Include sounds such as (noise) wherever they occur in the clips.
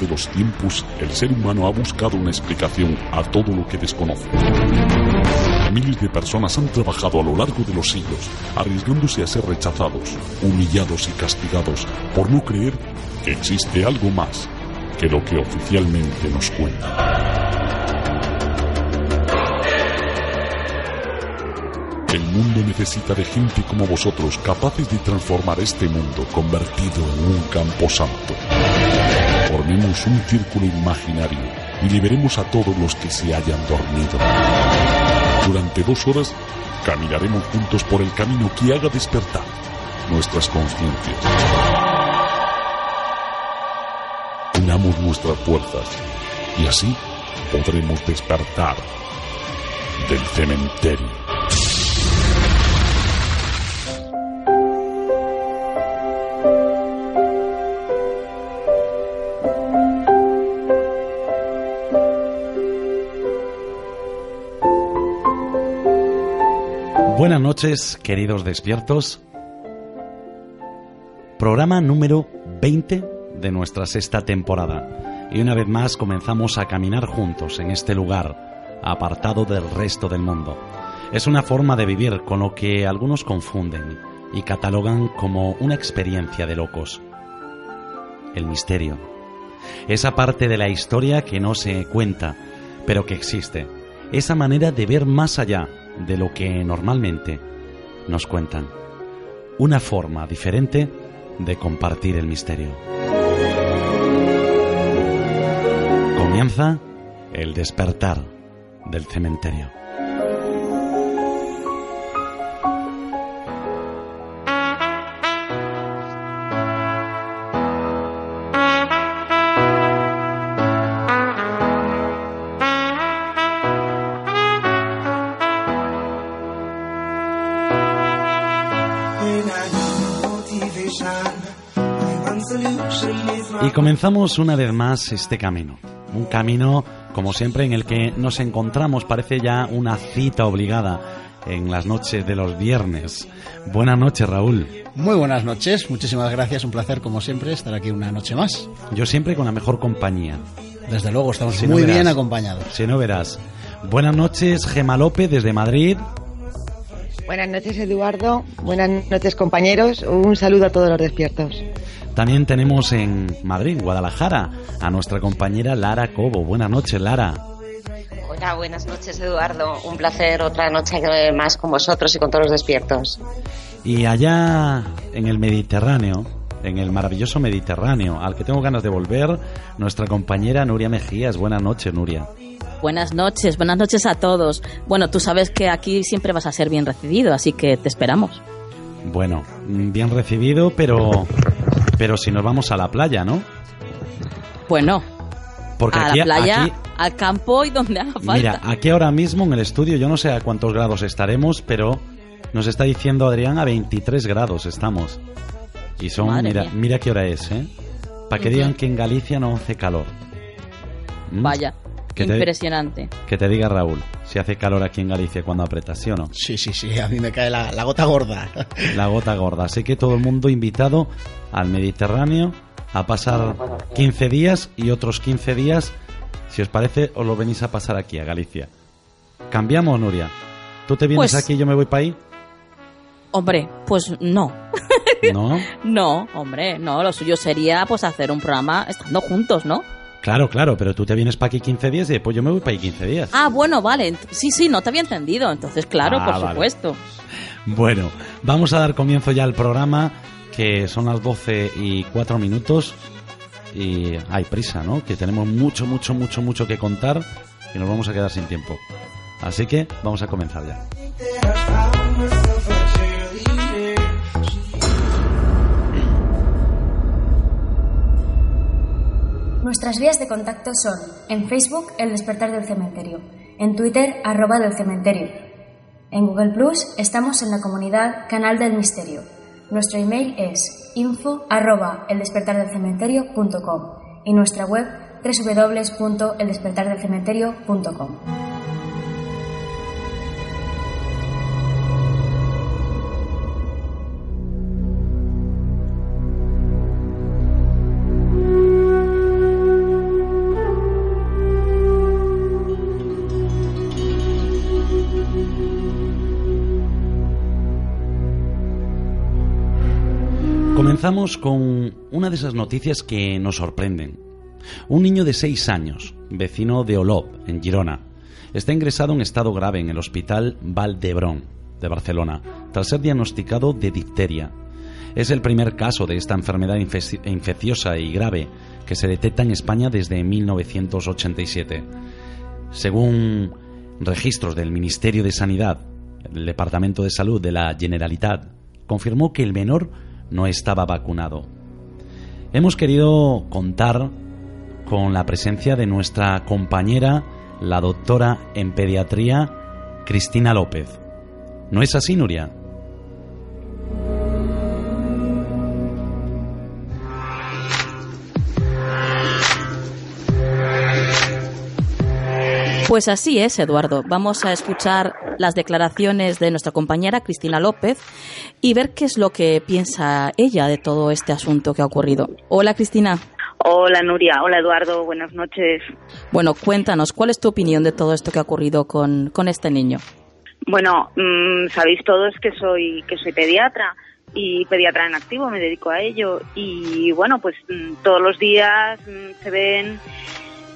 De los tiempos, el ser humano ha buscado una explicación a todo lo que desconoce. Miles de personas han trabajado a lo largo de los siglos, arriesgándose a ser rechazados, humillados y castigados por no creer que existe algo más que lo que oficialmente nos cuenta. El mundo necesita de gente como vosotros capaces de transformar este mundo convertido en un campo santo. Formemos un círculo imaginario y liberemos a todos los que se hayan dormido. Durante dos horas caminaremos juntos por el camino que haga despertar nuestras conciencias. Unamos nuestras fuerzas y así podremos despertar del cementerio. Noches, queridos despiertos. Programa número 20 de nuestra sexta temporada. Y una vez más comenzamos a caminar juntos en este lugar, apartado del resto del mundo. Es una forma de vivir con lo que algunos confunden y catalogan como una experiencia de locos. El misterio. Esa parte de la historia que no se cuenta, pero que existe. Esa manera de ver más allá de lo que normalmente nos cuentan. Una forma diferente de compartir el misterio. Comienza el despertar del cementerio. Comenzamos una vez más este camino. Un camino, como siempre, en el que nos encontramos, parece ya una cita obligada en las noches de los viernes. Buenas noches, Raúl. Muy buenas noches, muchísimas gracias, un placer como siempre estar aquí una noche más. Yo siempre con la mejor compañía. Desde luego, estamos muy bien acompañados. Si no verás. Buenas noches, Gema López desde Madrid. Buenas noches, Eduardo. Buenas noches, compañeros. Un saludo a todos los despiertos. También tenemos en Madrid, Guadalajara, a nuestra compañera Lara Cobo. Buenas noches, Lara. Hola, buenas noches, Eduardo. Un placer otra noche más con vosotros y con todos los despiertos. Y allá en el Mediterráneo, en el maravilloso Mediterráneo, al que tengo ganas de volver, nuestra compañera Nuria Mejías. Buenas noches, Nuria. Buenas noches, buenas noches a todos. Bueno, tú sabes que aquí siempre vas a ser bien recibido, así que te esperamos. Bueno, bien recibido, pero pero si nos vamos a la playa, ¿no? Bueno, porque a la playa, al campo y donde haga falta. Mira, aquí ahora mismo en el estudio, yo no sé a cuántos grados estaremos, pero nos está diciendo Adrián a 23 grados estamos. Y son, mira, mira qué hora es, ¿eh? Para que digan que en Galicia no hace calor. ¿Mm? Vaya. Impresionante. que te diga Raúl, si hace calor aquí en Galicia cuando apretas, ¿sí o no? Sí, sí, sí, a mí me cae la, gota gorda. (laughs) La gota gorda. Así que todo el mundo invitado al Mediterráneo a pasar 15 días y otros 15 días, si os parece, os lo venís a pasar aquí, a Galicia. ¿Cambiamos, Nuria? ¿Tú te vienes pues aquí y yo me voy para ahí? Hombre, pues no. (laughs) ¿No? no, hombre, no. Lo suyo sería pues hacer un programa estando juntos, ¿no? Claro, claro, pero tú te vienes para aquí 15 días y después yo me voy para ahí 15 días. Ah, bueno, vale. Sí, sí, no te había entendido. Entonces, claro, ah, por supuesto. Bueno, vamos a dar comienzo ya al programa, que son las 12 y 4 minutos. Y hay prisa, ¿no? Que tenemos mucho, mucho, mucho, mucho que contar y nos vamos a quedar sin tiempo. Así que vamos a comenzar ya. Nuestras vías de contacto son en Facebook El Despertar del Cementerio, en Twitter arroba del Cementerio. En Google Plus estamos en la comunidad Canal del Misterio. Nuestro email es info arroba eldespertardelcementerio.com y nuestra web www.eldespertardelcementerio.com. Comenzamos con una de esas noticias que nos sorprenden. Un niño de 6 años, vecino de Olop, en Girona, está ingresado en estado grave en el Hospital Valdebrón de Barcelona, tras ser diagnosticado de difteria. Es el primer caso de esta enfermedad infecciosa y grave que se detecta en España desde 1987. Según registros del Ministerio de Sanidad, el Departamento de Salud de la Generalitat confirmó que el menor no estaba vacunado. Hemos querido contar con la presencia de nuestra compañera, la doctora en pediatría, Cristina López. ¿No es así, Nuria? Pues así es, Eduardo. Vamos a escuchar las declaraciones de nuestra compañera Cristina López y ver qué es lo que piensa ella de todo este asunto que ha ocurrido. Hola, Cristina. Hola, Nuria. Hola, Eduardo. Buenas noches. Bueno, cuéntanos, ¿cuál es tu opinión de todo esto que ha ocurrido con, con este niño? Bueno, mm, sabéis todos que soy, que soy pediatra y pediatra en activo, me dedico a ello. Y bueno, pues mm, todos los días mm, se ven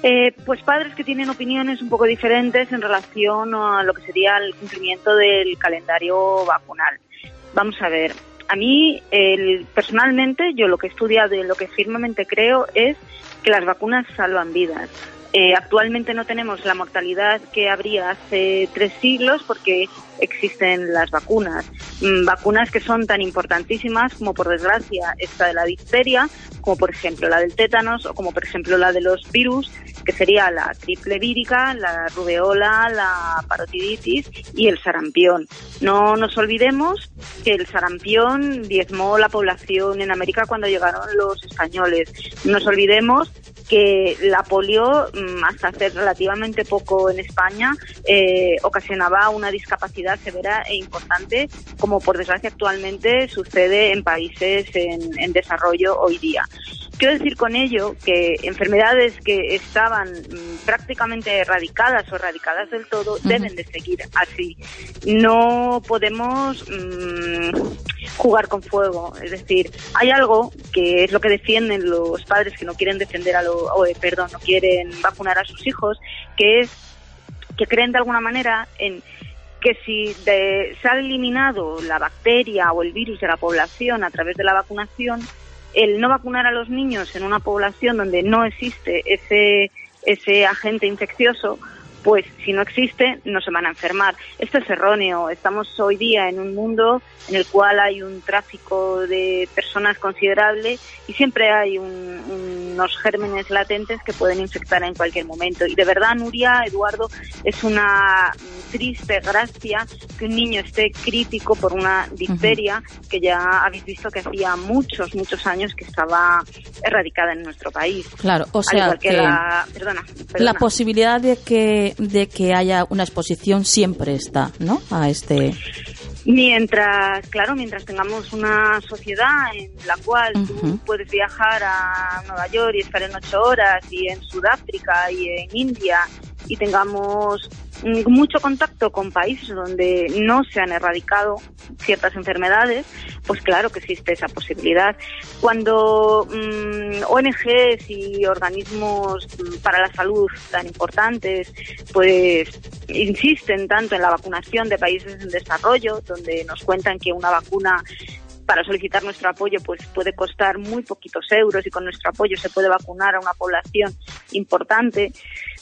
eh, pues padres que tienen opiniones un poco diferentes en relación a lo que sería el cumplimiento del calendario vacunal. Vamos a ver, a mí el, personalmente yo lo que he estudiado y lo que firmemente creo es que las vacunas salvan vidas. Eh, actualmente no tenemos la mortalidad que habría hace tres siglos porque existen las vacunas. Mm, vacunas que son tan importantísimas como por desgracia esta de la difteria, como por ejemplo la del tétanos o como por ejemplo la de los virus que sería la triple vírica, la rubeola, la parotiditis y el sarampión. No nos olvidemos que el sarampión diezmó la población en América cuando llegaron los españoles. No nos olvidemos que la polio, mm, hasta hace relativamente poco en España, eh, ocasionaba una discapacidad severa e importante, como por desgracia actualmente sucede en países en desarrollo hoy día. Quiero decir con ello que enfermedades que estaban mm, prácticamente erradicadas o erradicadas del todo deben de seguir así. No podemos mm, jugar con fuego. Es decir, hay algo que es lo que defienden los padres que no quieren defender a lo, o, eh, perdón, no quieren vacunar a sus hijos, que es que creen de alguna manera en que si se ha eliminado la bacteria o el virus de la población a través de la vacunación, el no vacunar a los niños en una población donde no existe ese, ese agente infeccioso, pues si no existe, no se van a enfermar. Esto es erróneo. Estamos hoy día en un mundo en el cual hay un tráfico de personas considerable y siempre hay unos gérmenes latentes que pueden infectar en cualquier momento. Y de verdad, Nuria, Eduardo, es una triste gracia que un niño esté crítico por una difteria que ya habéis visto que hacía muchos, muchos años que estaba erradicada en nuestro país. Claro, o sea, que, la, la posibilidad de que de que haya una exposición siempre está, ¿no? A este. Mientras, claro, mientras tengamos una sociedad en la cual tú puedes viajar a Nueva York y estar en ocho horas, y en Sudáfrica y en India, y tengamos mucho contacto con países donde no se han erradicado ciertas enfermedades, pues claro que existe esa posibilidad. Cuando mm, ONGs y organismos mm, para la salud tan importantes, pues insisten tanto en la vacunación de países en desarrollo, donde nos cuentan que una vacuna para solicitar nuestro apoyo pues puede costar muy poquitos euros y con nuestro apoyo se puede vacunar a una población importante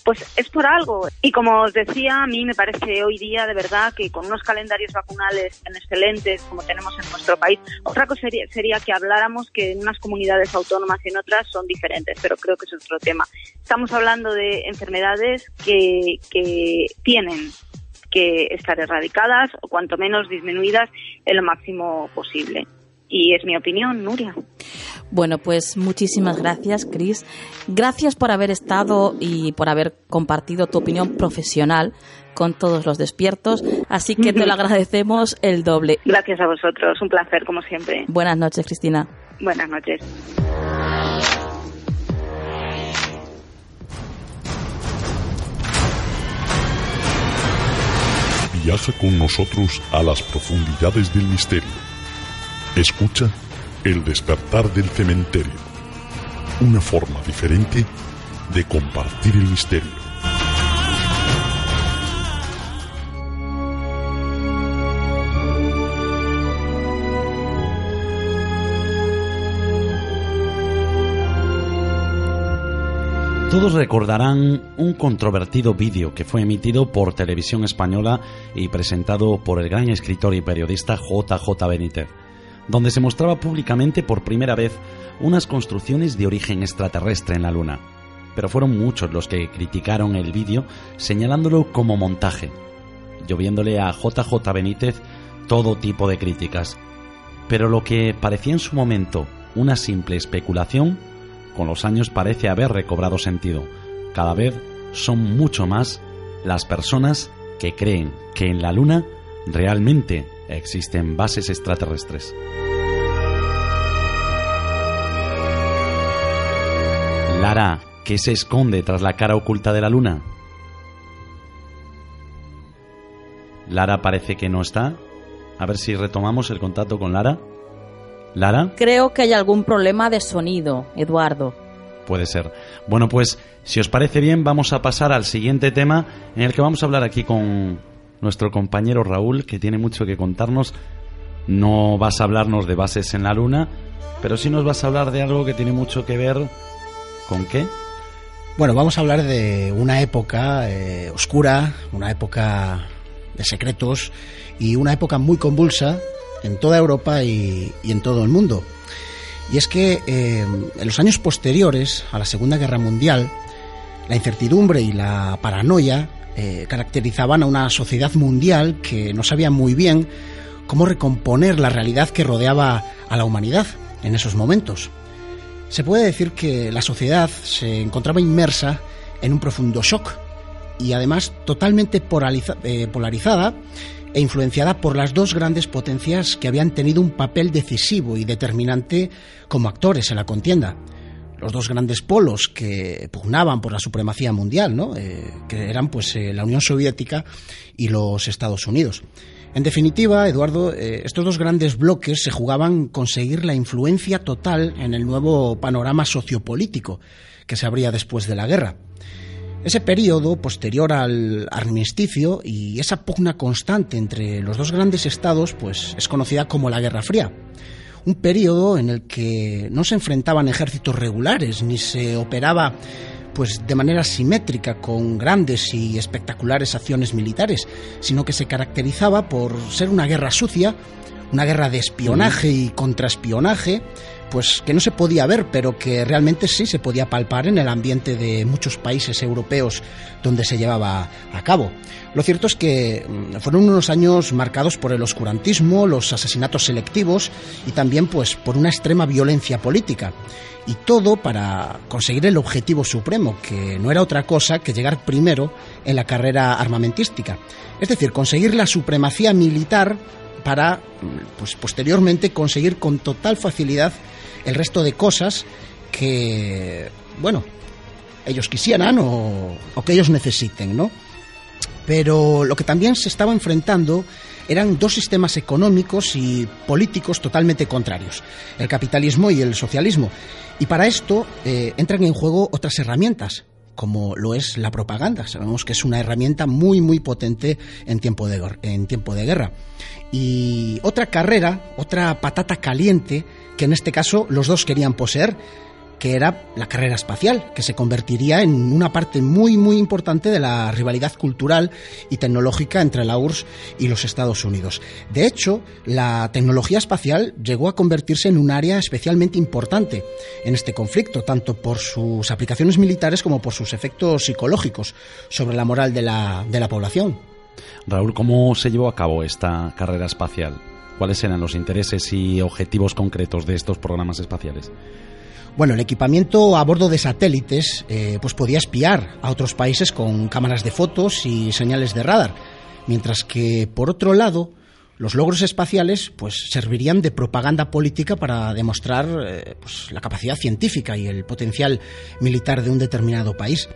pues es por algo. Y como os decía, a mí me parece hoy día de verdad que con unos calendarios vacunales tan excelentes como tenemos en nuestro país, otra cosa sería, sería que habláramos que en unas comunidades autónomas y en otras son diferentes, pero creo que es otro tema. Estamos hablando de enfermedades que, que tienen que estar erradicadas o cuanto menos disminuidas en lo máximo posible. Y es mi opinión, Nuria. Bueno, pues muchísimas gracias, Cris. Gracias por haber estado y por haber compartido tu opinión profesional con todos los despiertos. Así que te lo (laughs) agradecemos el doble. Gracias a vosotros, un placer como siempre. Buenas noches, Cristina. Buenas noches. Viaja con nosotros a las profundidades del misterio. Escucha El despertar del cementerio. Una forma diferente de compartir el misterio. Todos recordarán un controvertido vídeo que fue emitido por Televisión Española y presentado por el gran escritor y periodista JJ Benítez, donde se mostraba públicamente por primera vez unas construcciones de origen extraterrestre en la Luna. Pero fueron muchos los que criticaron el vídeo señalándolo como montaje, lloviéndole a JJ Benítez todo tipo de críticas. Pero lo que parecía en su momento una simple especulación con los años parece haber recobrado sentido. Cada vez son mucho más las personas que creen que en la Luna realmente existen bases extraterrestres. Lara, ¿qué se esconde tras la cara oculta de la Luna? Lara parece que no está. A ver si retomamos el contacto con Lara. Lara. Creo que hay algún problema de sonido, Eduardo. Puede ser. Bueno, pues si os parece bien, vamos a pasar al siguiente tema en el que vamos a hablar aquí con nuestro compañero Raúl, que tiene mucho que contarnos. No vas a hablarnos de bases en la Luna, pero sí nos vas a hablar de algo que tiene mucho que ver con qué. Bueno, vamos a hablar de una época eh, oscura, una época de secretos y una época muy convulsa en toda Europa y, en todo el mundo. Y es que eh, en los años posteriores a la Segunda Guerra Mundial, la incertidumbre y la paranoia eh, caracterizaban a una sociedad mundial que no sabía muy bien cómo recomponer la realidad que rodeaba a la humanidad en esos momentos. Se puede decir que la sociedad se encontraba inmersa en un profundo shock y además totalmente eh, polarizada e influenciada por las dos grandes potencias que habían tenido un papel decisivo y determinante como actores en la contienda. Los dos grandes polos que pugnaban por la supremacía mundial, ¿no? Eh, que eran pues eh, la Unión Soviética y los Estados Unidos. En definitiva, Eduardo, eh, estos dos grandes bloques se jugaban conseguir la influencia total en el nuevo panorama sociopolítico que se abría después de la guerra. Ese periodo posterior al armisticio y esa pugna constante entre los dos grandes estados pues es conocida como la Guerra Fría. Un periodo en el que no se enfrentaban ejércitos regulares ni se operaba pues de manera simétrica con grandes y espectaculares acciones militares, sino que se caracterizaba por ser una guerra sucia, una guerra de espionaje y contraespionaje, pues que no se podía ver, pero que realmente sí se podía palpar en el ambiente de muchos países europeos donde se llevaba a cabo. Lo cierto es que mm, fueron unos años marcados por el oscurantismo, los asesinatos selectivos y también pues por una extrema violencia política. Y todo para conseguir el objetivo supremo, que no era otra cosa que llegar primero en la carrera armamentística. Es decir, conseguir la supremacía militar para mm, pues posteriormente conseguir con total facilidad el resto de cosas que, bueno, ellos quisieran o, que ellos necesiten, ¿no? Pero lo que también se estaba enfrentando eran dos sistemas económicos y políticos totalmente contrarios, el capitalismo y el socialismo. Y para esto eh, entran en juego otras herramientas, como lo es la propaganda. Sabemos que es una herramienta muy, muy potente en tiempo de, en tiempo de guerra. Y otra carrera, otra patata caliente, que en este caso los dos querían poseer, que era la carrera espacial, que se convertiría en una parte muy muy importante de la rivalidad cultural y tecnológica entre la URSS y los Estados Unidos. De hecho, la tecnología espacial llegó a convertirse en un área especialmente importante en este conflicto, tanto por sus aplicaciones militares como por sus efectos psicológicos sobre la moral de la, de la población. Raúl, ¿cómo se llevó a cabo esta carrera espacial? ¿Cuáles eran los intereses y objetivos concretos de estos programas espaciales? Bueno, el equipamiento a bordo de satélites eh, pues podía espiar a otros países con cámaras de fotos y señales de radar, mientras que por otro lado los logros espaciales pues servirían de propaganda política para demostrar eh, pues, la capacidad científica y el potencial militar de un determinado país.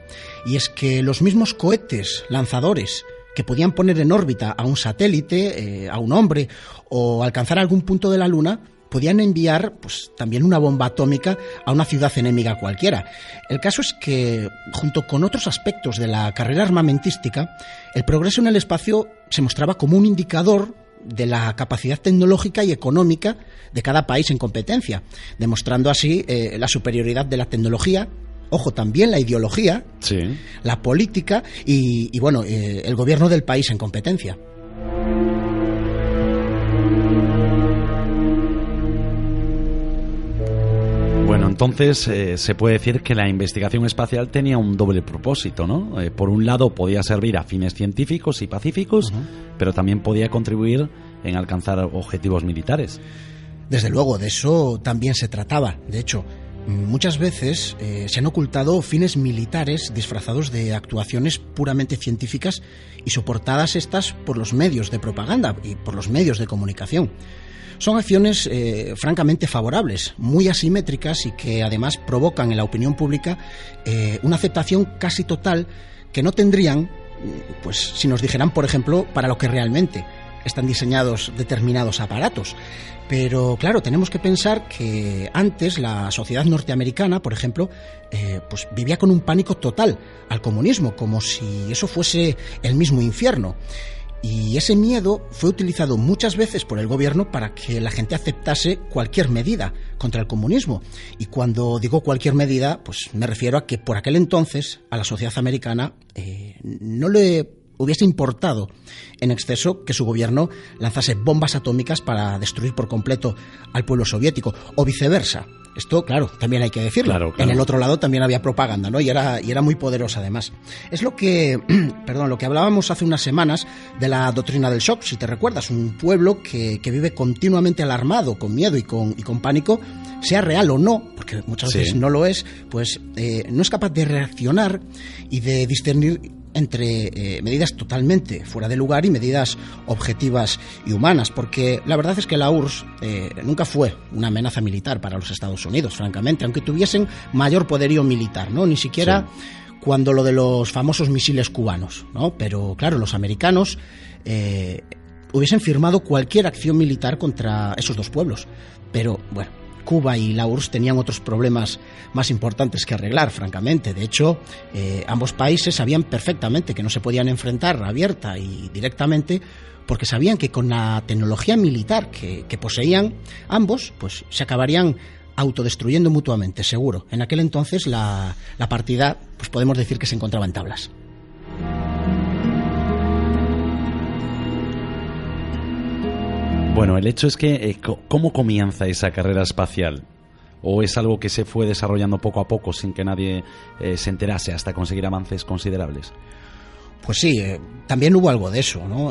Y es que los mismos cohetes lanzadores que podían poner en órbita a un satélite, eh, a un hombre o alcanzar algún punto de la Luna, podían enviar pues, también una bomba atómica a una ciudad enemiga cualquiera. El caso es que, junto con otros aspectos de la carrera armamentística, el progreso en el espacio se mostraba como un indicador de la capacidad tecnológica y económica de cada país en competencia, demostrando así eh, la superioridad de la tecnología, ojo, también la ideología, la política y, bueno, eh, el gobierno del país en competencia. Entonces eh, se puede decir que la investigación espacial tenía un doble propósito, ¿no? Eh, por un lado podía servir a fines científicos y pacíficos, pero también podía contribuir en alcanzar objetivos militares. Desde luego, de eso también se trataba. De hecho, muchas veces eh, se han ocultado fines militares disfrazados de actuaciones puramente científicas y soportadas estas por los medios de propaganda y por los medios de comunicación. Son acciones eh, francamente favorables, muy asimétricas y que además provocan en la opinión pública eh, una aceptación casi total que no tendrían, pues si nos dijeran, por ejemplo, para lo que realmente están diseñados determinados aparatos. Pero claro, tenemos que pensar que antes la sociedad norteamericana, por ejemplo, eh, pues vivía con un pánico total al comunismo, como si eso fuese el mismo infierno. Y ese miedo fue utilizado muchas veces por el gobierno para que la gente aceptase cualquier medida contra el comunismo. Y cuando digo cualquier medida, pues me refiero a que por aquel entonces a la sociedad americana eh, no le hubiese importado en exceso que su gobierno lanzase bombas atómicas para destruir por completo al pueblo soviético, o viceversa. Esto, claro, también hay que decirlo. En el otro lado también había propaganda, ¿no? Y era, y era muy poderosa además. Es lo que, (clears throat) perdón, lo que hablábamos hace unas semanas de la doctrina del shock, si te recuerdas, un pueblo que, vive continuamente alarmado, con miedo y con, y con pánico, sea real o no, porque muchas veces no lo es, pues eh, no es capaz de reaccionar y de discernir entre eh, medidas totalmente fuera de lugar y medidas objetivas y humanas, porque la verdad es que la URSS eh, nunca fue una amenaza militar para los Estados Unidos, francamente, aunque tuviesen mayor poderío militar, ¿no? Ni siquiera cuando lo de los famosos misiles cubanos, ¿no? Pero claro, los americanos eh, hubiesen firmado cualquier acción militar contra esos dos pueblos, pero bueno Cuba y la URSS tenían otros problemas más importantes que arreglar, francamente. De hecho, eh, ambos países sabían perfectamente que no se podían enfrentar abierta y directamente porque sabían que con la tecnología militar que, poseían ambos, pues se acabarían autodestruyendo mutuamente, seguro. En aquel entonces la, la partida, pues podemos decir que se encontraba en tablas. Bueno, el hecho es que, eh, ¿cómo comienza esa carrera espacial? ¿O es algo que se fue desarrollando poco a poco sin que nadie eh, se enterase hasta conseguir avances considerables? Pues sí, eh, también hubo algo de eso, ¿no?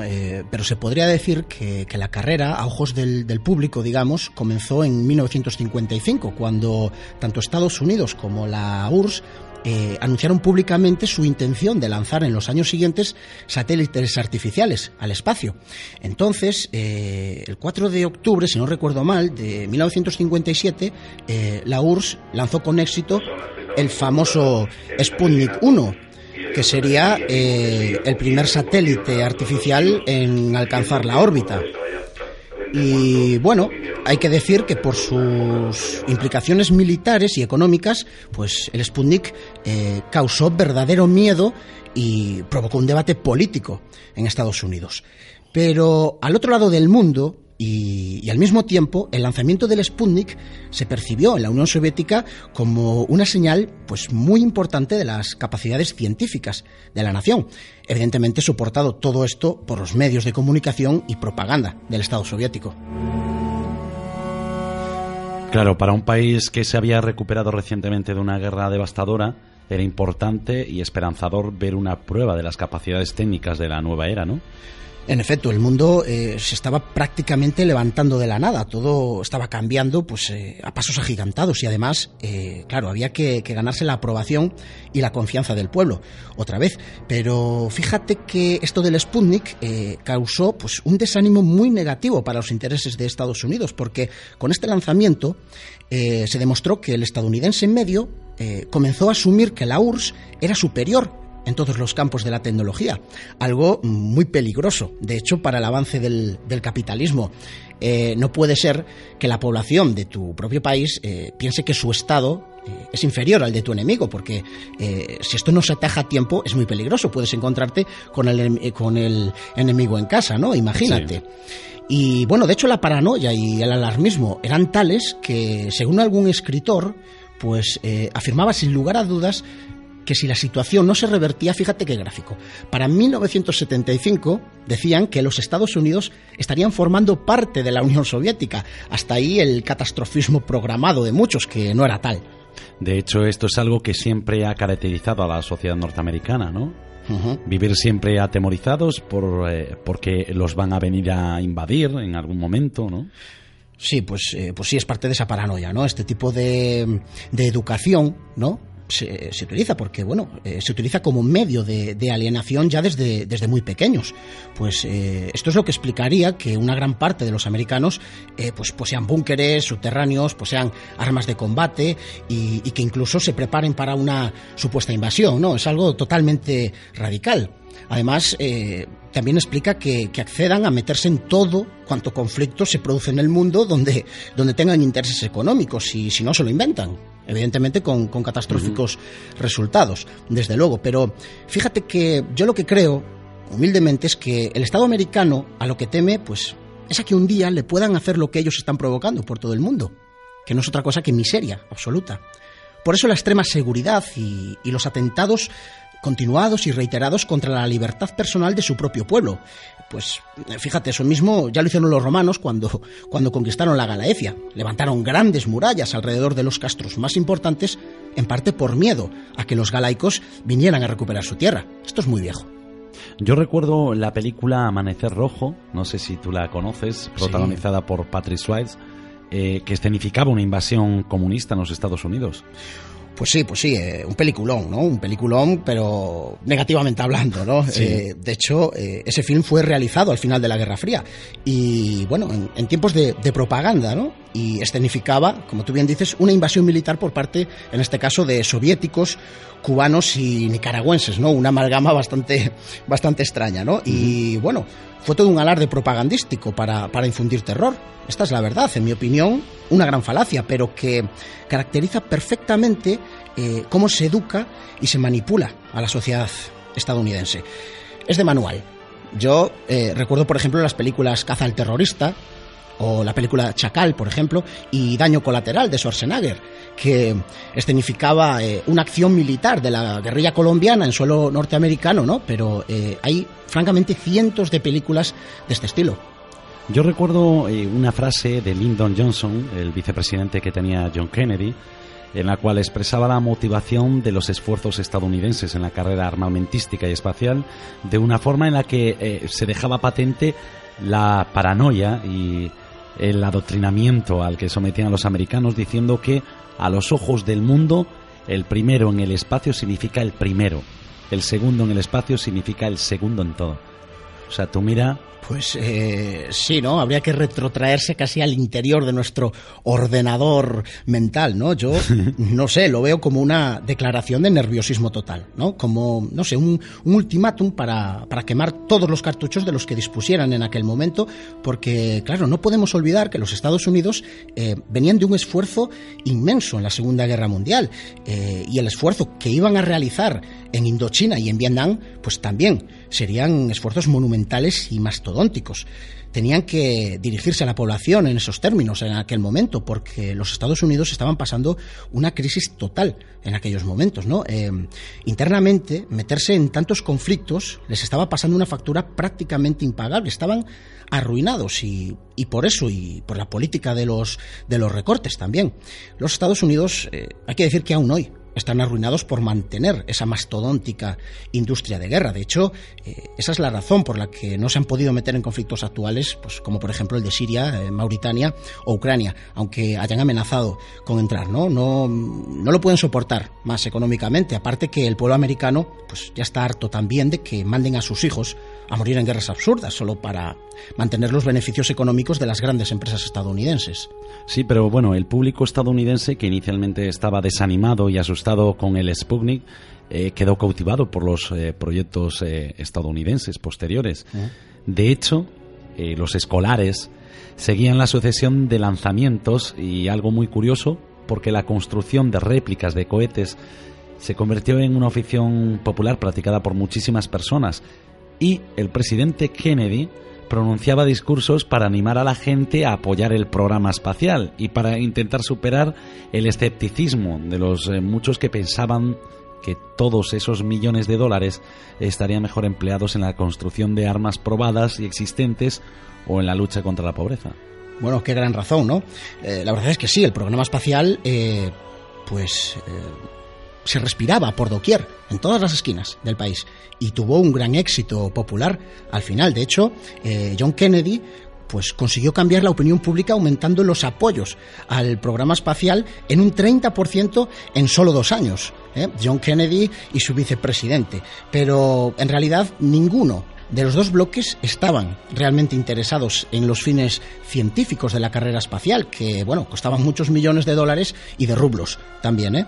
pero se podría decir que, la carrera, a ojos del, del, público, digamos, comenzó en 1955, cuando tanto Estados Unidos como la URSS eh, anunciaron públicamente su intención de lanzar en los años siguientes satélites artificiales al espacio. Entonces, eh, el 4 de octubre, si no recuerdo mal, de 1957, eh, la URSS lanzó con éxito el famoso Sputnik 1, que sería el primer satélite artificial en alcanzar la órbita. Y bueno, hay que decir que por sus implicaciones militares y económicas, pues el Sputnik eh, causó verdadero miedo y provocó un debate político en Estados Unidos. Pero al otro lado del mundo, y, al mismo tiempo, el lanzamiento del Sputnik se percibió en la Unión Soviética como una señal pues, muy importante de las capacidades científicas de la nación. Evidentemente, soportado todo esto por los medios de comunicación y propaganda del Estado soviético. Claro, para un país que se había recuperado recientemente de una guerra devastadora, era importante y esperanzador ver una prueba de las capacidades técnicas de la nueva era, ¿no? En efecto, el mundo eh, se estaba prácticamente levantando de la nada, todo estaba cambiando pues eh, a pasos agigantados y además, eh, claro, había que, ganarse la aprobación y la confianza del pueblo, otra vez. Pero fíjate que esto del Sputnik causó pues un desánimo muy negativo para los intereses de Estados Unidos, porque con este lanzamiento se demostró que el estadounidense en medio comenzó a asumir que la URSS era superior en todos los campos de la tecnología, algo muy peligroso, de hecho, para el avance del, capitalismo. eh, no puede ser que la población de tu propio país eh, piense que su Estado eh, es inferior al de tu enemigo, porque si esto no se ataja a tiempo es muy peligroso. Puedes encontrarte con el, con el enemigo en casa, ¿no? Imagínate. Y bueno, de hecho la paranoia y el alarmismo eran tales que, según algún escritor, pues afirmaba sin lugar a dudas que si la situación no se revertía, fíjate qué gráfico. Para 1975 decían que los Estados Unidos estarían formando parte de la Unión Soviética. Hasta ahí el catastrofismo programado de muchos, que no era tal. De hecho, esto es algo que siempre ha caracterizado a la sociedad norteamericana, ¿no? Vivir siempre atemorizados por, eh, porque los van a venir a invadir en algún momento, ¿no? Sí, pues, eh, pues sí, es parte de esa paranoia, ¿no? Este tipo de, de educación, ¿no? Se, utiliza, porque bueno, eh, se utiliza como medio de, alienación ya desde, desde, muy pequeños. Pues eh, esto es lo que explicaría que una gran parte de los americanos eh, pues posean búnkeres subterráneos, posean armas de combate y, que incluso se preparen para una supuesta invasión, ¿no? Es algo totalmente radical. Además, también explica que, accedan a meterse en todo cuanto conflicto se produce en el mundo donde, donde tengan intereses económicos y si no se lo inventan. Evidentemente con, catastróficos resultados, desde luego. Pero fíjate que yo lo que creo, humildemente, es que el Estado americano a lo que teme, pues, es a que un día le puedan hacer lo que ellos están provocando por todo el mundo, que no es otra cosa que miseria absoluta. Por eso la extrema seguridad y, y los atentados continuados y reiterados contra la libertad personal de su propio pueblo. Pues fíjate, eso mismo ya lo hicieron los romanos cuando, cuando conquistaron la Galaecia. Levantaron grandes murallas alrededor de los castros más importantes, en parte por miedo a que los galaicos vinieran a recuperar su tierra. Esto es muy viejo. Yo recuerdo la película Amanecer Rojo, no sé si tú la conoces, protagonizada por Patrick Swayze, eh, que escenificaba una invasión comunista en los Estados Unidos. Pues sí, pues sí, eh, un peliculón, ¿no? Un peliculón, pero negativamente hablando, ¿no? Eh, de hecho, eh, ese film fue realizado al final de la Guerra Fría y, bueno, en, tiempos de, de, propaganda, ¿no? Y escenificaba, como tú bien dices, una invasión militar por parte, en este caso, de soviéticos, cubanos y nicaragüenses, ¿no? Una amalgama bastante, (laughs) bastante extraña, ¿no? Y, bueno, fue todo un alarde propagandístico para, para infundir terror. Esta es la verdad, en mi opinión, una gran falacia, pero que caracteriza perfectamente eh, cómo se educa y se manipula a la sociedad estadounidense. Es de manual. Yo eh, recuerdo, por ejemplo, las películas Caza al terrorista o la película Chacal, por ejemplo, y Daño colateral de Schwarzenegger, que escenificaba eh, una acción militar de la guerrilla colombiana en suelo norteamericano, ¿no? Pero hay, francamente, cientos de películas de este estilo. Yo recuerdo eh, una frase de Lyndon Johnson, el vicepresidente que tenía John Kennedy, en la cual expresaba la motivación de los esfuerzos estadounidenses en la carrera armamentística y espacial de una forma en la que eh, se dejaba patente la paranoia y el adoctrinamiento al que sometían a los americanos diciendo que a los ojos del mundo el primero en el espacio significa el primero, el segundo en el espacio significa el segundo en todo. O sea, tú mira pues eh, sí, ¿no? Habría que retrotraerse casi al interior de nuestro ordenador mental, ¿no? Yo, (laughs) no sé, lo veo como una declaración de nerviosismo total, ¿no? Como, no sé, un, ultimátum para, para, quemar todos los cartuchos de los que dispusieran en aquel momento, porque, claro, no podemos olvidar que los Estados Unidos eh, venían de un esfuerzo inmenso en la Segunda Guerra Mundial eh, y el esfuerzo que iban a realizar en Indochina y en Vietnam, pues también serían esfuerzos monumentales y Tenían que dirigirse a la población en esos términos en aquel momento, porque los Estados Unidos estaban pasando una crisis total en aquellos momentos. ¿no? Eh, internamente, meterse en tantos conflictos les estaba pasando una factura prácticamente impagable. Estaban arruinados y, por eso y por la política de los, de los recortes también. Los Estados Unidos, eh, hay que decir que aún hoy, están arruinados por mantener esa mastodóntica industria de guerra. De hecho, eh, esa es la razón por la que no se han podido meter en conflictos actuales, pues como por ejemplo el de Siria, eh, Mauritania o Ucrania, aunque hayan amenazado con entrar, ¿no? No, no lo pueden soportar más económicamente. Aparte que el pueblo americano, pues ya está harto también de que manden a sus hijos a morir en guerras absurdas solo para mantener los beneficios económicos de las grandes empresas estadounidenses. Sí, pero bueno, el público estadounidense que inicialmente estaba desanimado y asustado con el Sputnik eh, quedó cautivado por los eh, proyectos eh, estadounidenses posteriores. De hecho, los escolares seguían la sucesión de lanzamientos y algo muy curioso, porque la construcción de réplicas de cohetes se convirtió en una afición popular practicada por muchísimas personas y el presidente Kennedy pronunciaba discursos para animar a la gente a apoyar el programa espacial y para intentar superar el escepticismo de los eh, muchos que pensaban que todos esos millones de dólares estarían mejor empleados en la construcción de armas probadas y existentes o en la lucha contra la pobreza. Bueno, qué gran razón, ¿no? Eh, la verdad es que sí, el programa espacial, eh, pues se respiraba por doquier, en todas las esquinas del país, y tuvo un gran éxito popular al final. De hecho, eh, John Kennedy pues consiguió cambiar la opinión pública aumentando los apoyos al programa espacial en un 30% en solo dos años. ¿eh? John Kennedy y su vicepresidente. Pero en realidad ninguno de los dos bloques estaban realmente interesados en los fines científicos de la carrera espacial, que bueno, costaban muchos millones de dólares y de rublos también, ¿eh?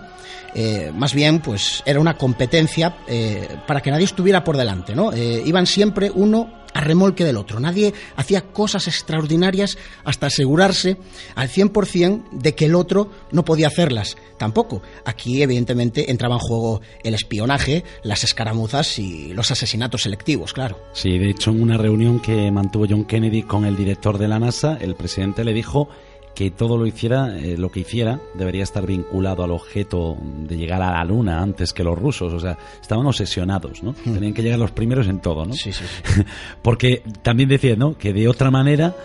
Eh, más bien, pues era una competencia eh, para que nadie estuviera por delante, ¿no? iban siempre uno a remolque del otro. Nadie hacía cosas extraordinarias hasta asegurarse al 100% de que el otro no podía hacerlas. Tampoco. Aquí, evidentemente, entraba en juego el espionaje, las escaramuzas y los asesinatos selectivos, claro. Sí, de hecho, en una reunión que mantuvo John Kennedy con el director de la NASA, el presidente le dijo que todo lo hiciera, eh, lo que hiciera, debería estar vinculado al objeto de llegar a la luna antes que los rusos. O sea, estaban obsesionados, ¿no? Hmm. Tenían que llegar los primeros en todo, ¿no? Sí, sí. (laughs) Porque también decía, ¿no? Que de otra manera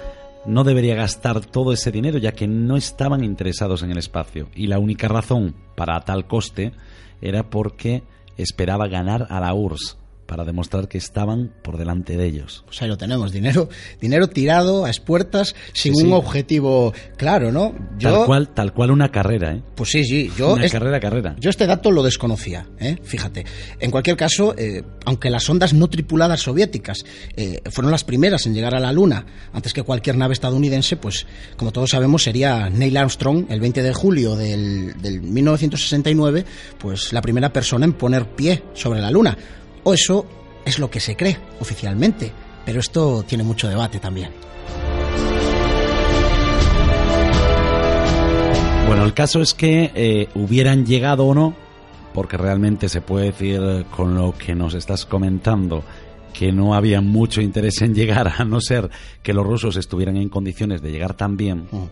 no debería gastar todo ese dinero, ya que no estaban interesados en el espacio. Y la única razón para tal coste era porque esperaba ganar a la URSS para demostrar que estaban por delante de ellos. Pues ahí lo tenemos, dinero, dinero tirado a expuertas sin un objetivo claro, ¿no? tal cual, tal cual una carrera, ¿eh? Pues sí, sí, yo una carrera, carrera. Yo este dato lo desconocía, ¿eh? Fíjate. En cualquier caso, eh, aunque las ondas no tripuladas soviéticas eh, fueron las primeras en llegar a la Luna antes que cualquier nave estadounidense, pues como todos sabemos sería Neil Armstrong el 20 de julio del, del 1969, pues la primera persona en poner pie sobre la Luna o eso es lo que se cree oficialmente, pero esto tiene mucho debate también. Bueno, el caso es que eh, hubieran llegado o no, porque realmente se puede decir con lo que nos estás comentando que no había mucho interés en (laughs) llegar, a no ser que los rusos estuvieran en condiciones de llegar también. Mm.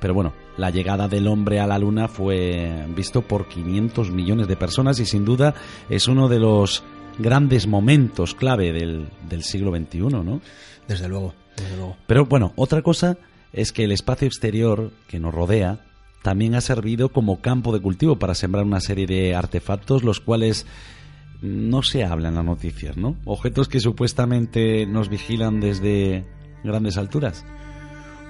Pero bueno, la llegada del hombre a la Luna fue visto por 500 millones de personas y sin duda es uno de los grandes momentos clave del, del siglo XXI, ¿no? Desde luego, desde luego. Pero bueno, otra cosa es que el espacio exterior que nos rodea también ha servido como campo de cultivo para sembrar una serie de artefactos, los cuales no se hablan en las noticias, ¿no? Objetos que supuestamente nos vigilan desde grandes alturas.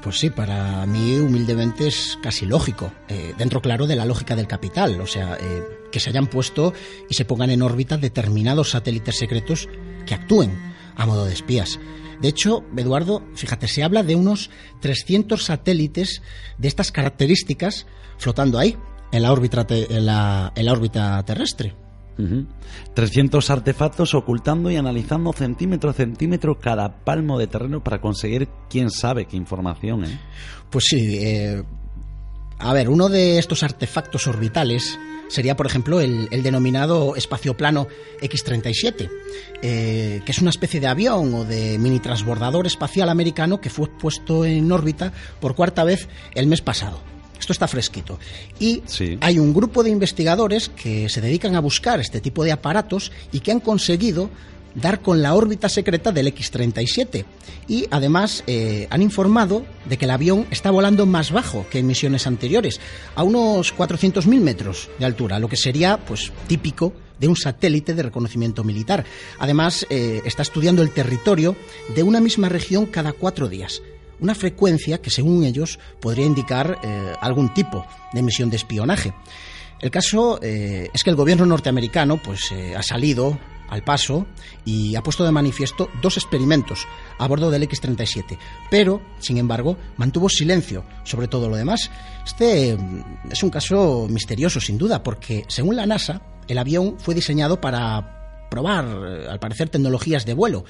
Pues sí, para mí humildemente es casi lógico, eh, dentro claro de la lógica del capital, o sea, eh, que se hayan puesto y se pongan en órbita determinados satélites secretos que actúen a modo de espías. De hecho, Eduardo, fíjate, se habla de unos 300 satélites de estas características flotando ahí, en la órbita, en la órbita terrestre. 300 artefactos ocultando y analizando centímetro a centímetro cada palmo de terreno para conseguir quién sabe qué información. ¿eh? Pues sí. Eh, a ver, uno de estos artefactos orbitales sería, por ejemplo, el, denominado espacioplano X-37, eh, que es una especie de avión o de mini transbordador espacial americano que fue puesto en órbita por cuarta vez el mes pasado. Esto está fresquito. Y hay un grupo de investigadores que se dedican a buscar este tipo de aparatos y que han conseguido dar con la órbita secreta del X-37. Y además eh, han informado de que el avión está volando más bajo que en misiones anteriores, a unos 400.000 metros de altura, lo que sería pues típico de un satélite de reconocimiento militar. Además, eh, está estudiando el territorio de una misma región cada cuatro días una frecuencia que según ellos podría indicar eh, algún tipo de misión de espionaje. El caso eh, es que el gobierno norteamericano pues, eh, ha salido al paso y ha puesto de manifiesto dos experimentos a bordo del X-37, pero, sin embargo, mantuvo silencio sobre todo lo demás. Este mm, es un caso misterioso, sin duda, porque, según la NASA, el avión fue diseñado para probar, al parecer, tecnologías de vuelo,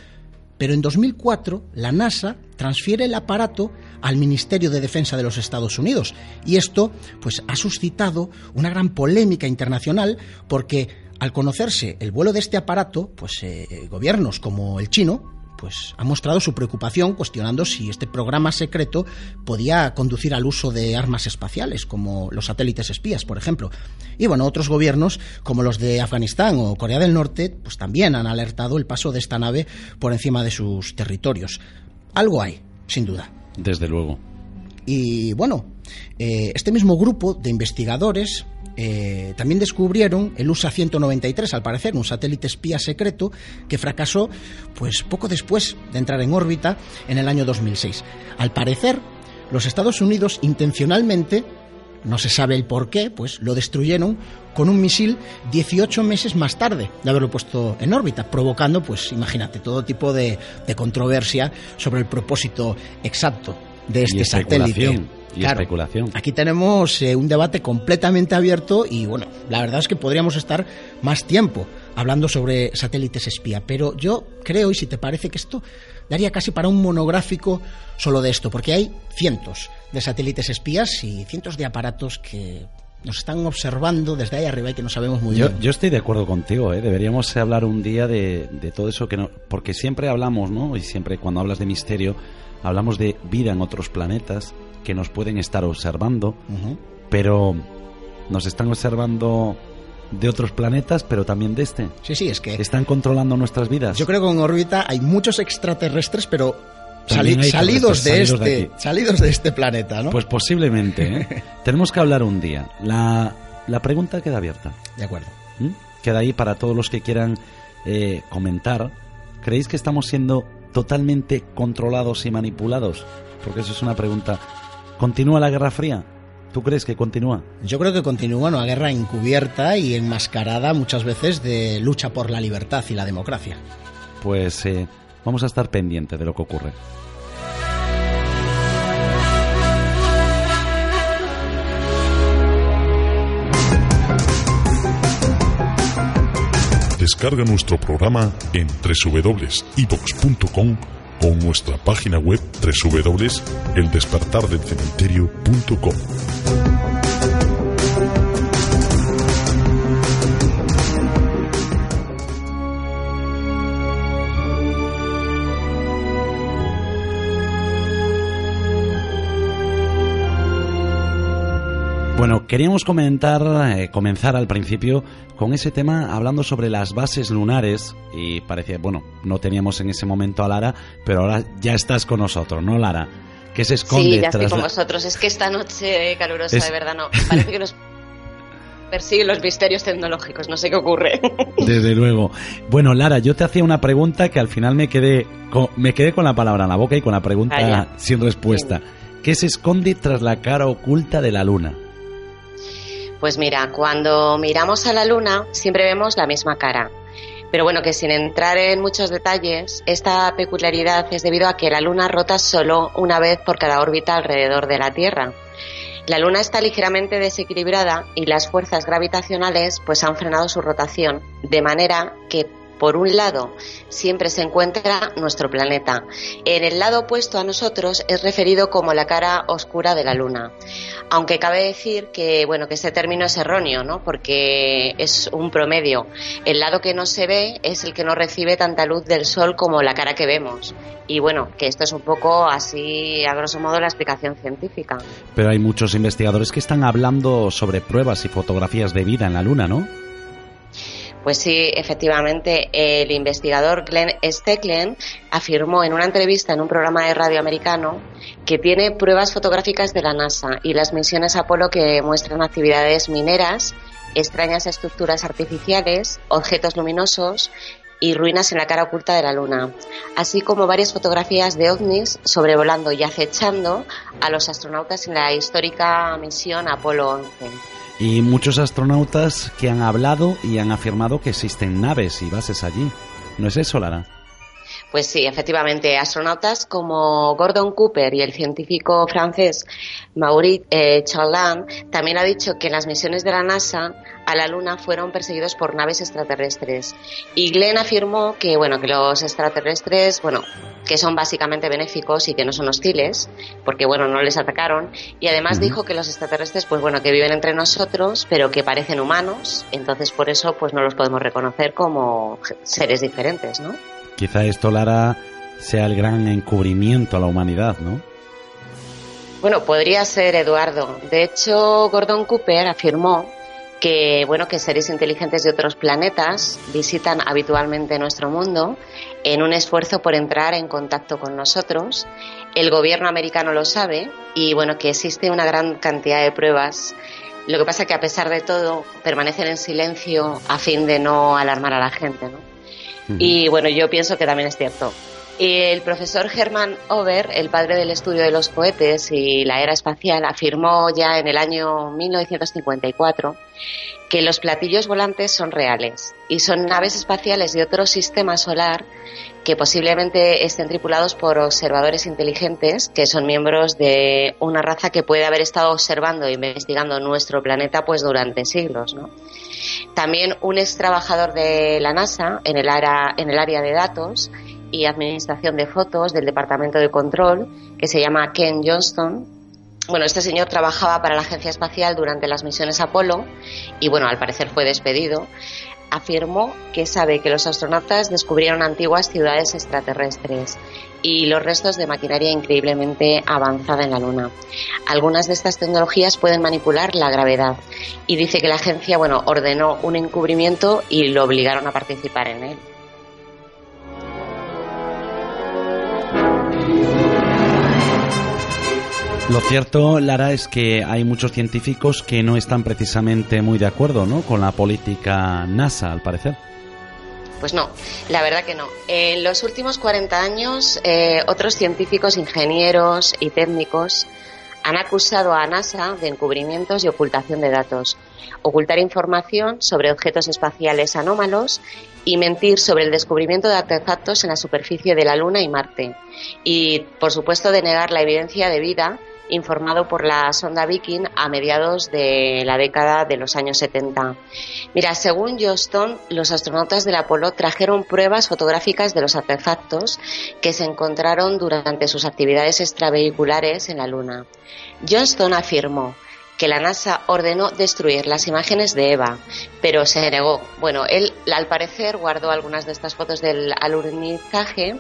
pero en 2004 la NASA transfiere el aparato al Ministerio de Defensa de los Estados Unidos. Y esto pues ha suscitado una gran polémica internacional porque al conocerse el vuelo de este aparato, pues eh, gobiernos como el chino pues ha mostrado su preocupación cuestionando si este programa secreto podía conducir al uso de armas espaciales, como los satélites espías, por ejemplo. Y bueno, otros gobiernos, como los de Afganistán o Corea del Norte, pues también han alertado el paso de esta nave por encima de sus territorios. Algo hay, sin duda. Desde luego. Y bueno, eh, este mismo grupo de investigadores eh, también descubrieron el USA 193, al parecer, un satélite espía secreto que fracasó pues poco después de entrar en órbita en el año 2006. Al parecer, los Estados Unidos intencionalmente, no se sabe el por qué, pues lo destruyeron con un misil 18 meses más tarde de haberlo puesto en órbita, provocando, pues imagínate, todo tipo de, controversia sobre el propósito exacto de este satélite y especulación. Aquí tenemos eh, un debate completamente abierto y bueno, la verdad es que podríamos estar más tiempo hablando sobre satélites espía, pero yo creo, y si te parece que esto daría casi para un monográfico solo de esto, porque hay cientos de satélites espías y cientos de aparatos que nos están observando desde ahí arriba y que no sabemos muy bien. Yo estoy de acuerdo contigo, ¿eh? deberíamos hablar un día de, de todo eso que no, porque siempre hablamos, ¿no? Y siempre cuando hablas de misterio hablamos de vida en otros planetas, que nos pueden estar observando, pero nos están observando de otros planetas, pero también de este. Sí, sí, es que... Están controlando nuestras vidas. Yo creo que en órbita hay muchos extraterrestres, pero salidos de este, salidos de este planeta, ¿no? Pues posiblemente. ¿eh? (laughs) Tenemos que hablar un día. La, la pregunta queda abierta. De acuerdo. ¿Mm? Queda ahí para todos los que quieran eh, comentar. ¿Creéis que estamos siendo totalmente controlados y manipulados? Porque eso es una pregunta ¿Continúa la Guerra Fría? ¿Tú crees que continúa? Yo creo que continúa una guerra encubierta y enmascarada muchas veces de lucha por la libertad y la democracia. Pues eh, vamos a estar pendientes de lo que ocurre. Descarga nuestro programa en www.ivox.com o nuestra página web www.eldespertardelcementerio.com. Bueno, queríamos comentar, eh, comenzar al principio con ese tema hablando sobre las bases lunares y parecía, bueno, no teníamos en ese momento a Lara, pero ahora ya estás con nosotros, ¿no, Lara? Que se esconde Sí, ya estoy con vosotros. Es que esta noche calurosa, de verdad, no. Parece que nos (laughs) persiguen los misterios tecnológicos, no sé qué ocurre. (laughs) Desde luego. Bueno, Lara, yo te hacía una pregunta que al final me quedé con, me quedé con la palabra en la boca y con la pregunta sin respuesta. ¿Qué se esconde tras la cara oculta de la luna? Pues mira, cuando miramos a la Luna siempre vemos la misma cara. Pero bueno, que sin entrar en muchos detalles, esta peculiaridad es debido a que la Luna rota solo una vez por cada órbita alrededor de la Tierra. La Luna está ligeramente desequilibrada y las fuerzas gravitacionales pues han frenado su rotación, de manera que por un lado, siempre se encuentra nuestro planeta. En el lado opuesto a nosotros es referido como la cara oscura de la Luna. Aunque cabe decir que, bueno, que este término es erróneo, ¿no? Porque es un promedio. El lado que no se ve es el que no recibe tanta luz del Sol como la cara que vemos. Y bueno, que esto es un poco así, a grosso modo, la explicación científica. Pero hay muchos investigadores que están hablando sobre pruebas y fotografías de vida en la Luna, ¿no? Pues sí, efectivamente, el investigador Glenn Stecklen afirmó en una entrevista en un programa de radio americano que tiene pruebas fotográficas de la NASA y las misiones Apolo que muestran actividades mineras, extrañas estructuras artificiales, objetos luminosos y ruinas en la cara oculta de la Luna, así como varias fotografías de ovnis sobrevolando y acechando a los astronautas en la histórica misión Apolo 11 y muchos astronautas que han hablado y han afirmado que existen naves y bases allí. ¿No es eso, Lara? Pues sí, efectivamente, astronautas como Gordon Cooper y el científico francés Maurice eh, también ha dicho que las misiones de la NASA a la Luna fueron perseguidos por naves extraterrestres. Y Glenn afirmó que, bueno, que los extraterrestres, bueno, que son básicamente benéficos y que no son hostiles, porque, bueno, no les atacaron. Y además dijo que los extraterrestres, pues bueno, que viven entre nosotros, pero que parecen humanos, entonces por eso, pues no los podemos reconocer como seres diferentes, ¿no? Quizá esto, Lara, sea el gran encubrimiento a la humanidad, ¿no? Bueno, podría ser, Eduardo. De hecho, Gordon Cooper afirmó que, bueno, que seres inteligentes de otros planetas visitan habitualmente nuestro mundo en un esfuerzo por entrar en contacto con nosotros. El gobierno americano lo sabe y, bueno, que existe una gran cantidad de pruebas. Lo que pasa es que, a pesar de todo, permanecen en silencio a fin de no alarmar a la gente, ¿no? Y bueno, yo pienso que también es cierto. El profesor Hermann Ober, el padre del estudio de los cohetes y la era espacial, afirmó ya en el año 1954 que los platillos volantes son reales y son naves espaciales de otro sistema solar que posiblemente estén tripulados por observadores inteligentes que son miembros de una raza que puede haber estado observando e investigando nuestro planeta pues durante siglos, ¿no? También un ex trabajador de la NASA en el, área, en el área de datos y administración de fotos del Departamento de Control, que se llama Ken Johnston. Bueno, este señor trabajaba para la Agencia Espacial durante las misiones Apolo y, bueno, al parecer fue despedido afirmó que sabe que los astronautas descubrieron antiguas ciudades extraterrestres y los restos de maquinaria increíblemente avanzada en la Luna. Algunas de estas tecnologías pueden manipular la gravedad y dice que la agencia, bueno, ordenó un encubrimiento y lo obligaron a participar en él. Lo cierto, Lara, es que hay muchos científicos que no están precisamente muy de acuerdo ¿no? con la política NASA, al parecer. Pues no, la verdad que no. En los últimos 40 años, eh, otros científicos, ingenieros y técnicos han acusado a NASA de encubrimientos y ocultación de datos, ocultar información sobre objetos espaciales anómalos y mentir sobre el descubrimiento de artefactos en la superficie de la Luna y Marte. Y, por supuesto, denegar la evidencia de vida informado por la sonda Viking a mediados de la década de los años 70. Mira, según Johnston, los astronautas del Apolo trajeron pruebas fotográficas de los artefactos que se encontraron durante sus actividades extravehiculares en la Luna. Johnston afirmó que la NASA ordenó destruir las imágenes de Eva, pero se negó. Bueno, él al parecer guardó algunas de estas fotos del alunizaje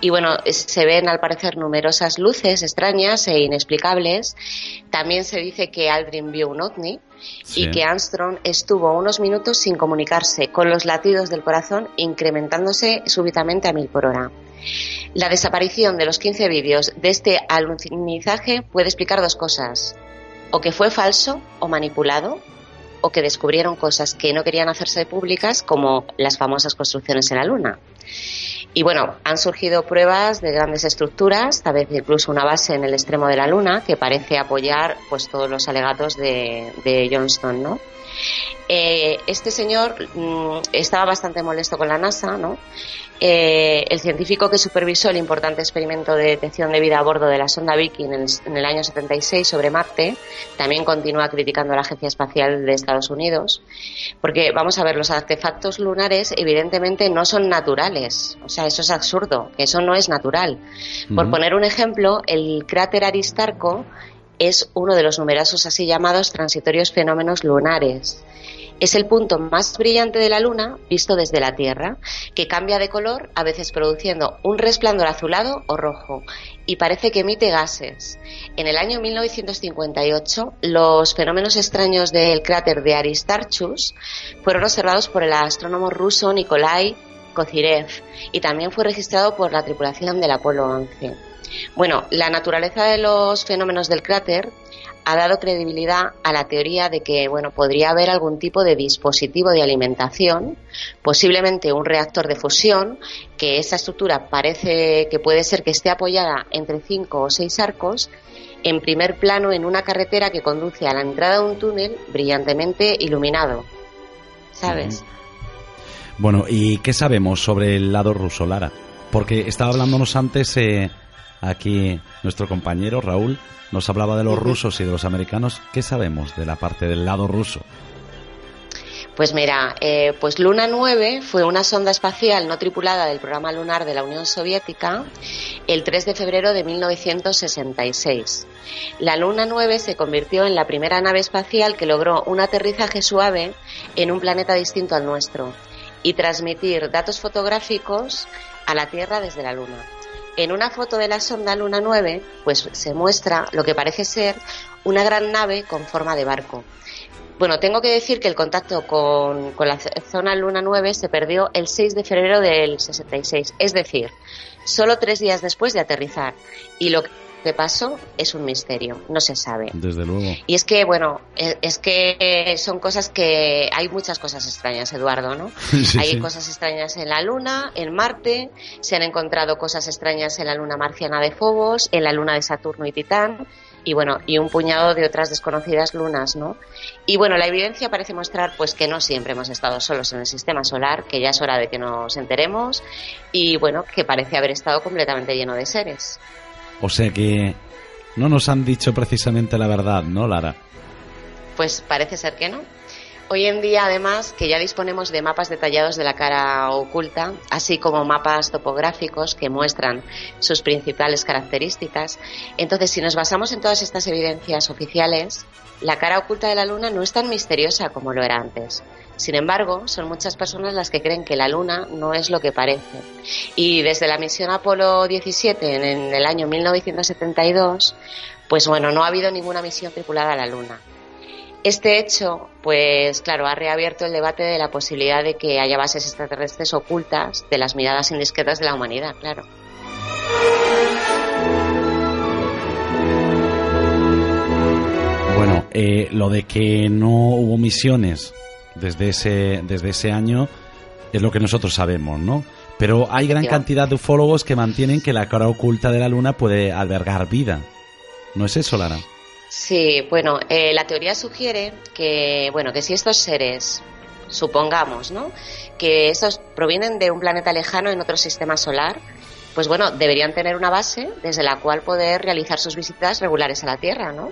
y bueno, se ven al parecer numerosas luces extrañas e inexplicables. También se dice que Aldrin vio un ovni y que Armstrong estuvo unos minutos sin comunicarse, con los latidos del corazón incrementándose súbitamente a mil por hora. La desaparición de los 15 vídeos de este alunizaje puede explicar dos cosas o que fue falso o manipulado o que descubrieron cosas que no querían hacerse públicas como las famosas construcciones en la Luna. Y bueno, han surgido pruebas de grandes estructuras, tal vez incluso una base en el extremo de la Luna que parece apoyar pues todos los alegatos de, de Johnston, ¿no? Eh, este señor mm, estaba bastante molesto con la NASA, ¿no? Eh, el científico que supervisó el importante experimento de detección de vida a bordo de la sonda Viking en el, año 76 sobre Marte también continúa criticando a la Agencia Espacial de Estados Unidos, porque vamos a ver, los artefactos lunares evidentemente no son naturales, o sea, eso es absurdo, eso no es natural. Por poner un ejemplo, el cráter Aristarco es uno de los numerosos así llamados transitorios fenómenos lunares. Es el punto más brillante de la Luna visto desde la Tierra, que cambia de color, a veces produciendo un resplandor azulado o rojo, y parece que emite gases. En el año 1958, los fenómenos extraños del cráter de Aristarchus fueron observados por el astrónomo ruso Nikolai Kozirev y también fue registrado por la tripulación del Apolo 11. Bueno, la naturaleza de los fenómenos del cráter ha dado credibilidad a la teoría de que bueno, podría haber algún tipo de dispositivo de alimentación, posiblemente un reactor de fusión, que esa estructura parece que puede ser que esté apoyada entre cinco o seis arcos en primer plano en una carretera que conduce a la entrada de un túnel brillantemente iluminado. ¿Sabes? Bueno, ¿y qué sabemos sobre el lado ruso, Lara? Porque estaba hablándonos antes eh, aquí nuestro compañero Raúl, nos hablaba de los rusos y de los americanos. ¿Qué sabemos de la parte del lado ruso? Pues mira, eh, pues Luna 9 fue una sonda espacial no tripulada del programa lunar de la Unión Soviética el 3 de febrero de 1966. La Luna 9 se convirtió en la primera nave espacial que logró un aterrizaje suave en un planeta distinto al nuestro y transmitir datos fotográficos a la Tierra desde la Luna. En una foto de la sonda Luna 9, pues se muestra lo que parece ser una gran nave con forma de barco bueno, tengo que decir que el contacto con, la zona Luna 9 se perdió el 6 de febrero del 66, es decir, solo tres días después de aterrizar. Y lo que pasó es un misterio, no se sabe. Desde luego. Y es que, bueno, e, es que son cosas que. Hay muchas cosas extrañas, Eduardo, ¿no? (laughs) hay cosas extrañas en la Luna, en Marte, se han encontrado cosas extrañas en la Luna marciana de Phobos, en la Luna de Saturno y Titán y bueno, y un puñado de otras desconocidas lunas, ¿no? Y bueno, la evidencia parece mostrar pues que no siempre hemos estado solos en el sistema solar, que ya es hora de que nos enteremos y bueno, que parece haber estado completamente lleno de seres. O sea que no nos han dicho precisamente la verdad, ¿no, Lara? Pues parece ser que no. Hoy en día, además, que ya disponemos de mapas detallados de la cara oculta, así como mapas topográficos que muestran sus principales características, entonces si nos basamos en todas estas evidencias oficiales, la cara oculta de la Luna no es tan misteriosa como lo era antes. Sin embargo, son muchas personas las que creen que la Luna no es lo que parece. Y desde la misión Apolo 17 en el año 1972, pues bueno, no ha habido ninguna misión tripulada a la Luna. Este hecho, pues claro, ha reabierto el debate de la posibilidad de que haya bases extraterrestres ocultas de las miradas indiscretas de la humanidad, claro. Bueno, eh, lo de que no hubo misiones desde ese, desde ese año es lo que nosotros sabemos, ¿no? Pero hay gran cantidad de ufólogos que mantienen que la cara oculta de la Luna puede albergar vida. ¿No es eso, Lara? Sí, bueno, eh, la teoría sugiere que, bueno, que si estos seres, supongamos, ¿no? Que estos provienen de un planeta lejano en otro sistema solar, pues bueno, deberían tener una base desde la cual poder realizar sus visitas regulares a la Tierra, ¿no?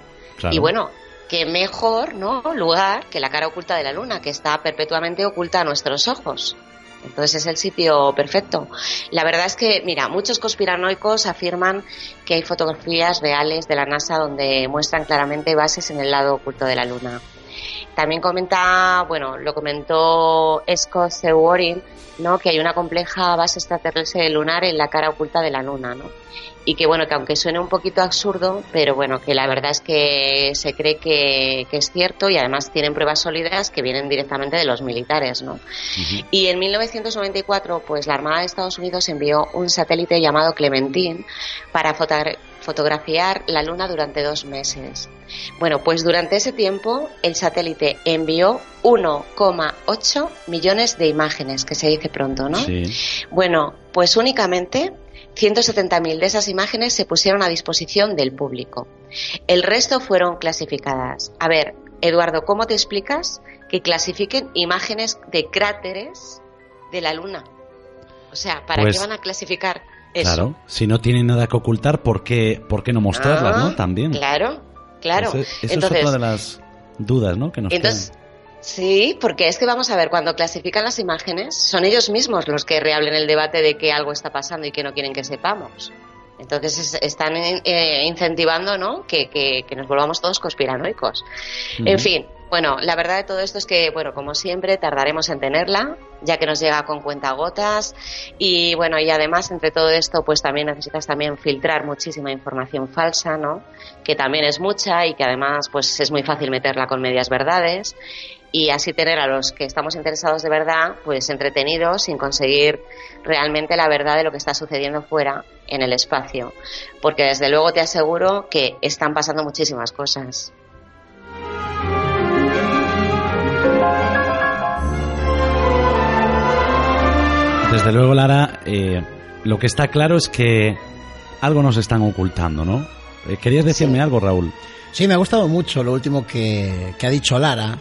Y bueno, qué mejor, ¿no? Lugar que la cara oculta de la Luna, que está perpetuamente oculta a nuestros ojos. Entonces es el sitio perfecto. La verdad es que, mira, muchos conspiranoicos afirman que hay fotografías reales de la NASA donde muestran claramente bases en el lado oculto de la Luna. También comenta, bueno, lo comentó Scott C. Warren, ¿no? que hay una compleja base extraterrestre lunar en la cara oculta de la Luna, ¿no? y que bueno, que aunque suene un poquito absurdo, pero bueno, que la verdad es que se cree que, es cierto y además tienen pruebas sólidas que vienen directamente de los militares, ¿no? Y en 1994, pues la Armada de Estados Unidos envió un satélite llamado Clementine para fotografiar la Luna durante dos meses. Bueno, pues durante ese tiempo el satélite envió 1,8 millones de imágenes, que se dice pronto, ¿no? Sí. Bueno, pues únicamente 170.000 de esas imágenes se pusieron a disposición del público. El resto fueron clasificadas. A ver, Eduardo, ¿cómo te explicas que clasifiquen imágenes de cráteres de la Luna? O sea, ¿para qué pues, van a clasificar eso? Claro, si no tienen nada que ocultar, ¿por qué, por qué no mostrarlas, no? Ah, También. Claro, claro. Eso, es otra de las dudas, ¿no? Que nos entonces, Sí, porque es que vamos a ver, cuando clasifican las imágenes, son ellos mismos los que reablen el debate de que algo está pasando y que no quieren que sepamos. Entonces están eh, incentivando ¿no? Que, que, nos volvamos todos conspiranoicos. En fin, bueno, la verdad de todo esto es que, bueno, como siempre, tardaremos en tenerla, ya que nos llega con cuentagotas. Y bueno, y además, entre todo esto, pues también necesitas también filtrar muchísima información falsa, ¿no? Que también es mucha y que además, pues es muy fácil meterla con medias verdades y así tener a los que estamos interesados de verdad, pues entretenidos sin conseguir realmente la verdad de lo que está sucediendo fuera en el espacio. Porque desde luego te aseguro que están pasando muchísimas cosas. Desde luego, Lara, eh, lo que está claro es que algo nos están ocultando, ¿no? Eh, ¿Querías decirme algo, Raúl? Sí, me ha gustado mucho lo último que, que ha dicho Lara,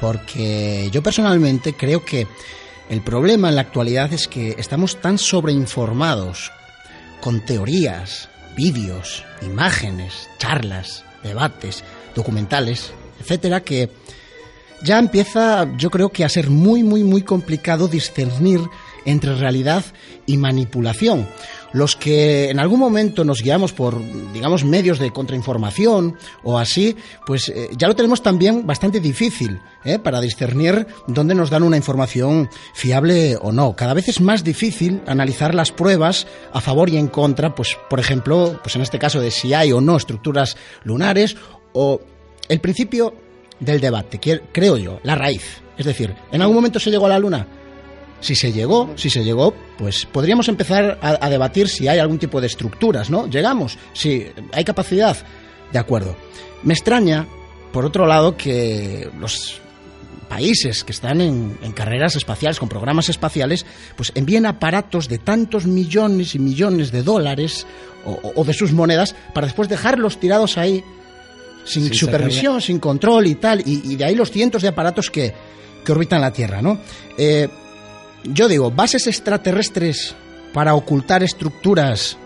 porque yo personalmente creo que El problema en la actualidad es que estamos tan sobreinformados con teorías, vídeos, imágenes, charlas, debates, documentales, etcétera, que ya empieza, yo creo que a ser muy, muy, muy complicado discernir entre realidad y manipulación. Los que en algún momento nos guiamos por, digamos, medios de contrainformación o así, pues eh, ya lo tenemos también bastante difícil ¿eh? para discernir dónde nos dan una información fiable o no. Cada vez es más difícil analizar las pruebas a favor y en contra, pues, por ejemplo, pues en este caso de si hay o no estructuras lunares o el principio del debate, creo yo, la raíz. Es decir, ¿en algún momento se llegó a la Luna? Si se llegó, si se llegó, pues podríamos empezar a, debatir si hay algún tipo de estructuras, ¿no? Llegamos, si hay capacidad, de acuerdo. Me extraña, por otro lado, que los países que están en, carreras espaciales, con programas espaciales, pues envíen aparatos de tantos millones y millones de dólares o, de sus monedas para después dejarlos tirados ahí sin supervisión, sin control y tal, y, de ahí los cientos de aparatos que, que orbitan la Tierra, ¿no? Eh, yo digo, bases extraterrestres para ocultar estructuras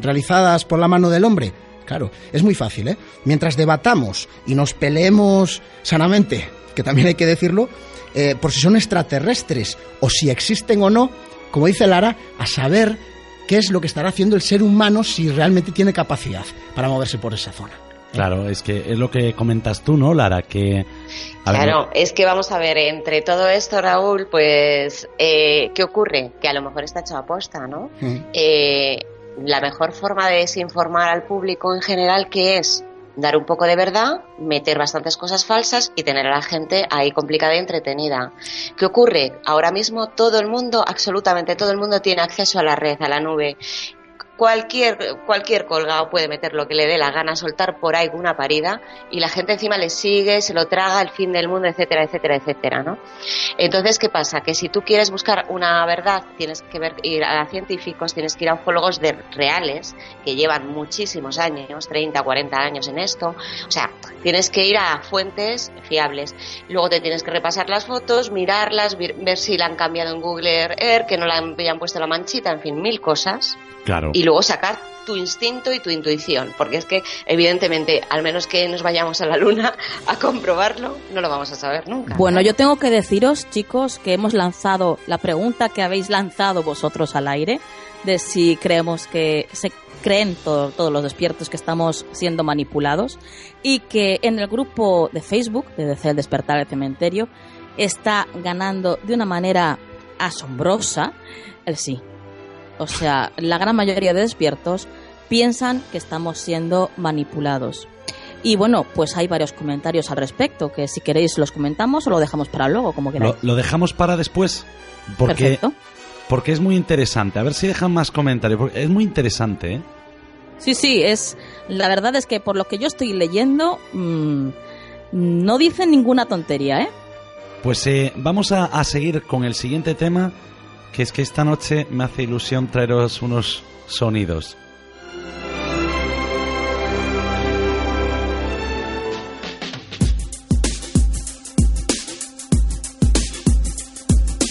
realizadas por la mano del hombre. Claro, es muy fácil, ¿eh? Mientras debatamos y nos peleemos sanamente, que también hay que decirlo, eh, por si son extraterrestres o si existen o no, como dice Lara, a saber qué es lo que estará haciendo el ser humano si realmente tiene capacidad para moverse por esa zona. Claro, es que es lo que comentas tú, ¿no, Lara? Que claro, es que vamos a ver, entre todo esto, Raúl, pues, eh, ¿qué ocurre? Que a lo mejor está hecho a posta, ¿no? Mm. Eh, la mejor forma de desinformar al público en general, ¿qué es? Dar un poco de verdad, meter bastantes cosas falsas y tener a la gente ahí complicada y entretenida. ¿Qué ocurre? Ahora mismo todo el mundo, absolutamente todo el mundo tiene acceso a la red, a la nube cualquier, cualquier colgado puede meter lo que le dé la gana, soltar por ahí una parida y la gente encima le sigue, se lo traga, el fin del mundo, etcétera, etcétera, etcétera, ¿no? Entonces, ¿qué pasa? Que si tú quieres buscar una verdad, tienes que ver, ir a científicos, tienes que ir a ufólogos de, reales, que llevan muchísimos años, 30, 40 años en esto, o sea, tienes que ir a fuentes fiables. Luego te tienes que repasar las fotos, mirarlas, ver, si la han cambiado en Google Earth, que no la han, hayan puesto la manchita, en fin, mil cosas. Claro. Y luego sacar tu instinto y tu intuición, porque es que evidentemente, al menos que nos vayamos a la luna (laughs) a comprobarlo, no lo vamos a saber nunca. Bueno, yo tengo que deciros, chicos, que hemos lanzado la pregunta que habéis lanzado vosotros al aire, de si creemos que se creen todos los despiertos que estamos siendo manipulados y que en el grupo de Facebook de DC El Despertar del Cementerio está ganando de una manera asombrosa el sí. O sea, la gran mayoría de despiertos piensan que estamos siendo manipulados. Y bueno, pues hay varios comentarios al respecto, que si queréis los comentamos o lo dejamos para luego, como queráis. Lo, dejamos para después, porque, porque es muy interesante. A ver si dejan más comentarios, porque es muy interesante, ¿eh? Sí, sí, es la verdad es que por lo que yo estoy leyendo, mm, no dicen ninguna tontería, ¿eh? Pues eh, vamos a seguir con el siguiente tema que es que esta noche me hace ilusión traeros unos sonidos.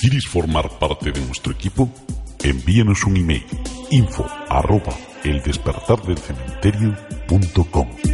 ¿Quieres formar parte de nuestro equipo? Envíenos un email info arroba cementerio.com.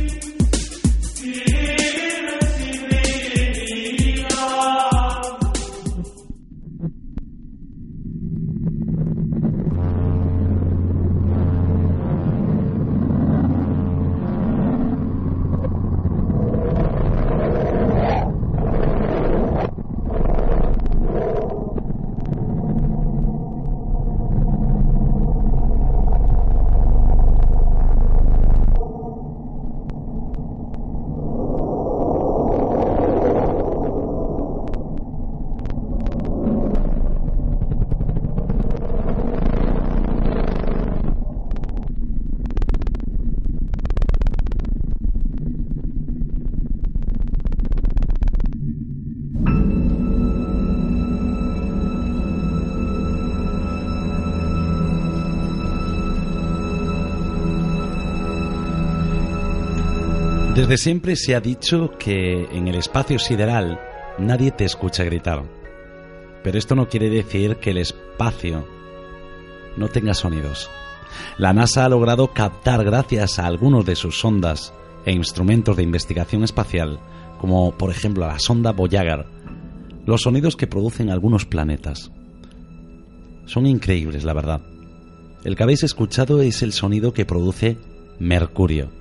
Desde siempre se ha dicho que en el espacio sideral nadie te escucha gritar. Pero esto no quiere decir que el espacio no tenga sonidos. La NASA ha logrado captar gracias a algunos de sus sondas e instrumentos de investigación espacial, como por ejemplo la sonda Voyager, los sonidos que producen algunos planetas. Son increíbles, la verdad. El que habéis escuchado es el sonido que produce Mercurio,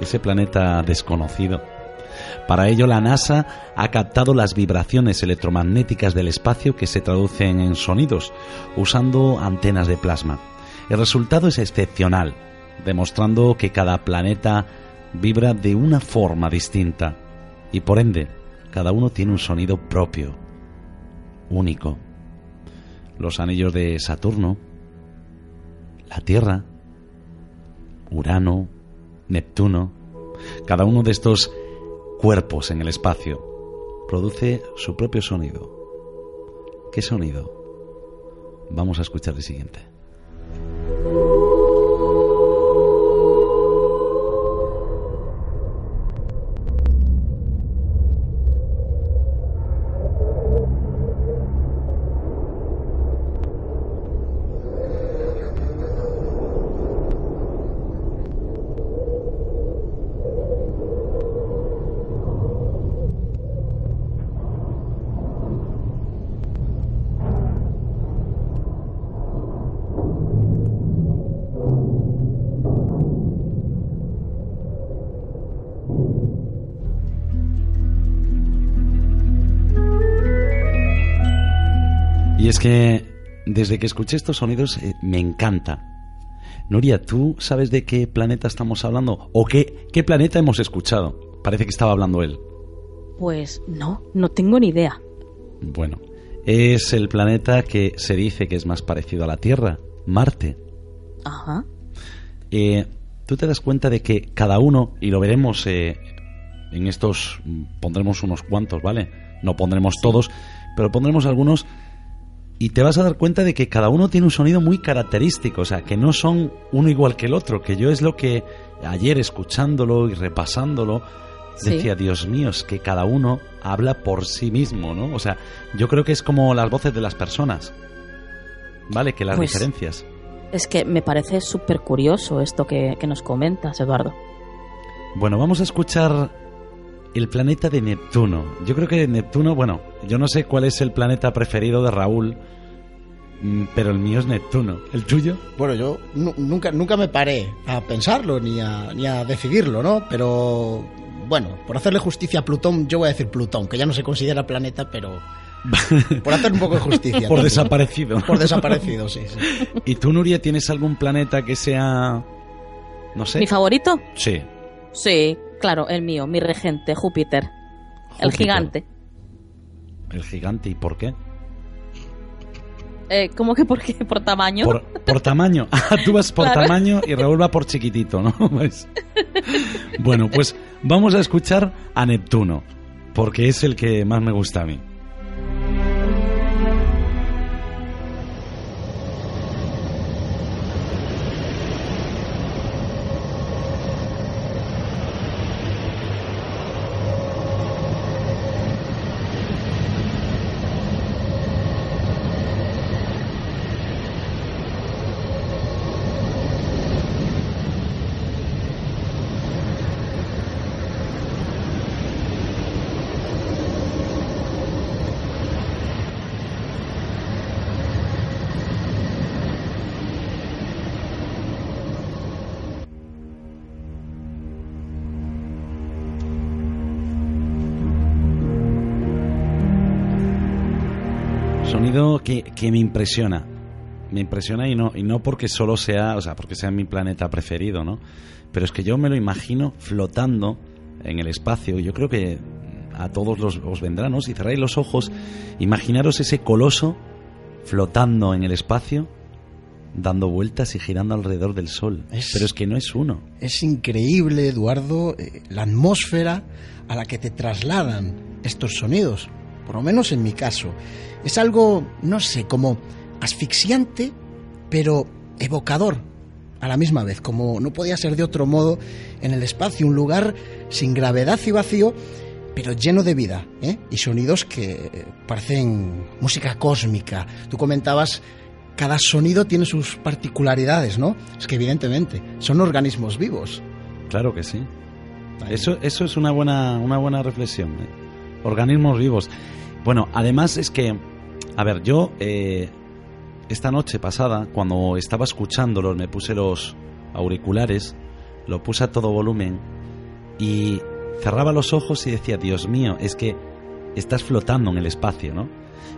ese planeta desconocido. Para ello, la NASA ha captado las vibraciones electromagnéticas del espacio que se traducen en sonidos usando antenas de plasma. El resultado es excepcional, demostrando que cada planeta vibra de una forma distinta y por ende cada uno tiene un sonido propio, único. Los anillos de Saturno, la Tierra, Urano, Neptuno, cada uno de estos cuerpos en el espacio produce su propio sonido. ¿Qué sonido? Vamos a escuchar el siguiente. Y es que desde que escuché estos sonidos eh, me encanta. Nuria, ¿tú sabes de qué planeta estamos hablando? ¿O qué, qué planeta hemos escuchado? Parece que estaba hablando él. Pues no, no tengo ni idea. Bueno, es el planeta que se dice que es más parecido a la Tierra, Marte. Ajá. Eh, Tú te das cuenta de que cada uno, y lo veremos eh, en estos, pondremos unos cuantos, ¿vale? No pondremos todos, pero pondremos algunos y te vas a dar cuenta de que cada uno tiene un sonido muy característico, o sea, que no son uno igual que el otro, que yo es lo que ayer escuchándolo y repasándolo Sí. decía, Dios mío, es que cada uno habla por sí mismo, ¿no? O sea, yo creo que es como las voces de las personas, ¿vale? Que las Pues- diferencias. Es que me parece súper curioso esto que, que nos comentas, Eduardo. Bueno, vamos a escuchar el planeta de Neptuno. Yo creo que Neptuno, bueno, yo no sé cuál es el planeta preferido de Raúl, mm, pero el mío es Neptuno. ¿El tuyo? Bueno, yo nu- nunca, nunca me paré a pensarlo ni a, ni a decidirlo, ¿no? Pero bueno, por hacerle justicia a Plutón, yo voy a decir Plutón, que ya no se considera planeta, pero (laughs) por hacer un poco de justicia. Por también. desaparecido. Por desaparecido, sí, sí. ¿Y tú, Nuria, tienes algún planeta que sea... no sé? ¿Mi favorito? Sí. Sí, claro, el mío, mi regente, Júpiter. El gigante. El gigante, ¿y por qué? Eh, ¿Cómo que por qué? (laughs) ¿Por tamaño? Por, por tamaño. (laughs) Ah, tú vas por Claro. tamaño y Raúl va por chiquitito, ¿no? (laughs) Pues- Bueno, pues vamos a escuchar a Neptuno, porque es el que más me gusta a mí. Que, me impresiona. Me impresiona y no, y no porque solo sea, o sea, porque sea mi planeta preferido, ¿no? Pero es que yo me lo imagino flotando en el espacio. Yo creo que a todos los, os vendrá, ¿no? Si cerráis los ojos, imaginaros ese coloso flotando en el espacio, dando vueltas y girando alrededor del Sol. Es- Pero es que no es uno. Es increíble, Eduardo, eh, la atmósfera a la que te trasladan estos sonidos, por lo menos en mi caso. Es algo, no sé, como asfixiante, pero evocador a la misma vez, como no podía ser de otro modo en el espacio, un lugar sin gravedad y vacío, pero lleno de vida, ¿eh? y sonidos que parecen música cósmica. Tú comentabas, cada sonido tiene sus particularidades, ¿no? Es que evidentemente son organismos vivos. Claro que sí. Eso, eso es una buena, una buena reflexión. ¿eh? Organismos vivos. Bueno, además es que, a ver, yo eh, esta noche pasada, cuando estaba escuchándolos, me puse los auriculares, lo puse a todo volumen y cerraba los ojos y decía, Dios mío, es que estás flotando en el espacio, ¿no?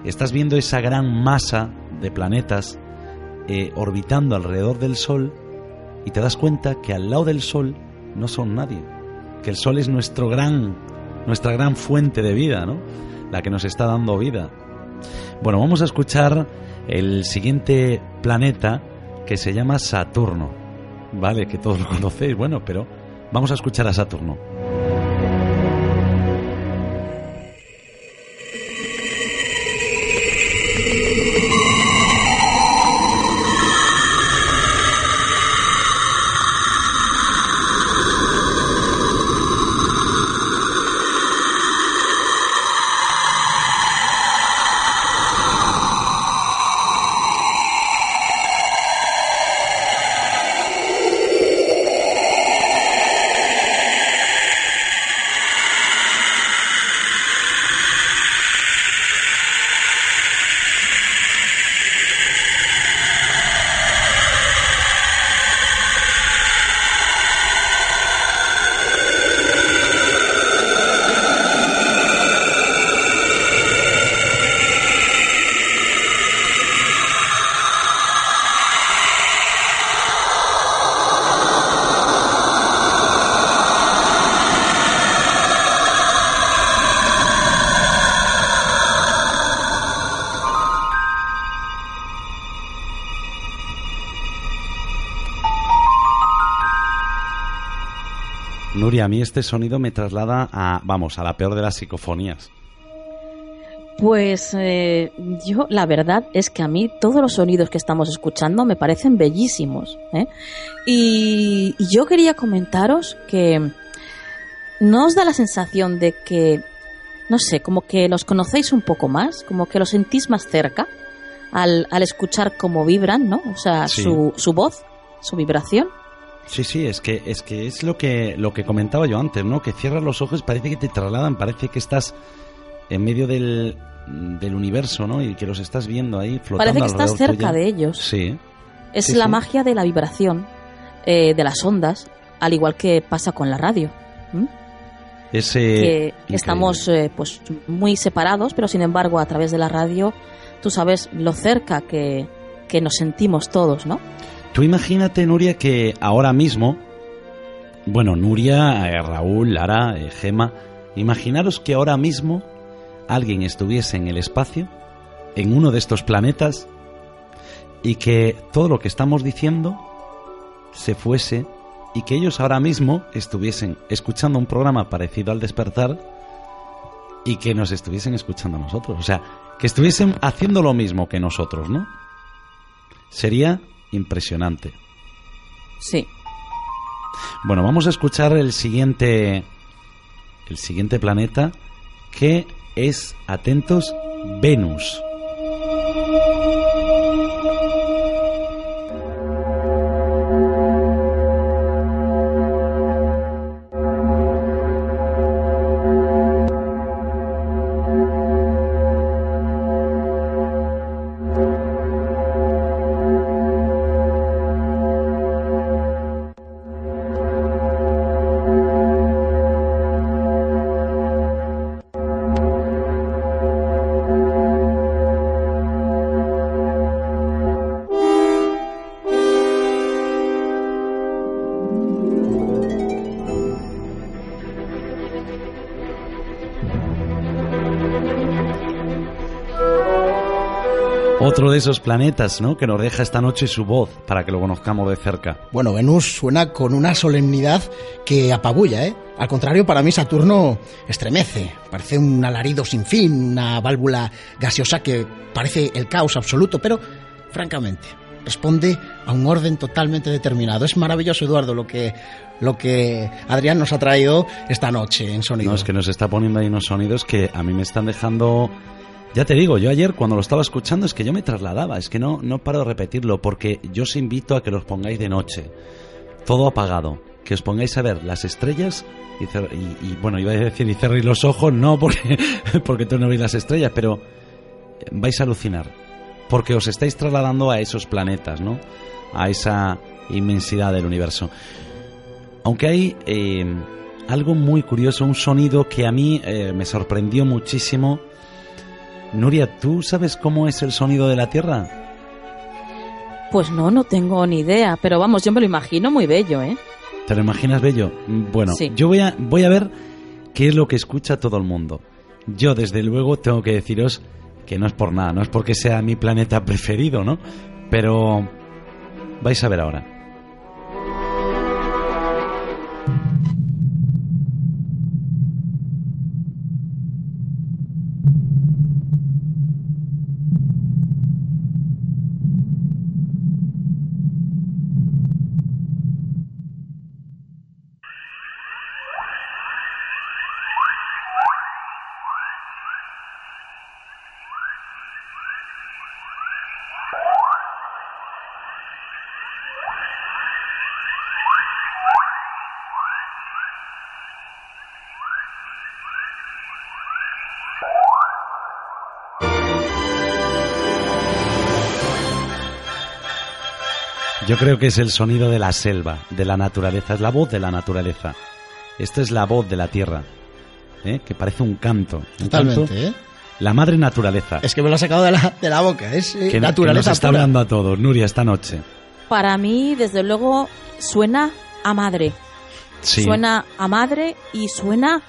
Estás viendo esa gran masa de planetas eh, orbitando alrededor del Sol y te das cuenta que al lado del Sol no son nadie, que el Sol es nuestro gran, nuestra gran fuente de vida, ¿no? La que nos está dando vida. Bueno, vamos a escuchar el siguiente planeta que se llama Saturno. Vale, que todos lo conocéis, bueno, pero vamos a escuchar a Saturno. A mí este sonido me traslada a, vamos, a la peor de las psicofonías. Pues eh, yo la verdad es que a mí todos los sonidos que estamos escuchando me parecen bellísimos. ¿eh? Y, y yo quería comentaros que no os da la sensación de que, no sé, como que los conocéis un poco más, como que los sentís más cerca al, al escuchar cómo vibran, ¿no? O sea, Sí. su, su voz, su vibración. Sí, sí, es que es que es lo que lo que comentaba yo antes, ¿no? Que cierras los ojos, parece que te trasladan, parece que estás en medio del, del universo, ¿no? Y que los estás viendo ahí flotando Parece que estás cerca tuya. de ellos. Sí. Es Sí, la sí. magia de la vibración, eh, de las ondas, al igual que pasa con la radio. ¿m? Ese que estamos eh, pues muy separados, pero sin embargo a través de la radio tú sabes lo cerca que, que nos sentimos todos, ¿no? Tú imagínate, Nuria, que ahora mismo, bueno, Nuria, eh, Raúl, Lara, eh, Gema, imaginaros que ahora mismo alguien estuviese en el espacio, en uno de estos planetas, y que todo lo que estamos diciendo se fuese y que ellos ahora mismo estuviesen escuchando un programa parecido al despertar y que nos estuviesen escuchando a nosotros. O sea, que estuviesen haciendo lo mismo que nosotros, ¿no? Sería impresionante. Sí. Bueno, vamos a escuchar el siguiente el siguiente planeta que es atentos Venus. Otro de esos planetas, ¿no? Que nos deja esta noche su voz para que lo conozcamos de cerca. Bueno, Venus suena con una solemnidad que apabulla, ¿eh? Al contrario, para mí Saturno estremece. Parece un alarido sin fin, una válvula gaseosa que parece el caos absoluto, pero francamente, responde a un orden totalmente determinado. Es maravilloso, Eduardo, lo que, lo que Adrián nos ha traído esta noche en sonido. No, es que nos está poniendo ahí unos sonidos que a mí me están dejando... Ya te digo, yo ayer cuando lo estaba escuchando es que yo me trasladaba, es que no, no paro de repetirlo, porque yo os invito a que los pongáis de noche, todo apagado, que os pongáis a ver las estrellas y, y, bueno, iba a decir y cerréis los ojos, no, porque, (laughs) porque tú no veis las estrellas, pero vais a alucinar, porque os estáis trasladando a esos planetas, ¿no? A esa inmensidad del universo. Aunque hay eh, algo muy curioso, un sonido que a mí eh, me sorprendió muchísimo. Nuria, ¿tú sabes cómo es el sonido de la Tierra? Pues no, no tengo ni idea, pero vamos, yo me lo imagino muy bello, ¿eh? ¿Te lo imaginas bello? Bueno, yo voy a, voy a ver qué es lo que escucha todo el mundo. Yo, desde luego, tengo que deciros que no es por nada, no es porque sea mi planeta preferido, ¿no? Pero vais a ver ahora. Yo creo que es el sonido de la selva, de la naturaleza, es la voz de la naturaleza. Esta es la voz de la tierra, ¿eh? que parece un canto. Totalmente, ¿eh? La madre naturaleza. Es que me lo ha sacado de la, de la boca, es eh, naturaleza. Que nos está hablando a todos, Nuria, esta noche. Para mí, desde luego, suena a madre. Sí. Suena a madre y suena,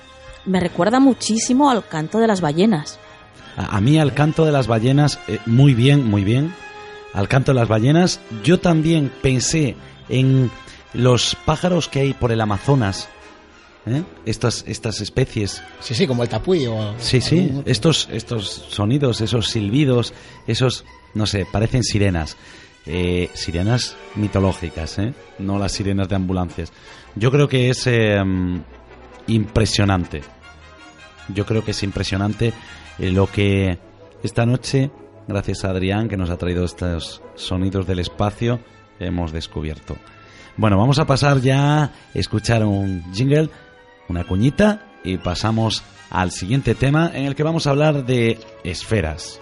me recuerda muchísimo al canto de las ballenas. A, a mí al canto de las ballenas, eh, muy bien, muy bien al canto de las ballenas. Yo también pensé en los pájaros que hay por el Amazonas. ¿eh? Estas, estas especies. Sí, sí, como el tapuy o... Sí, sí, estos, estos sonidos, esos silbidos, esos, no sé, parecen sirenas. Eh, sirenas mitológicas, ¿eh? no las sirenas de ambulancias. Yo creo que es em, impresionante. Yo creo que es impresionante lo que esta noche gracias a Adrián que nos ha traído estos sonidos del espacio, hemos descubierto. Bueno, vamos a pasar ya a escuchar un jingle, una cuñita, y pasamos al siguiente tema en el que vamos a hablar de esferas.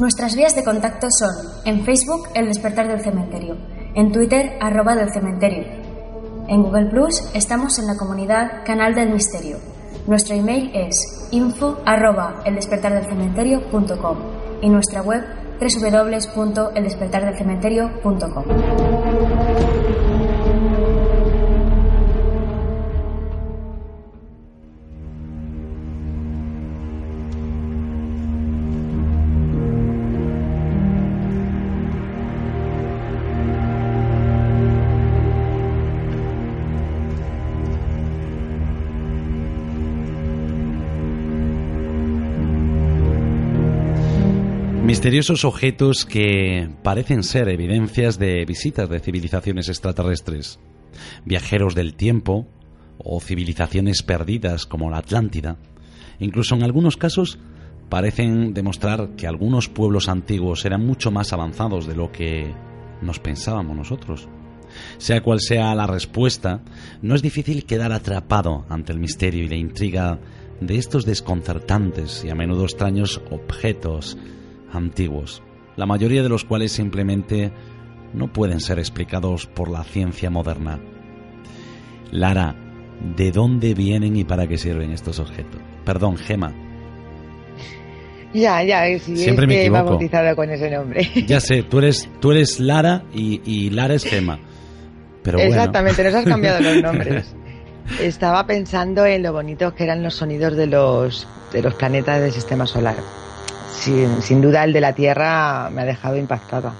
Nuestras vías de contacto son en Facebook El Despertar del Cementerio, en Twitter arroba del Cementerio en Google Plus estamos en la comunidad Canal del Misterio. Nuestro email es info y nuestra web www.eldespertardelcementerio.com. Misteriosos objetos que parecen ser evidencias de visitas de civilizaciones extraterrestres, viajeros del tiempo o civilizaciones perdidas como la Atlántida. Incluso en algunos casos parecen demostrar que algunos pueblos antiguos eran mucho más avanzados de lo que nos pensábamos nosotros. Sea cual sea la respuesta, no es difícil quedar atrapado ante el misterio y la intriga de estos desconcertantes y a menudo extraños objetos antiguos, la mayoría de los cuales simplemente no pueden ser explicados por la ciencia moderna. Lara, ¿de dónde vienen y para qué sirven estos objetos? Perdón, Gema. (laughs) Ya, ya, sí, Siempre me equivoco. bautizado con ese nombre. Ya sé, (laughs) tú eres, tú eres Lara y, Lara es Gema. Pero Exactamente, nos has cambiado los nombres. (laughs) Estaba pensando en lo bonitos que eran los sonidos de los, de los planetas del sistema solar sin, duda el de la Tierra me ha dejado impactada.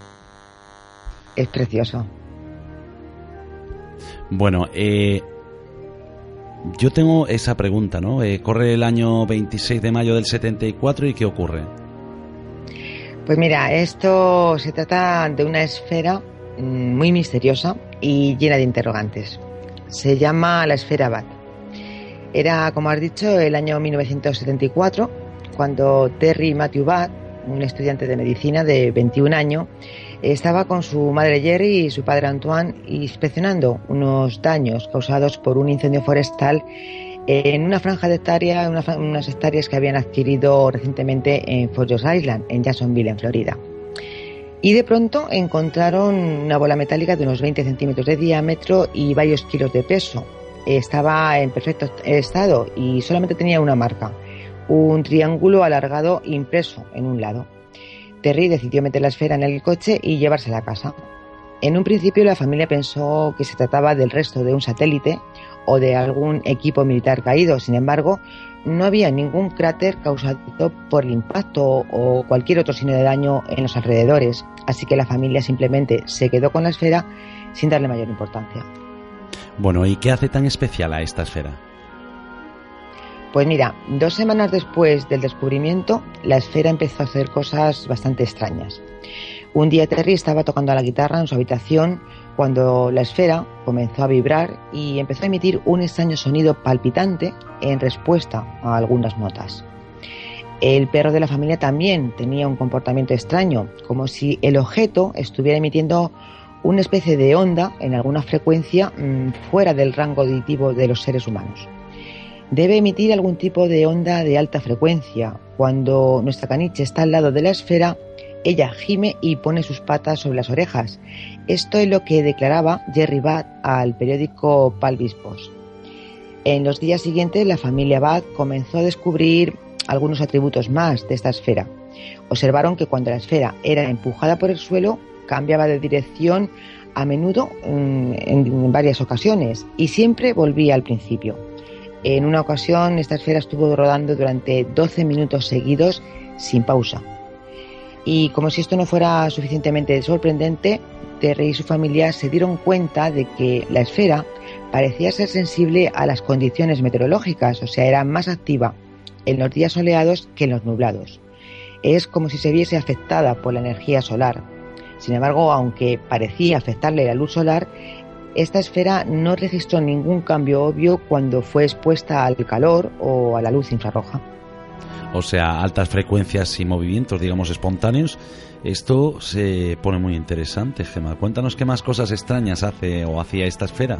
Es precioso. Bueno, eh, yo tengo esa pregunta, ¿no? Eh, corre el año 26 de mayo del 74 y ¿qué ocurre? Pues mira, esto se trata de una esfera mm, muy misteriosa y llena de interrogantes. Se llama la esfera Bat. Era, como has dicho, el año 1974, cuando Terry Matthew Bat, un estudiante de medicina de 21 años, estaba con su madre Jerry y su padre Antoine inspeccionando unos daños causados por un incendio forestal en una franja de hectáreas, unas hectáreas que habían adquirido recientemente en Fort Island, en Jacksonville, en Florida. Y de pronto encontraron una bola metálica de unos 20 centímetros de diámetro y varios kilos de peso. Estaba en perfecto estado y solamente tenía una marca, un triángulo alargado impreso en un lado. Terry decidió meter la esfera en el coche y llevársela a casa. En un principio la familia pensó que se trataba del resto de un satélite o de algún equipo militar caído. Sin embargo, no había ningún cráter causado por el impacto o cualquier otro signo de daño en los alrededores. Así que la familia simplemente se quedó con la esfera sin darle mayor importancia. Bueno, ¿y qué hace tan especial a esta esfera? Pues mira, dos semanas después del descubrimiento, la esfera empezó a hacer cosas bastante extrañas. Un día Terry estaba tocando la guitarra en su habitación cuando la esfera comenzó a vibrar y empezó a emitir un extraño sonido palpitante en respuesta a algunas notas. El perro de la familia también tenía un comportamiento extraño, como si el objeto estuviera emitiendo una especie de onda en alguna frecuencia mm, fuera del rango auditivo de los seres humanos debe emitir algún tipo de onda de alta frecuencia. Cuando nuestra caniche está al lado de la esfera, ella gime y pone sus patas sobre las orejas. Esto es lo que declaraba Jerry Bad al periódico Palvis Post. En los días siguientes, la familia Bad comenzó a descubrir algunos atributos más de esta esfera. Observaron que cuando la esfera era empujada por el suelo, cambiaba de dirección a menudo mm, en varias ocasiones y siempre volvía al principio. En una ocasión, esta esfera estuvo rodando durante 12 minutos seguidos sin pausa. Y como si esto no fuera suficientemente sorprendente, Terry y su familia se dieron cuenta de que la esfera parecía ser sensible a las condiciones meteorológicas, o sea, era más activa en los días soleados que en los nublados. Es como si se viese afectada por la energía solar. Sin embargo, aunque parecía afectarle la luz solar, esta esfera no registró ningún cambio obvio cuando fue expuesta al calor o a la luz infrarroja. O sea, altas frecuencias y movimientos, digamos, espontáneos. Esto se pone muy interesante, Gemma. Cuéntanos qué más cosas extrañas hace o hacía esta esfera.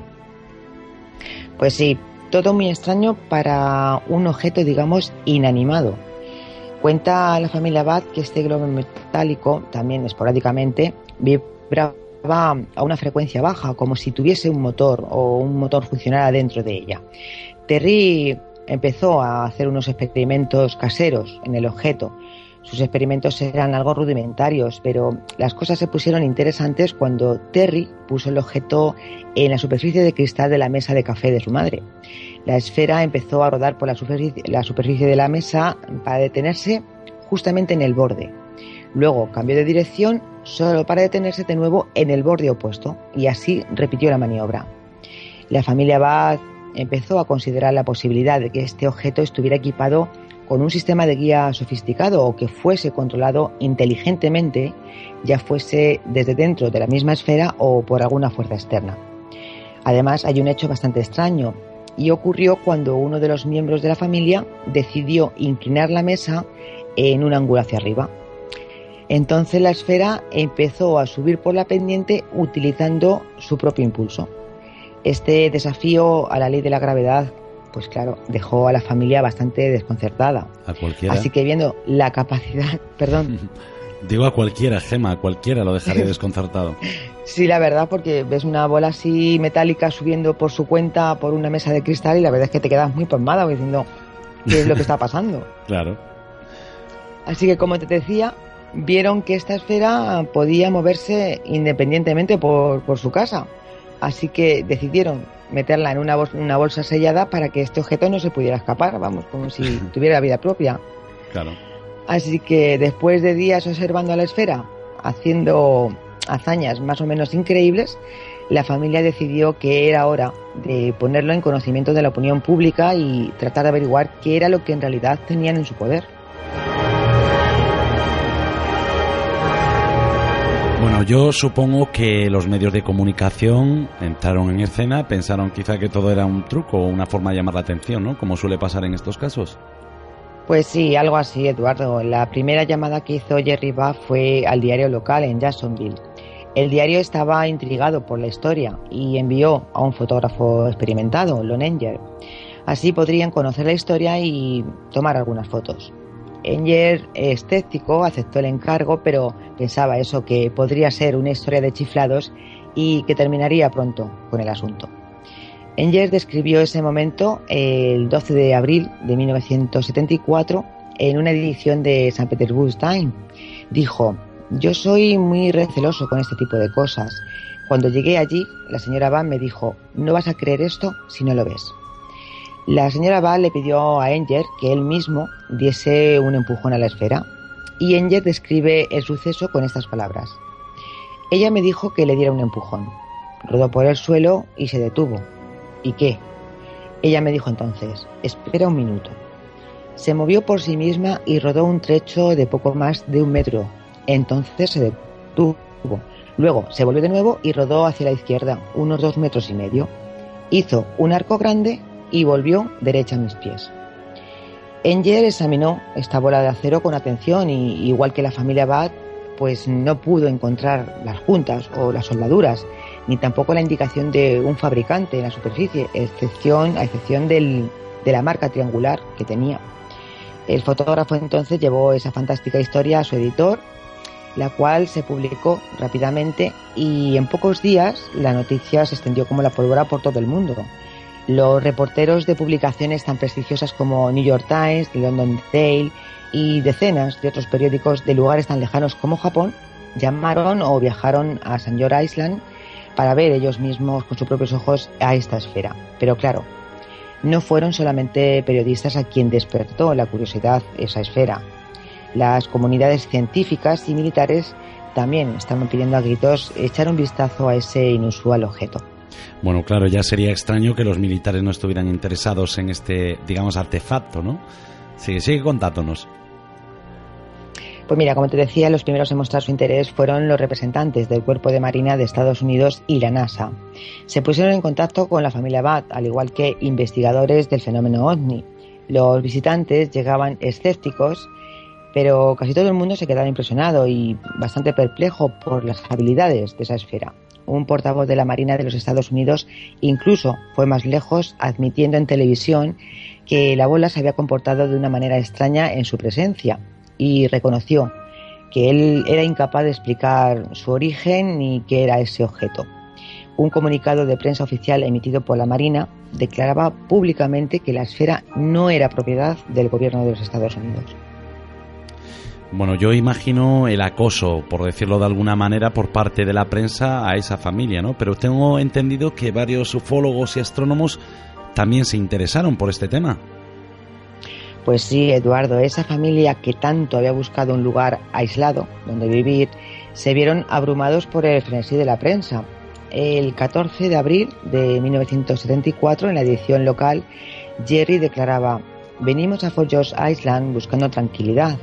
Pues sí, todo muy extraño para un objeto, digamos, inanimado. Cuenta la familia Bad que este globo metálico, también esporádicamente, vibra va a una frecuencia baja, como si tuviese un motor o un motor funcionara dentro de ella. Terry empezó a hacer unos experimentos caseros en el objeto. Sus experimentos eran algo rudimentarios, pero las cosas se pusieron interesantes cuando Terry puso el objeto en la superficie de cristal de la mesa de café de su madre. La esfera empezó a rodar por la superficie, la superficie de la mesa para detenerse justamente en el borde. Luego cambió de dirección solo para detenerse de nuevo en el borde opuesto y así repitió la maniobra. La familia Bath empezó a considerar la posibilidad de que este objeto estuviera equipado con un sistema de guía sofisticado o que fuese controlado inteligentemente, ya fuese desde dentro de la misma esfera o por alguna fuerza externa. Además, hay un hecho bastante extraño y ocurrió cuando uno de los miembros de la familia decidió inclinar la mesa en un ángulo hacia arriba. Entonces la esfera empezó a subir por la pendiente utilizando su propio impulso. Este desafío a la ley de la gravedad, pues claro, dejó a la familia bastante desconcertada. A cualquiera. Así que viendo la capacidad, (laughs) perdón. (laughs) Digo a cualquiera, Gema, a cualquiera lo dejaría (laughs) desconcertado. sí, la verdad, porque ves una bola así metálica subiendo por su cuenta por una mesa de cristal y la verdad es que te quedas muy palmada diciendo qué es lo que está pasando. claro. Así que como te decía, vieron que esta esfera podía moverse independientemente por, por su casa. Así que decidieron meterla en una bolsa, una bolsa sellada para que este objeto no se pudiera escapar, vamos, como si (laughs) tuviera vida propia. Claro. Así que después de días observando a la esfera, haciendo hazañas más o menos increíbles, la familia decidió que era hora de ponerlo en conocimiento de la opinión pública y tratar de averiguar qué era lo que en realidad tenían en su poder. Bueno, yo supongo que los medios de comunicación entraron en escena, pensaron quizá que todo era un truco o una forma de llamar la atención, ¿no? Como suele pasar en estos casos. Pues sí, algo así, Eduardo. La primera llamada que hizo Jerry Buff fue al diario local en Jacksonville. El diario estaba intrigado por la historia y envió a un fotógrafo experimentado, Lon Enger. Así podrían conocer la historia y tomar algunas fotos. Enger, escéptico, aceptó el encargo, pero pensaba eso, que podría ser una historia de chiflados y que terminaría pronto con el asunto. Enger describió ese momento el 12 de abril de 1974 en una edición de San Petersburg Times. Dijo, yo soy muy receloso con este tipo de cosas. Cuando llegué allí, la señora Van me dijo, no vas a creer esto si no lo ves. La señora Val le pidió a Enger que él mismo diese un empujón a la esfera y Enger describe el suceso con estas palabras. Ella me dijo que le diera un empujón. Rodó por el suelo y se detuvo. ¿Y qué? Ella me dijo entonces, espera un minuto. Se movió por sí misma y rodó un trecho de poco más de un metro. Entonces se detuvo. Luego se volvió de nuevo y rodó hacia la izquierda, unos dos metros y medio. Hizo un arco grande y volvió derecha a mis pies. Enger examinó esta bola de acero con atención y, igual que la familia Bad, pues no pudo encontrar las juntas o las soldaduras, ni tampoco la indicación de un fabricante en la superficie, a excepción de la marca triangular que tenía. El fotógrafo entonces llevó esa fantástica historia a su editor, la cual se publicó rápidamente y en pocos días la noticia se extendió como la pólvora por todo el mundo. Los reporteros de publicaciones tan prestigiosas como New York Times, The London Daily y decenas de otros periódicos de lugares tan lejanos como Japón llamaron o viajaron a St. George Island para ver ellos mismos con sus propios ojos a esta esfera. Pero claro, no fueron solamente periodistas a quien despertó la curiosidad esa esfera. Las comunidades científicas y militares también estaban pidiendo a gritos echar un vistazo a ese inusual objeto. Bueno, claro, ya sería extraño que los militares no estuvieran interesados en este, digamos, artefacto, ¿no? Sigue, sigue contándonos. Pues mira, como te decía, los primeros en mostrar su interés fueron los representantes del Cuerpo de Marina de Estados Unidos y la NASA. Se pusieron en contacto con la familia Bat, al igual que investigadores del fenómeno OVNI. Los visitantes llegaban escépticos, pero casi todo el mundo se quedaba impresionado y bastante perplejo por las habilidades de esa esfera un portavoz de la Marina de los Estados Unidos incluso fue más lejos, admitiendo en televisión que la bola se había comportado de una manera extraña en su presencia y reconoció que él era incapaz de explicar su origen ni qué era ese objeto. Un comunicado de prensa oficial emitido por la Marina declaraba públicamente que la esfera no era propiedad del gobierno de los Estados Unidos. Bueno, yo imagino el acoso, por decirlo de alguna manera, por parte de la prensa a esa familia, ¿no? Pero tengo entendido que varios ufólogos y astrónomos también se interesaron por este tema. Pues sí, Eduardo, esa familia que tanto había buscado un lugar aislado donde vivir, se vieron abrumados por el frenesí de la prensa. El 14 de abril de 1974, en la edición local, Jerry declaraba, venimos a George Island buscando tranquilidad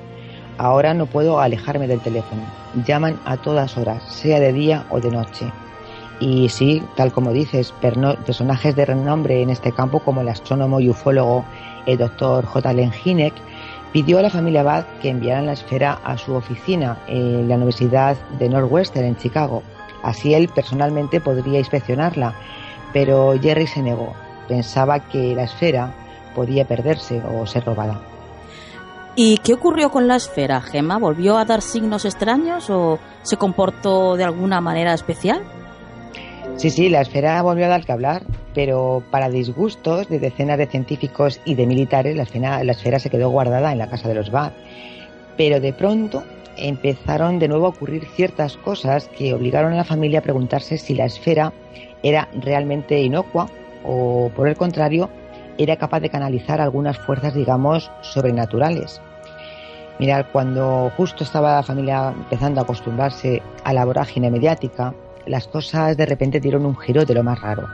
Ahora no puedo alejarme del teléfono. Llaman a todas horas, sea de día o de noche. Y sí, tal como dices, personajes de renombre en este campo como el astrónomo y ufólogo el doctor J. Len Hinek pidió a la familia Bad que enviaran la esfera a su oficina en la Universidad de Northwestern en Chicago. Así él personalmente podría inspeccionarla, pero Jerry se negó. Pensaba que la esfera podía perderse o ser robada. ¿Y qué ocurrió con la esfera, Gemma? ¿Volvió a dar signos extraños o se comportó de alguna manera especial? Sí, sí, la esfera volvió a dar que hablar, pero para disgustos de decenas de científicos y de militares, la esfera, la esfera se quedó guardada en la casa de los Bad. Pero de pronto empezaron de nuevo a ocurrir ciertas cosas que obligaron a la familia a preguntarse si la esfera era realmente inocua o, por el contrario, era capaz de canalizar algunas fuerzas, digamos, sobrenaturales. Mirad, cuando justo estaba la familia empezando a acostumbrarse a la vorágine mediática, las cosas de repente dieron un giro de lo más raro.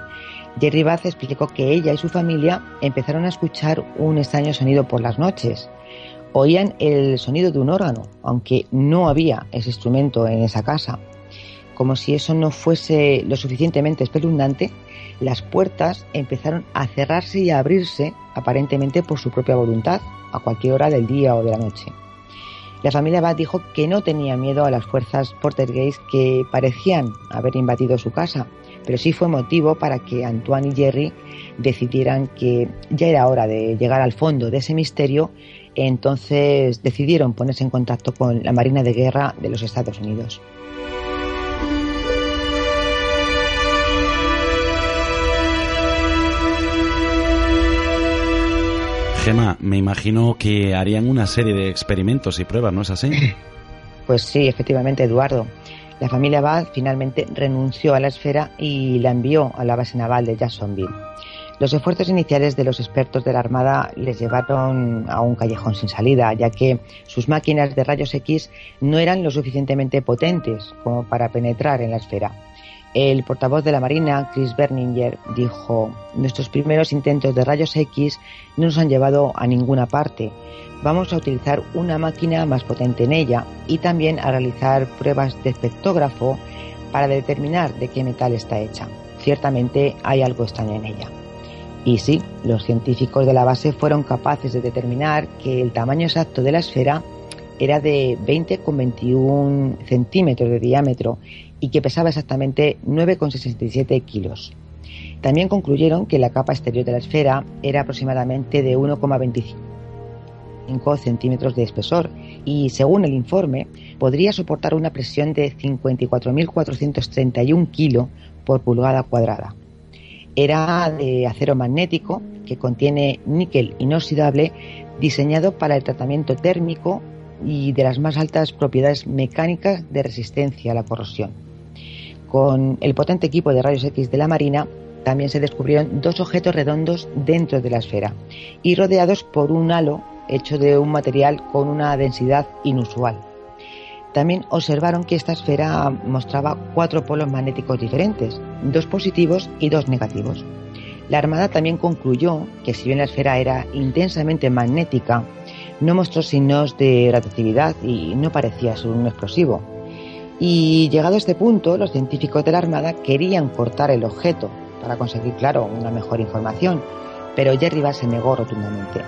Jerry Bath explicó que ella y su familia empezaron a escuchar un extraño sonido por las noches. Oían el sonido de un órgano, aunque no había ese instrumento en esa casa. Como si eso no fuese lo suficientemente espeluznante, las puertas empezaron a cerrarse y a abrirse aparentemente por su propia voluntad, a cualquier hora del día o de la noche. La familia Bat dijo que no tenía miedo a las fuerzas Portergeist que parecían haber invadido su casa, pero sí fue motivo para que Antoine y Jerry decidieran que ya era hora de llegar al fondo de ese misterio, entonces decidieron ponerse en contacto con la Marina de Guerra de los Estados Unidos. Gema, me imagino que harían una serie de experimentos y pruebas, ¿no es así? (clears throat) Pues sí, efectivamente, Eduardo. La familia Bad finalmente renunció a la esfera y la envió a la base naval de Jacksonville. Los esfuerzos iniciales de los expertos de la Armada les llevaron a un callejón sin salida, ya que sus máquinas de rayos X no eran lo suficientemente potentes como para penetrar en la esfera. El portavoz de la Marina, Chris Berninger, dijo, nuestros primeros intentos de rayos X no nos han llevado a ninguna parte. Vamos a utilizar una máquina más potente en ella y también a realizar pruebas de espectógrafo para determinar de qué metal está hecha. Ciertamente hay algo extraño en ella. Y sí, los científicos de la base fueron capaces de determinar que el tamaño exacto de la esfera era de 20,21 centímetros de diámetro y que pesaba exactamente 9,67 kilos. También concluyeron que la capa exterior de la esfera era aproximadamente de 1,25 centímetros de espesor y, según el informe, podría soportar una presión de 54.431 kilos por pulgada cuadrada. Era de acero magnético que contiene níquel inoxidable diseñado para el tratamiento térmico y de las más altas propiedades mecánicas de resistencia a la corrosión. Con el potente equipo de rayos X de la Marina también se descubrieron dos objetos redondos dentro de la esfera y rodeados por un halo hecho de un material con una densidad inusual. También observaron que esta esfera mostraba cuatro polos magnéticos diferentes, dos positivos y dos negativos. La Armada también concluyó que si bien la esfera era intensamente magnética, no mostró signos de radiactividad y no parecía ser un explosivo. Y llegado a este punto, los científicos de la Armada querían cortar el objeto para conseguir, claro, una mejor información, pero Jerry Bass se negó rotundamente.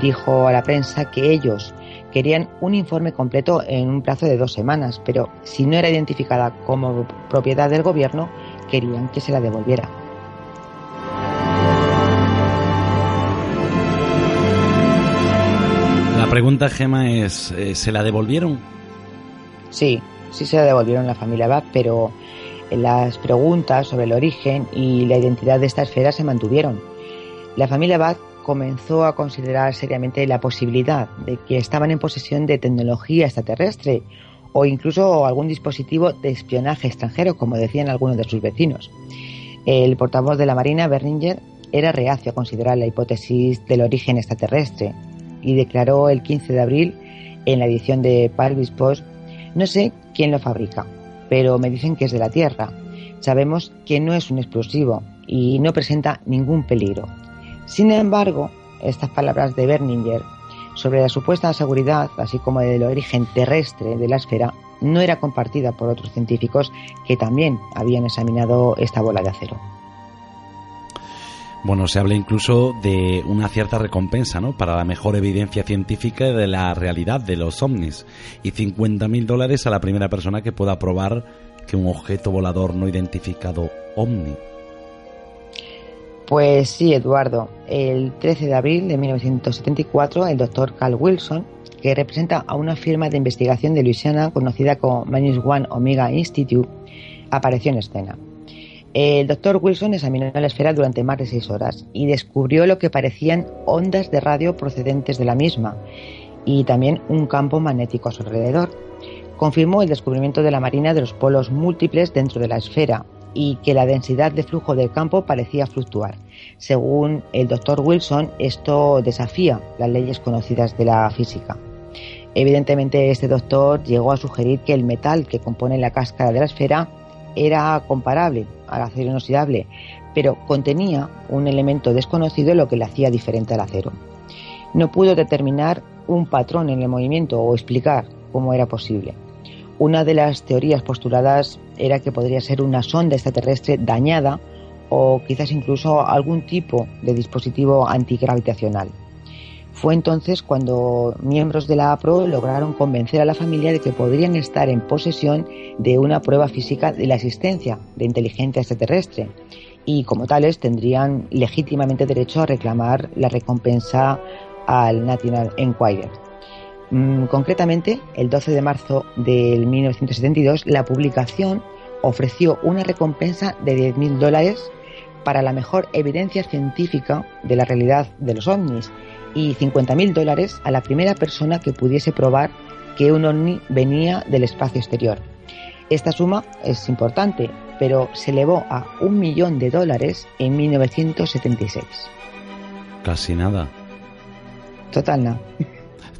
Dijo a la prensa que ellos querían un informe completo en un plazo de dos semanas, pero si no era identificada como propiedad del gobierno, querían que se la devolviera. La pregunta, Gema, es, eh, ¿se la devolvieron? Sí, sí se la devolvieron la familia Bach, pero las preguntas sobre el origen y la identidad de esta esfera se mantuvieron. La familia Bach comenzó a considerar seriamente la posibilidad de que estaban en posesión de tecnología extraterrestre o incluso algún dispositivo de espionaje extranjero, como decían algunos de sus vecinos. El portavoz de la Marina, Berninger, era reacio a considerar la hipótesis del origen extraterrestre y declaró el 15 de abril en la edición de Palvis Post, no sé quién lo fabrica, pero me dicen que es de la Tierra. Sabemos que no es un explosivo y no presenta ningún peligro. Sin embargo, estas palabras de Berninger sobre la supuesta seguridad, así como del origen terrestre de la esfera, no era compartida por otros científicos que también habían examinado esta bola de acero. Bueno, se habla incluso de una cierta recompensa, ¿no? Para la mejor evidencia científica de la realidad de los ovnis y 50.000 dólares a la primera persona que pueda probar que un objeto volador no identificado ovni. Pues sí, Eduardo. El 13 de abril de 1974, el doctor Carl Wilson, que representa a una firma de investigación de Luisiana conocida como Minus One Omega Institute, apareció en escena. El doctor Wilson examinó la esfera durante más de seis horas y descubrió lo que parecían ondas de radio procedentes de la misma y también un campo magnético a su alrededor. Confirmó el descubrimiento de la Marina de los polos múltiples dentro de la esfera y que la densidad de flujo del campo parecía fluctuar. Según el doctor Wilson, esto desafía las leyes conocidas de la física. Evidentemente, este doctor llegó a sugerir que el metal que compone la cáscara de la esfera era comparable al acero inoxidable, pero contenía un elemento desconocido lo que le hacía diferente al acero. No pudo determinar un patrón en el movimiento o explicar cómo era posible. Una de las teorías postuladas era que podría ser una sonda extraterrestre dañada o quizás incluso algún tipo de dispositivo antigravitacional. Fue entonces cuando miembros de la APRO lograron convencer a la familia de que podrían estar en posesión de una prueba física de la existencia de inteligencia extraterrestre y como tales tendrían legítimamente derecho a reclamar la recompensa al National Enquirer. Mm, concretamente, el 12 de marzo del 1972, la publicación ofreció una recompensa de 10.000 dólares para la mejor evidencia científica de la realidad de los ovnis y 50.000 dólares a la primera persona que pudiese probar que un ovni venía del espacio exterior. Esta suma es importante, pero se elevó a un millón de dólares en 1976. Casi nada. Total nada.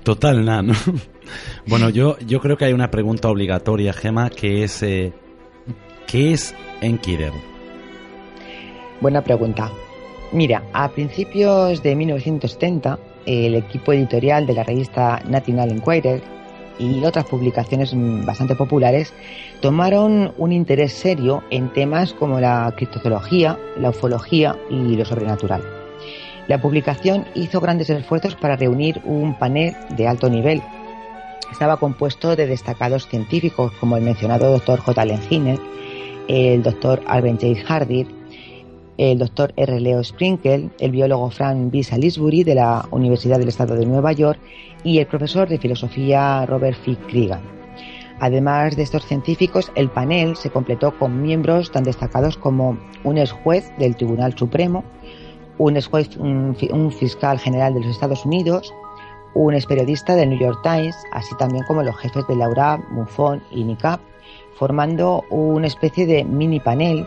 Total nada, ¿no? (laughs) Bueno, yo, yo creo que hay una pregunta obligatoria, Gema, que es eh, ¿qué es Enquirer? Buena pregunta. Mira, a principios de 1970, el equipo editorial de la revista National Enquirer y otras publicaciones bastante populares tomaron un interés serio en temas como la criptozoología, la ufología y lo sobrenatural. La publicación hizo grandes esfuerzos para reunir un panel de alto nivel. Estaba compuesto de destacados científicos como el mencionado doctor J. Allen el doctor Alvin J. Hardy, el doctor R. Leo Sprinkle, el biólogo Frank B. Salisbury de la Universidad del Estado de Nueva York y el profesor de filosofía Robert F. Cregan. Además de estos científicos, el panel se completó con miembros tan destacados como un ex juez del Tribunal Supremo, un ex juez, un, fiscal general de los Estados Unidos, un ex periodista del New York Times, así también como los jefes de Laura, MUFON y NICAP, formando una especie de mini panel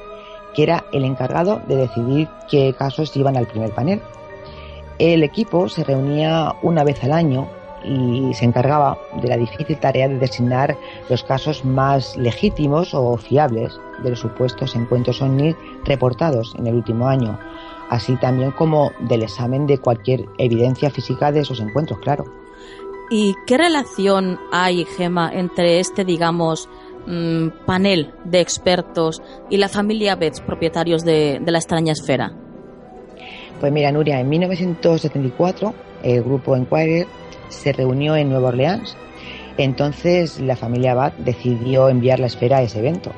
que era el encargado de decidir qué casos iban al primer panel. El equipo se reunía una vez al año y se encargaba de la difícil tarea de designar los casos más legítimos o fiables de los supuestos encuentros OVNI reportados en el último año, así también como del examen de cualquier evidencia física de esos encuentros, claro. ¿Y qué relación hay, Gema, entre este, digamos, Mm, panel de expertos y la familia Betts, propietarios de, la extraña esfera? Pues mira, Nuria, en 1974 el grupo Enquirer se reunió en Nueva Orleans. Entonces la familia Bat decidió enviar la esfera a ese evento.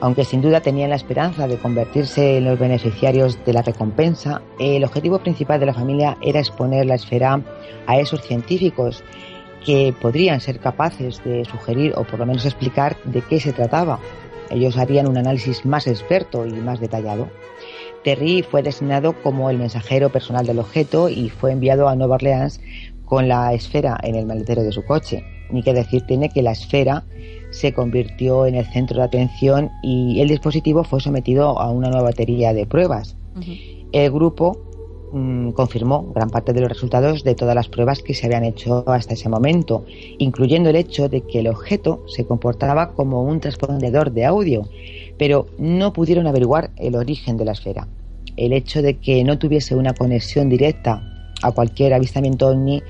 Aunque sin duda tenían la esperanza de convertirse en los beneficiarios de la recompensa, el objetivo principal de la familia era exponer la esfera a esos científicos que podrían ser capaces de sugerir o por lo menos explicar de qué se trataba. Ellos harían un análisis más experto y más detallado. Terry fue designado como el mensajero personal del objeto y fue enviado a Nueva Orleans con la esfera en el maletero de su coche. Ni que decir tiene que la esfera se convirtió en el centro de atención y el dispositivo fue sometido a una nueva batería de pruebas. El grupo Mm, confirmó gran parte de los resultados de todas las pruebas que se habían hecho hasta ese momento, incluyendo el hecho de que el objeto se comportaba como un transpondedor de audio, pero no pudieron averiguar el origen de la esfera. El hecho de que no tuviese una conexión directa a cualquier avistamiento ovni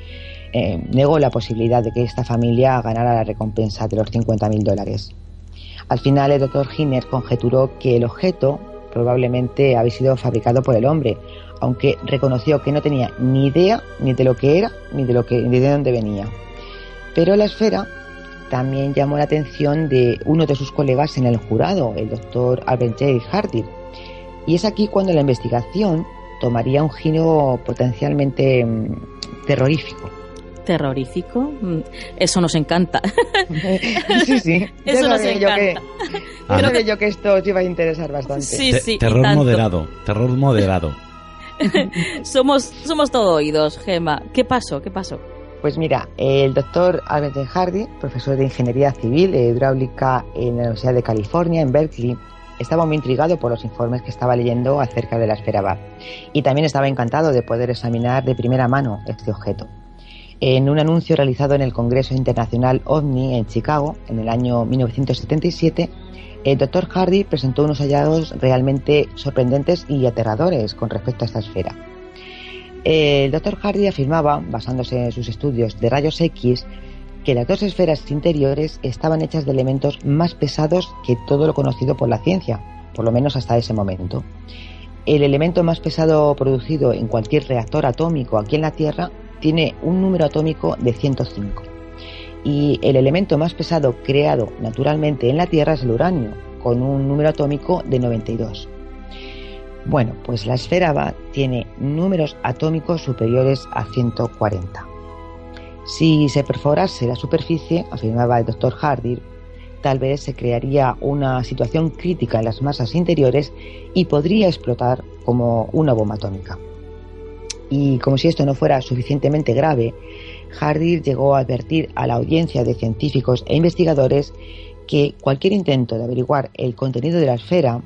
eh, negó la posibilidad de que esta familia ganara la recompensa de los 50.000 dólares. Al final, el doctor Hinner conjeturó que el objeto probablemente había sido fabricado por el hombre, aunque reconoció que no tenía ni idea ni de lo que era ni de lo que ni de dónde venía. Pero la esfera también llamó la atención de uno de sus colegas en el jurado, el doctor Albert J. Hardy. Y es aquí cuando la investigación tomaría un giro potencialmente mm, terrorífico. ¿Terrorífico? Mm, eso nos encanta. (laughs) sí, sí. (laughs) Eso nos encanta. creo que yo que esto os iba a interesar bastante. Sí, sí. terror moderado, terror moderado. (laughs) somos, somos todo oídos, Gema. ¿Qué pasó? ¿Qué pasó? Pues mira, el doctor Albert Hardy, profesor de Ingeniería Civil e Hidráulica en la Universidad de California, en Berkeley, estaba muy intrigado por los informes que estaba leyendo acerca de la esfera BAR y también estaba encantado de poder examinar de primera mano este objeto. En un anuncio realizado en el Congreso Internacional OVNI en Chicago en el año 1977, el doctor Hardy presentó unos hallazgos realmente sorprendentes y aterradores con respecto a esta esfera. El doctor Hardy afirmaba, basándose en sus estudios de rayos X, que las dos esferas interiores estaban hechas de elementos más pesados que todo lo conocido por la ciencia, por lo menos hasta ese momento. El elemento más pesado producido en cualquier reactor atómico aquí en la Tierra tiene un número atómico de 105. Y el elemento más pesado creado naturalmente en la Tierra es el uranio, con un número atómico de 92. Bueno, pues la esfera BAT tiene números atómicos superiores a 140. Si se perforase la superficie, afirmaba el doctor Hardy, tal vez se crearía una situación crítica en las masas interiores y podría explotar como una bomba atómica. Y como si esto no fuera suficientemente grave, Hardy llegó a advertir a la audiencia de científicos e investigadores que cualquier intento de averiguar el contenido de la esfera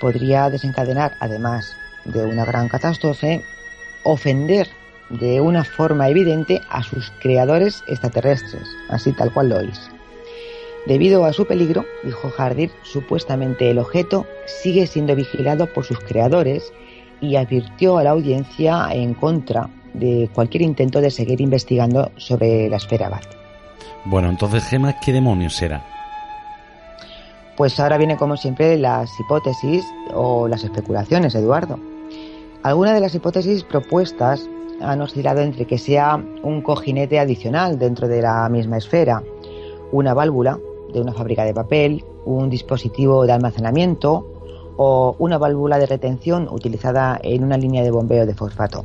podría desencadenar, además de una gran catástrofe, ofender de una forma evidente a sus creadores extraterrestres, así tal cual lo oís. Debido a su peligro, dijo Hardir, supuestamente el objeto sigue siendo vigilado por sus creadores y advirtió a la audiencia en contra de cualquier intento de seguir investigando sobre la esfera Bat. Bueno, entonces, Gema, ¿qué demonios era? Pues ahora viene como siempre las hipótesis o las especulaciones, Eduardo. Algunas de las hipótesis propuestas han oscilado entre que sea un cojinete adicional dentro de la misma esfera, una válvula de una fábrica de papel, un dispositivo de almacenamiento o una válvula de retención utilizada en una línea de bombeo de fosfato.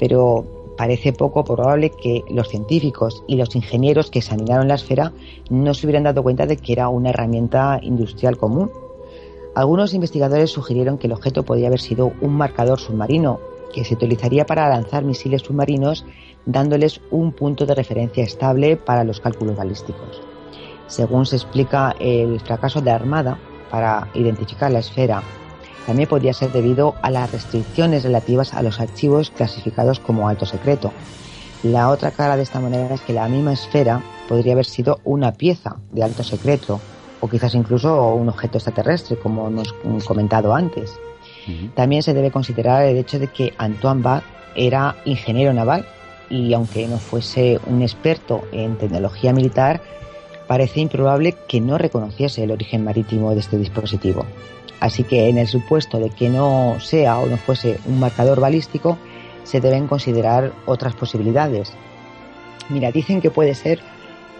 Pero parece poco probable que los científicos y los ingenieros que examinaron la esfera no se hubieran dado cuenta de que era una herramienta industrial común. Algunos investigadores sugirieron que el objeto podía haber sido un marcador submarino que se utilizaría para lanzar misiles submarinos dándoles un punto de referencia estable para los cálculos balísticos. Según se explica, el fracaso de la Armada para identificar la esfera también podría ser debido a las restricciones relativas a los archivos clasificados como alto secreto. La otra cara de esta moneda es que la misma esfera podría haber sido una pieza de alto secreto o quizás incluso un objeto extraterrestre, como hemos comentado antes. También se debe considerar el hecho de que Antoine Bach era ingeniero naval y aunque no fuese un experto en tecnología militar, parece improbable que no reconociese el origen marítimo de este dispositivo. Así que en el supuesto de que no sea o no fuese un marcador balístico, se deben considerar otras posibilidades. Mira, dicen que puede ser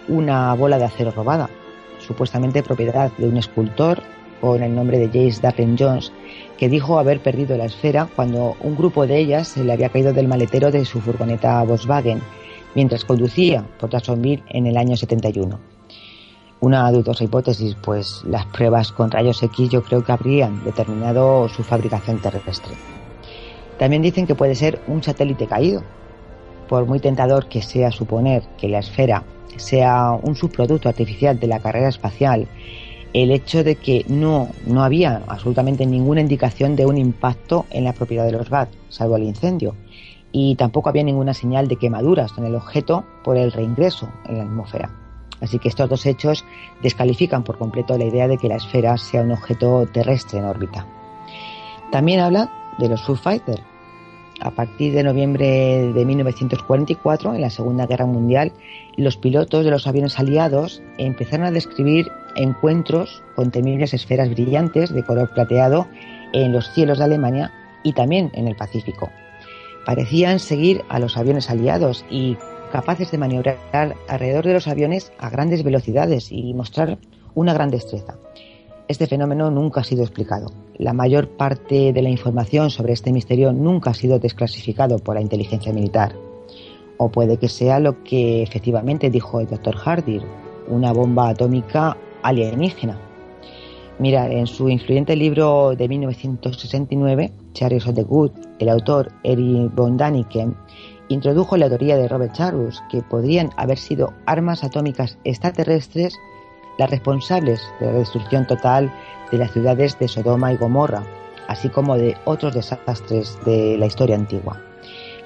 una bola de acero robada, supuestamente propiedad de un escultor con el nombre de James Darren Jones, que dijo haber perdido la esfera cuando un grupo de ellas se le había caído del maletero de su furgoneta Volkswagen mientras conducía por Jacksonville en el año 71. Una dudosa hipótesis, pues las pruebas con rayos X yo creo que habrían determinado su fabricación terrestre. También dicen que puede ser un satélite caído. Por muy tentador que sea suponer que la esfera sea un subproducto artificial de la carrera espacial, el hecho de que no, no había absolutamente ninguna indicación de un impacto en la propiedad de los BAT, salvo el incendio, y tampoco había ninguna señal de quemaduras en el objeto por el reingreso en la atmósfera. Así que estos dos hechos descalifican por completo la idea de que la esfera sea un objeto terrestre en órbita. También habla de los Foo. A partir de noviembre de 1944, en la Segunda Guerra Mundial, los pilotos de los aviones aliados empezaron a describir encuentros con temibles esferas brillantes de color plateado en los cielos de Alemania y también en el Pacífico. Parecían seguir a los aviones aliados y capaces de maniobrar alrededor de los aviones a grandes velocidades y mostrar una gran destreza. Este fenómeno nunca ha sido explicado. La mayor parte de la información sobre este misterio nunca ha sido desclasificado por la inteligencia militar. O puede que sea lo que efectivamente dijo el doctor Hardy, una bomba atómica alienígena. Mira, en su influyente libro de 1969, Chariots of Good, el autor Eric von Daniken introdujo la teoría de Robert Charus que podrían haber sido armas atómicas extraterrestres las responsables de la destrucción total de las ciudades de Sodoma y Gomorra, así como de otros desastres de la historia antigua.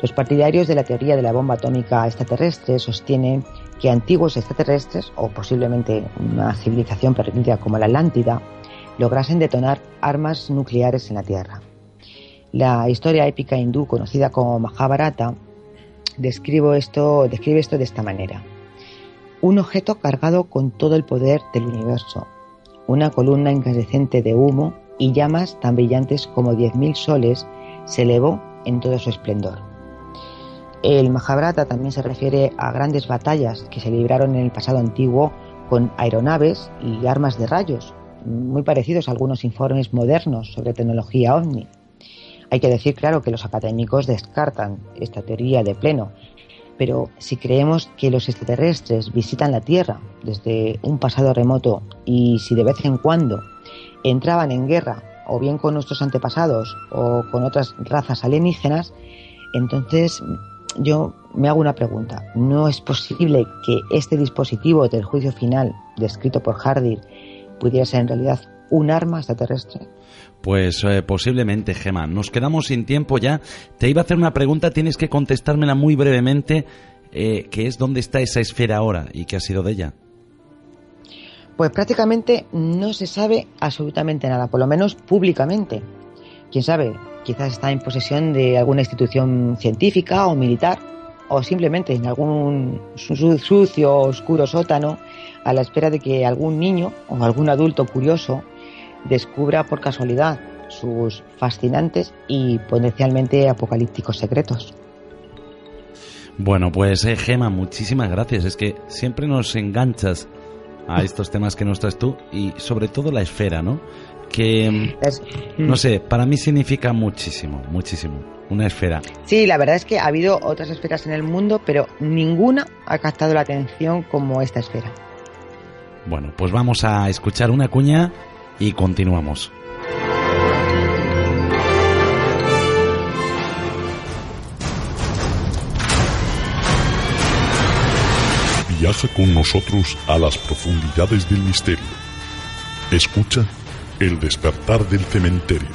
Los partidarios de la teoría de la bomba atómica extraterrestre sostienen que antiguos extraterrestres, o posiblemente una civilización perdida como la Atlántida, lograsen detonar armas nucleares en la Tierra. La historia épica hindú conocida como Mahabharata describe esto, describe esto de esta manera. Un objeto cargado con todo el poder del universo, una columna incandescente de humo y llamas tan brillantes como diez mil soles se elevó en todo su esplendor. El Mahabharata también se refiere a grandes batallas que se libraron en el pasado antiguo con aeronaves y armas de rayos, muy parecidos a algunos informes modernos sobre tecnología ovni. Hay que decir, claro, que los académicos descartan esta teoría de pleno, pero si creemos que los extraterrestres visitan la Tierra desde un pasado remoto y si de vez en cuando entraban en guerra o bien con nuestros antepasados o con otras razas alienígenas, entonces yo me hago una pregunta. ¿No es posible que este dispositivo del juicio final descrito por Hardy pudiera ser en realidad un arma extraterrestre? Pues eh, posiblemente, Gema. Nos quedamos sin tiempo ya. Te iba a hacer una pregunta, tienes que contestármela muy brevemente, eh, que es dónde está esa esfera ahora y qué ha sido de ella. Pues prácticamente no se sabe absolutamente nada, por lo menos públicamente. Quién sabe, quizás está en posesión de alguna institución científica o militar, o simplemente en algún sucio, oscuro sótano, a la espera de que algún niño o algún adulto curioso descubra por casualidad sus fascinantes y potencialmente apocalípticos secretos. Bueno, pues eh, Gema, muchísimas gracias. Es que siempre nos enganchas a (laughs) estos temas que nos traes tú y sobre todo la esfera, ¿no? Que, mm, no sé, para mí significa muchísimo, muchísimo. Una esfera. Sí, la verdad es que ha habido otras esferas en el mundo, pero ninguna ha captado la atención como esta esfera. Bueno, pues vamos a escuchar una cuña y continuamos. Viaja con nosotros a las profundidades del misterio. Escucha El despertar del cementerio.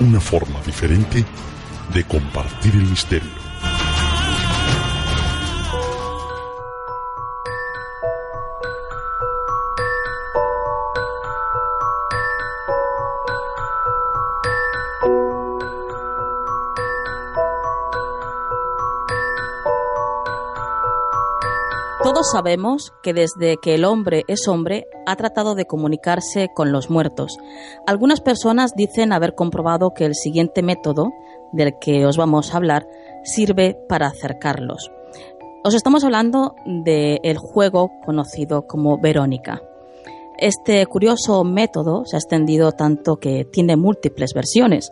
Una forma diferente de compartir el misterio. Todos sabemos que desde que el hombre es hombre ha tratado de comunicarse con los muertos. Algunas personas dicen haber comprobado que el siguiente método, del que os vamos a hablar, sirve para acercarlos. Os estamos hablando del juego conocido como Verónica. Este curioso método se ha extendido tanto que tiene múltiples versiones.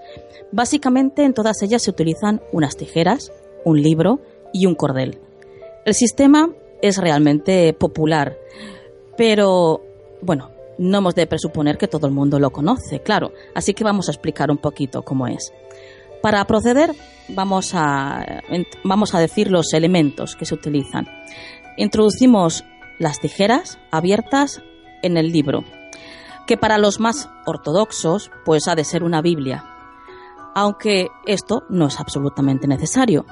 Básicamente en todas ellas se utilizan unas tijeras, un libro y un cordel. El sistema es realmente popular. Pero, bueno, no hemos de presuponer que todo el mundo lo conoce, claro. Así que vamos a explicar un poquito cómo es. Para proceder, vamos a, vamos a decir los elementos que se utilizan. Introducimos las tijeras abiertas en el libro, que para los más ortodoxos, pues ha de ser una Biblia. Aunque esto no es absolutamente necesario.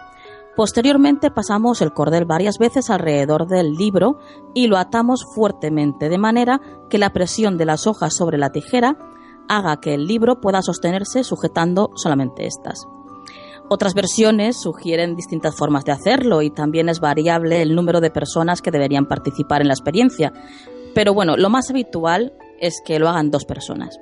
Posteriormente pasamos el cordel varias veces alrededor del libro y lo atamos fuertemente de manera que la presión de las hojas sobre la tijera haga que el libro pueda sostenerse sujetando solamente estas. Otras versiones sugieren distintas formas de hacerlo y también es variable el número de personas que deberían participar en la experiencia. Pero bueno, lo más habitual es que lo hagan dos personas.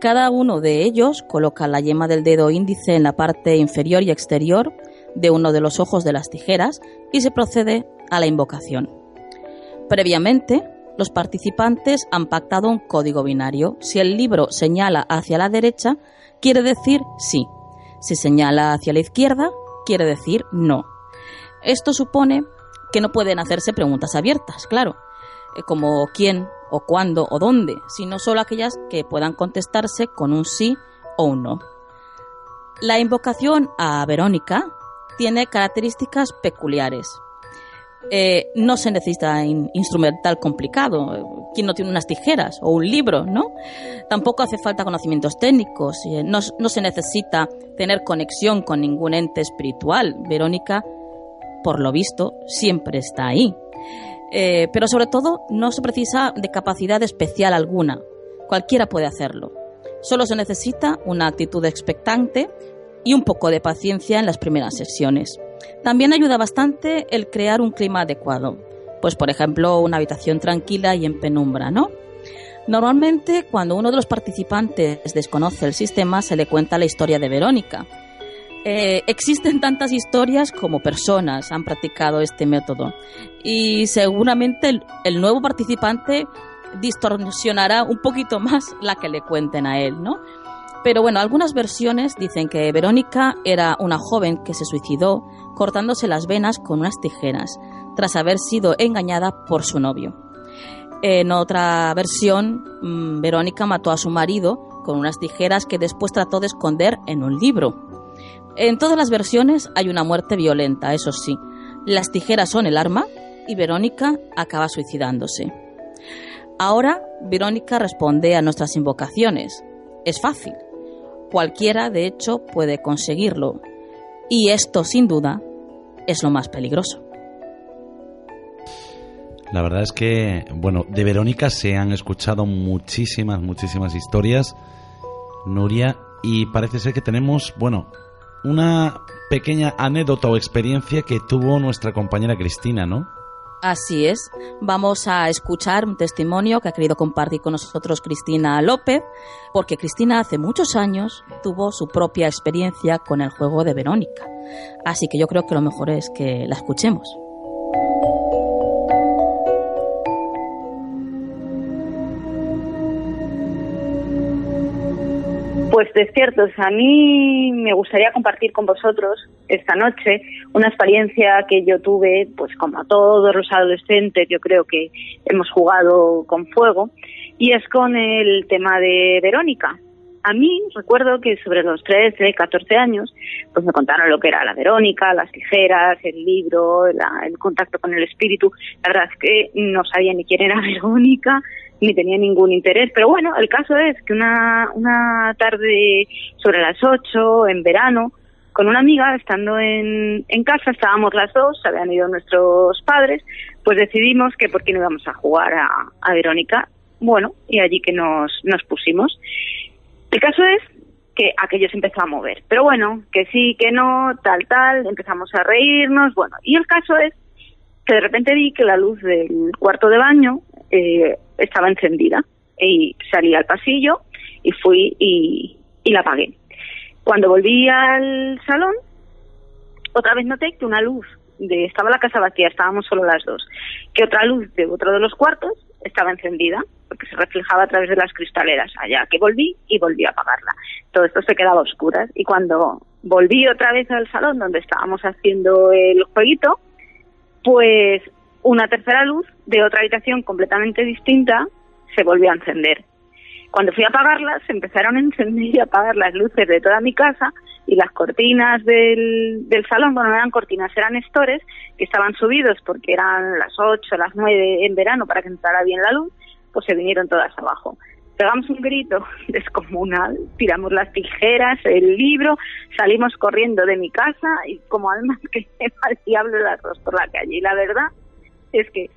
Cada uno de ellos coloca la yema del dedo índice en la parte inferior y exterior de uno de los ojos de las tijeras y se procede a la invocación. Previamente, los participantes han pactado un código binario. Si el libro señala hacia la derecha, quiere decir sí. Si señala hacia la izquierda, quiere decir no. Esto supone que no pueden hacerse preguntas abiertas, claro, eh, como quién o cuándo o dónde, sino solo aquellas que puedan contestarse con un sí o un no. La invocación a Verónica tiene características peculiares. eh, no se necesita instrumental complicado. ¿Quién no tiene unas tijeras o un libro, no? Tampoco hace falta conocimientos técnicos. Eh, no, se necesita tener conexión con ningún ente espiritual. Verónica, por lo visto, siempre está ahí. Eh, pero sobre todo, no se precisa de capacidad especial alguna. Cualquiera puede hacerlo. Solo se necesita una actitud expectante y un poco de paciencia en las primeras sesiones. También ayuda bastante el crear un clima adecuado, pues por ejemplo una habitación tranquila y en penumbra, ¿no? Normalmente cuando uno de los participantes desconoce el sistema se le cuenta la historia de Verónica. Eh, existen tantas historias como personas han practicado este método y seguramente el nuevo participante distorsionará un poquito más la que le cuenten a él, ¿no? Pero bueno, algunas versiones dicen que Verónica era una joven que se suicidó cortándose las venas con unas tijeras, tras haber sido engañada por su novio. En otra versión, mm, Verónica mató a su marido con unas tijeras que después trató de esconder en un libro. En todas las versiones hay una muerte violenta, eso sí. Las tijeras son el arma y Verónica acaba suicidándose. Ahora Verónica responde a nuestras invocaciones. Es fácil. Cualquiera, de hecho, puede conseguirlo. Y esto, sin duda, es lo más peligroso. La verdad es que, bueno, de Verónica se han escuchado muchísimas, muchísimas historias, Nuria, y parece ser que tenemos, bueno, una pequeña anécdota o experiencia que tuvo nuestra compañera Cristina, ¿no? Así es. Vamos a escuchar un testimonio que ha querido compartir con nosotros Cristina López, porque Cristina hace muchos años tuvo su propia experiencia con el juego de Verónica. Así que yo creo que lo mejor es que la escuchemos. Pues despiertos, a mí me gustaría compartir con vosotros esta noche una experiencia que yo tuve, pues como a todos los adolescentes, yo creo que hemos jugado con fuego, y es con el tema de Verónica. A mí recuerdo que sobre los 13, 14 años, pues me contaron lo que era la Verónica, las tijeras, el libro, el contacto con el espíritu. La verdad es que no sabía ni quién era (laughs) Verónica, ni tenía ningún interés. Pero bueno, el caso es que una, una tarde sobre las 8, en verano, con una amiga, estando en, en casa, estábamos las dos, habían ido nuestros padres, pues decidimos que por qué no íbamos a jugar a, a Verónica. Bueno, y allí que nos, nos pusimos. El caso es que aquello se empezó a mover. Pero bueno, que sí, que no, tal, tal, empezamos a reírnos, bueno. Y el caso es que de repente vi que la luz del cuarto de baño eh, estaba encendida y salí al pasillo y fui y, la apagué. Cuando volví al salón, otra vez noté que una luz de estaba la casa vacía, estábamos solo las dos, que otra luz de otro de los cuartos estaba encendida porque se reflejaba a través de las cristaleras allá que volví y volví a apagarla. Todo esto se quedaba a oscuras y cuando volví otra vez al salón donde estábamos haciendo el jueguito, pues una tercera luz de otra habitación completamente distinta se volvió a encender. Cuando fui a apagarlas, empezaron a encender y apagar las luces de toda mi casa y las cortinas del, del salón, bueno, no eran cortinas, eran estores que estaban subidos porque eran las 8, las 9 en verano para que entrara bien la luz, pues se vinieron todas abajo. Pegamos un grito (laughs) descomunal, tiramos las tijeras, el libro, salimos corriendo de mi casa y como almas (laughs) que al diablo las dos por la calle. Y la verdad es que,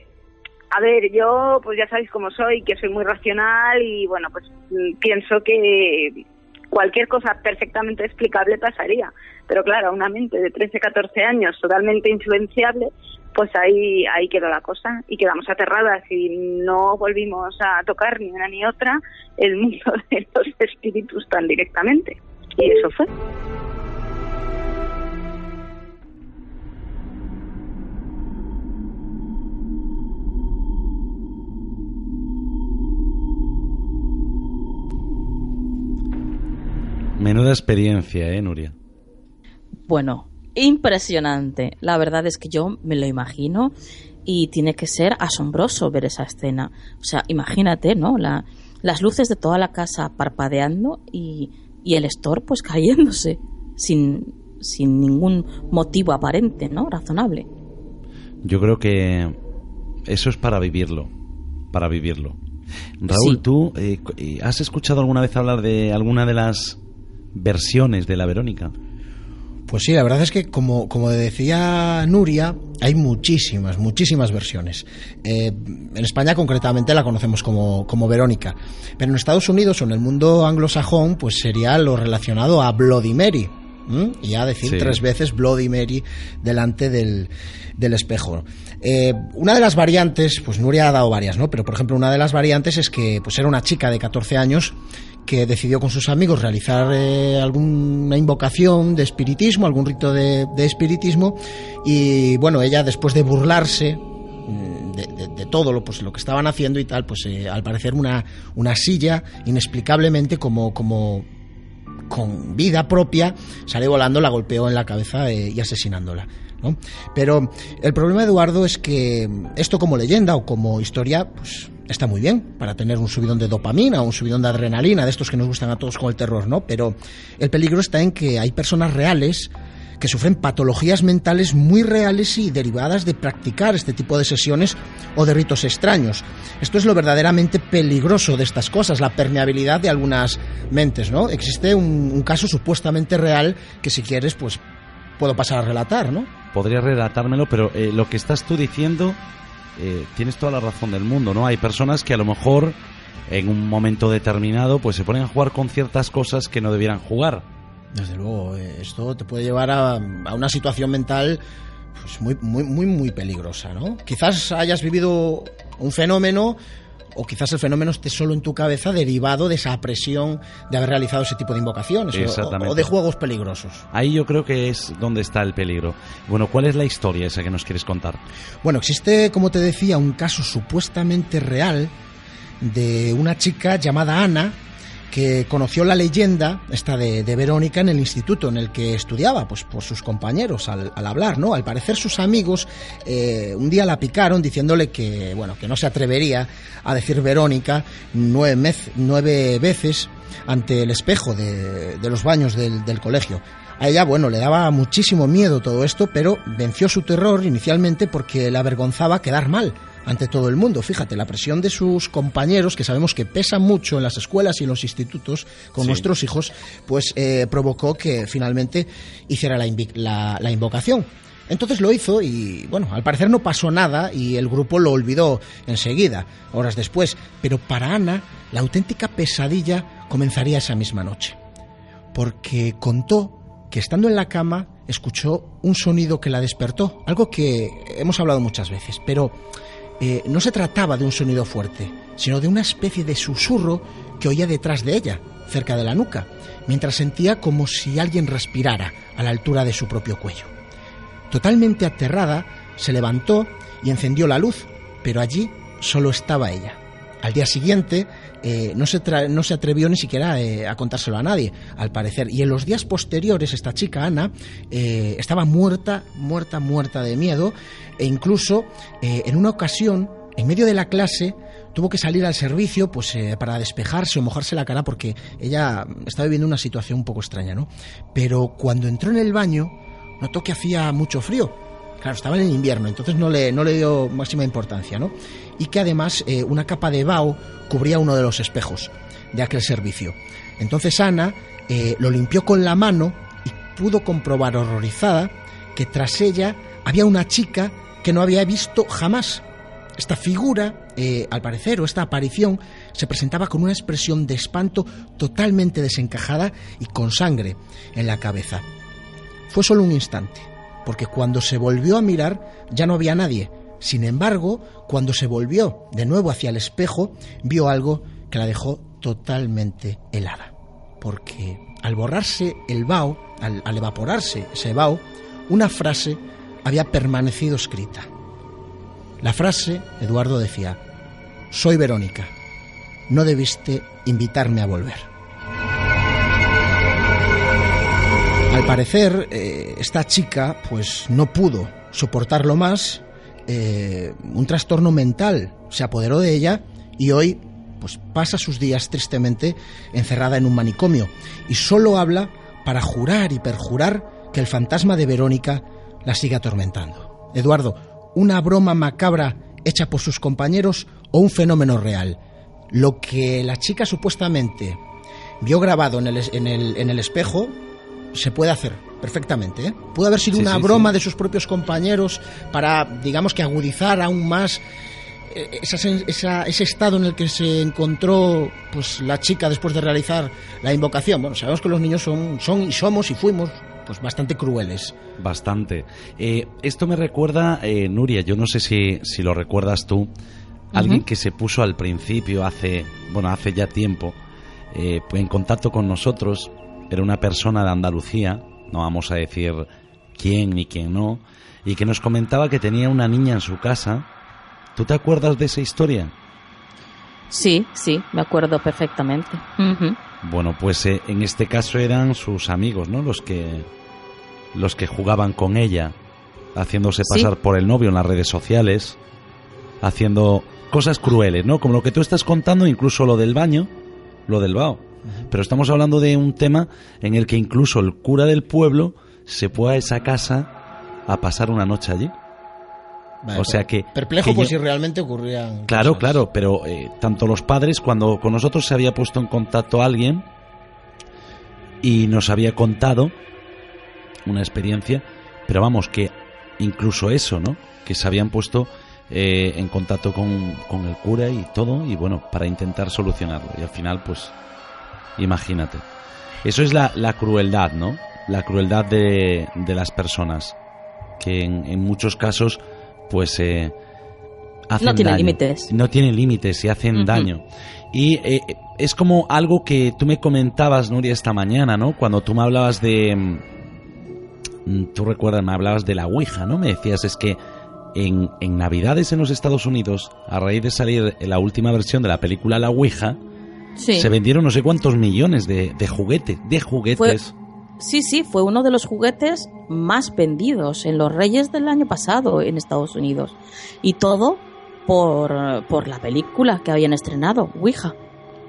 a ver, yo pues ya sabéis cómo soy, que soy muy racional y bueno, pues mm, pienso que cualquier cosa perfectamente explicable pasaría. Pero claro, una mente de 13, 14 años totalmente influenciable, pues ahí, ahí quedó la cosa y quedamos aterradas y no volvimos a tocar ni una ni otra el mundo (laughs) de los espíritus tan directamente. Y eso fue. Menuda experiencia, ¿eh, Nuria? Bueno, impresionante. La verdad es que yo me lo imagino y tiene que ser asombroso ver esa escena. O sea, imagínate, ¿no? La, las luces de toda la casa parpadeando y, y el store pues (laughs) cayéndose sin, sin ningún motivo aparente, ¿no? Razonable. Yo creo que eso es para vivirlo, para vivirlo. Raúl, ¿tú eh, eh, has escuchado alguna vez hablar de alguna de las versiones de la Verónica? Pues sí, la verdad es que como, como decía Nuria, hay muchísimas, muchísimas versiones. Eh, en España concretamente la conocemos como, como Verónica, pero en Estados Unidos o en el mundo anglosajón pues sería lo relacionado a Bloody Mary. Y a decir tres veces Bloody Mary delante del, del espejo. Eh, una de las variantes, pues Nuria ha dado varias, ¿no? Pero por ejemplo, una de las variantes es que pues era una chica de 14 años que decidió con sus amigos realizar eh, alguna invocación de espiritismo, algún rito de, espiritismo, y bueno, ella después de burlarse mm, de, todo lo, pues, lo que estaban haciendo y tal, pues eh, al parecer una, una silla inexplicablemente como, como con vida propia salió volando, la golpeó en la cabeza eh, y asesinándola. ¿no? Pero el problema, Eduardo, es que esto como leyenda o como historia, pues está muy bien para tener un subidón de dopamina o un subidón de adrenalina, de estos que nos gustan a todos con el terror, ¿no? Pero el peligro está en que hay personas reales que sufren patologías mentales muy reales y derivadas de practicar este tipo de sesiones o de ritos extraños. Esto es lo verdaderamente peligroso de estas cosas, la permeabilidad de algunas mentes, ¿no? Existe un, caso supuestamente real que si quieres, pues puedo pasar a relatar, ¿no? Podría relatármelo, pero eh, lo que estás tú diciendo eh, tienes toda la razón del mundo, ¿no? Hay personas que a lo mejor en un momento determinado pues se ponen a jugar con ciertas cosas que no debieran jugar. Desde luego, eh, esto te puede llevar a, a una situación mental pues muy, muy, muy, muy peligrosa, ¿no? Quizás hayas vivido un fenómeno o quizás el fenómeno esté solo en tu cabeza derivado de esa presión de haber realizado ese tipo de invocaciones o, de juegos peligrosos. Ahí yo creo que es donde está el peligro. Bueno, ¿cuál es la historia esa que nos quieres contar? Bueno, existe, como te decía, un caso supuestamente real de una chica llamada Ana que conoció la leyenda esta de, Verónica en el instituto en el que estudiaba, pues por sus compañeros al, hablar, ¿no? Al parecer sus amigos eh, un día la picaron diciéndole que, bueno, que no se atrevería a decir Verónica nueve, nueve veces ante el espejo de, los baños del, del colegio. A ella, bueno, le daba muchísimo miedo todo esto, pero venció su terror inicialmente porque le avergonzaba quedar mal ante todo el mundo. Fíjate, la presión de sus compañeros, que sabemos que pesa mucho en las escuelas y en los institutos con nuestros hijos, pues eh, provocó que finalmente hiciera la, la invocación. Entonces lo hizo y, bueno, al parecer no pasó nada y el grupo lo olvidó enseguida, horas después. Pero para Ana, la auténtica pesadilla comenzaría esa misma noche. Porque contó que estando en la cama escuchó un sonido que la despertó, algo que hemos hablado muchas veces, pero eh, no se trataba de un sonido fuerte, sino de una especie de susurro que oía detrás de ella, cerca de la nuca, mientras sentía como si alguien respirara a la altura de su propio cuello. Totalmente aterrada, se levantó y encendió la luz, pero allí solo estaba ella. Al día siguiente eh, no, se no, se atrevió ni siquiera eh, a contárselo a nadie, al parecer. Y en los días posteriores, esta chica, Ana, estaba muerta, muerta, muerta de miedo e incluso eh, en una ocasión, en medio de la clase, tuvo que salir al servicio pues eh, para despejarse o mojarse la cara porque ella estaba viviendo una situación un poco extraña, ¿no? Pero cuando entró en el baño, notó que hacía mucho frío. Claro, estaba en invierno, entonces no le, no le dio máxima importancia, ¿no? Y que además eh, una capa de vaho cubría uno de los espejos de aquel servicio. Entonces Ana lo limpió con la mano y pudo comprobar horrorizada que tras ella había una chica que no había visto jamás. Esta figura, eh, al parecer, o esta aparición, se presentaba con una expresión de espanto totalmente desencajada y con sangre en la cabeza. Fue solo un instante, porque cuando se volvió a mirar ya no había nadie. Sin embargo, cuando se volvió de nuevo hacia el espejo, vio algo que la dejó totalmente helada. Porque al borrarse el vaho, al, evaporarse ese vaho, una frase había permanecido escrita. La frase, Eduardo decía, soy Verónica, no debiste invitarme a volver. Parecer, eh, esta chica pues no pudo soportarlo más, eh, un trastorno mental se apoderó de ella y hoy pues pasa sus días tristemente encerrada en un manicomio y solo habla para jurar y perjurar que el fantasma de Verónica la sigue atormentando. Eduardo, una broma macabra hecha por sus compañeros o un fenómeno real. Lo que la chica supuestamente vio grabado en el, en el, en el espejo se puede hacer perfectamente. ¿eh? Puede haber sido Sí, una sí, broma sí. de sus propios compañeros para, digamos que agudizar aún más eh, esa esa- ese estado en el que se encontró pues la chica después de realizar la invocación. Bueno, sabemos que los niños son, son y somos y fuimos pues bastante crueles. Bastante. Eh, esto me recuerda, eh, Nuria, yo no sé si, si lo recuerdas tú, alguien que se puso al principio, hace, bueno, hace ya tiempo, eh, en contacto con nosotros, era una persona de Andalucía, no vamos a decir quién ni quién no, y que nos comentaba que tenía una niña en su casa. ¿Tú te acuerdas de esa historia? Sí, sí, me acuerdo perfectamente. Bueno, pues eh, en este caso eran sus amigos, ¿no? Los que los que jugaban con ella, haciéndose Sí. pasar por el novio en las redes sociales, haciendo cosas crueles, ¿no? Como lo que tú estás contando, incluso lo del baño, lo del bao. Pero estamos hablando de un tema en el que incluso el cura del pueblo se fue a esa casa a pasar una noche allí. Vale, O sea que- Perplejo que pues yo- si realmente ocurrían. Claro, cosas. claro, pero eh, tanto los padres, cuando con nosotros se había puesto en contacto alguien y nos había contado una experiencia, pero vamos, que incluso eso, ¿no? Que se habían puesto eh, en contacto con, con el cura y todo, y bueno, para intentar solucionarlo. Y al final, pues, imagínate. Eso es la, la crueldad, ¿no? La crueldad de, de las personas, que en, en muchos casos, pues, eh, hacen No tiene daño. límites. No tienen límites y hacen daño. Y eh, es como algo que tú me comentabas, Nuria, esta mañana, ¿no? Cuando tú me hablabas de... mm, Tú recuerdas, me hablabas de la Ouija, ¿no? Me decías, es que en, en Navidades en los Estados Unidos, a raíz de salir la última versión de la película La Ouija, Sí. se vendieron no sé cuántos millones de, de juguetes, de juguetes. Sí, sí, fue uno de los juguetes más vendidos en los Reyes del año pasado en Estados Unidos. Y todo por, por la película que habían estrenado, Ouija.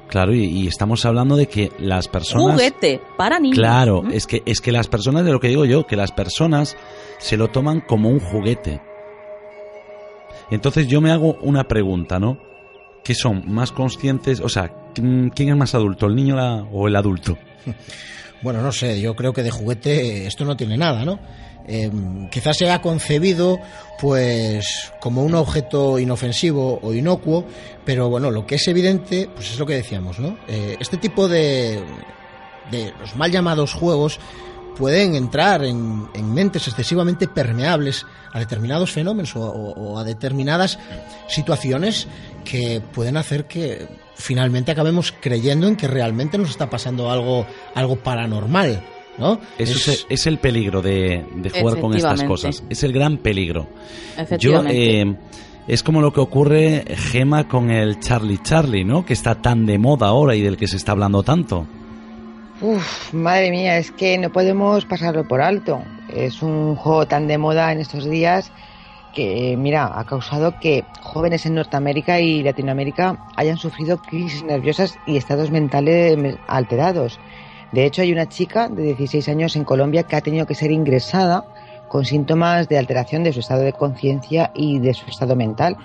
Claro, y, y estamos hablando de que las personas... Juguete para niños. Claro, es que, es que las personas, de lo que digo yo, que las personas se lo toman como un juguete. Entonces yo me hago una pregunta, ¿no? ¿Qué son más conscientes? O sea, ¿quién es más adulto, el niño o el adulto? (laughs) Bueno, no sé, yo creo que de juguete esto no tiene nada, ¿no? Eh, quizás se ha concebido pues como un objeto inofensivo o inocuo, pero bueno, lo que es evidente, pues es lo que decíamos, ¿no? Eh, este tipo de, de los mal llamados juegos pueden entrar en, en mentes excesivamente permeables a determinados fenómenos o a determinadas situaciones que pueden hacer que finalmente acabemos creyendo en que realmente nos está pasando algo, algo paranormal, ¿no? Eso es, Es- el peligro de, de jugar con estas cosas. Es el gran peligro. Yo, eh, es como lo que ocurre, Gema, con el Charlie Charlie, ¿no? Que está tan de moda ahora y del que se está hablando tanto. Uf, madre mía, es que no podemos pasarlo por alto. Es un juego tan de moda en estos días que, mira, ha causado que jóvenes en Norteamérica y Latinoamérica hayan sufrido crisis nerviosas y estados mentales me- alterados. De hecho, hay una chica de 16 años en Colombia que ha tenido que ser ingresada con síntomas de alteración de su estado de conciencia y de su estado mental.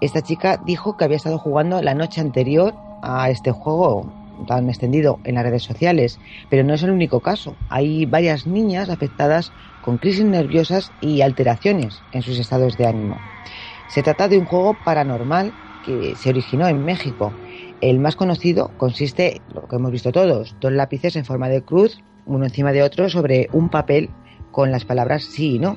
Esta chica dijo que había estado jugando la noche anterior a este juego tan extendido en las redes sociales, pero no es el único caso. Hay varias niñas afectadas con crisis nerviosas y alteraciones en sus estados de ánimo. Se trata de un juego paranormal que se originó en México. El más conocido consiste, lo que hemos visto todos, dos lápices en forma de cruz, uno encima de otro, sobre un papel con las palabras sí y no.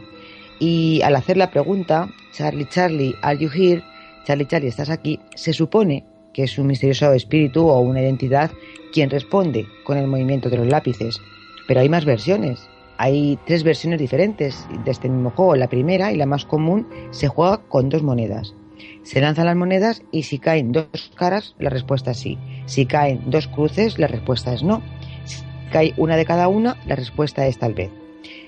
Y al hacer la pregunta, Charlie, Charlie, are you here? Charlie, Charlie, ¿estás aquí? Se supone que es un misterioso espíritu o una identidad quien responde con el movimiento de los lápices. Pero hay más versiones. Hay tres versiones diferentes de este mismo juego. La primera y la más común se juega con dos monedas. Se lanzan las monedas y si caen dos caras, la respuesta es sí. Si caen dos cruces, la respuesta es no. Si cae una de cada una, la respuesta es tal vez.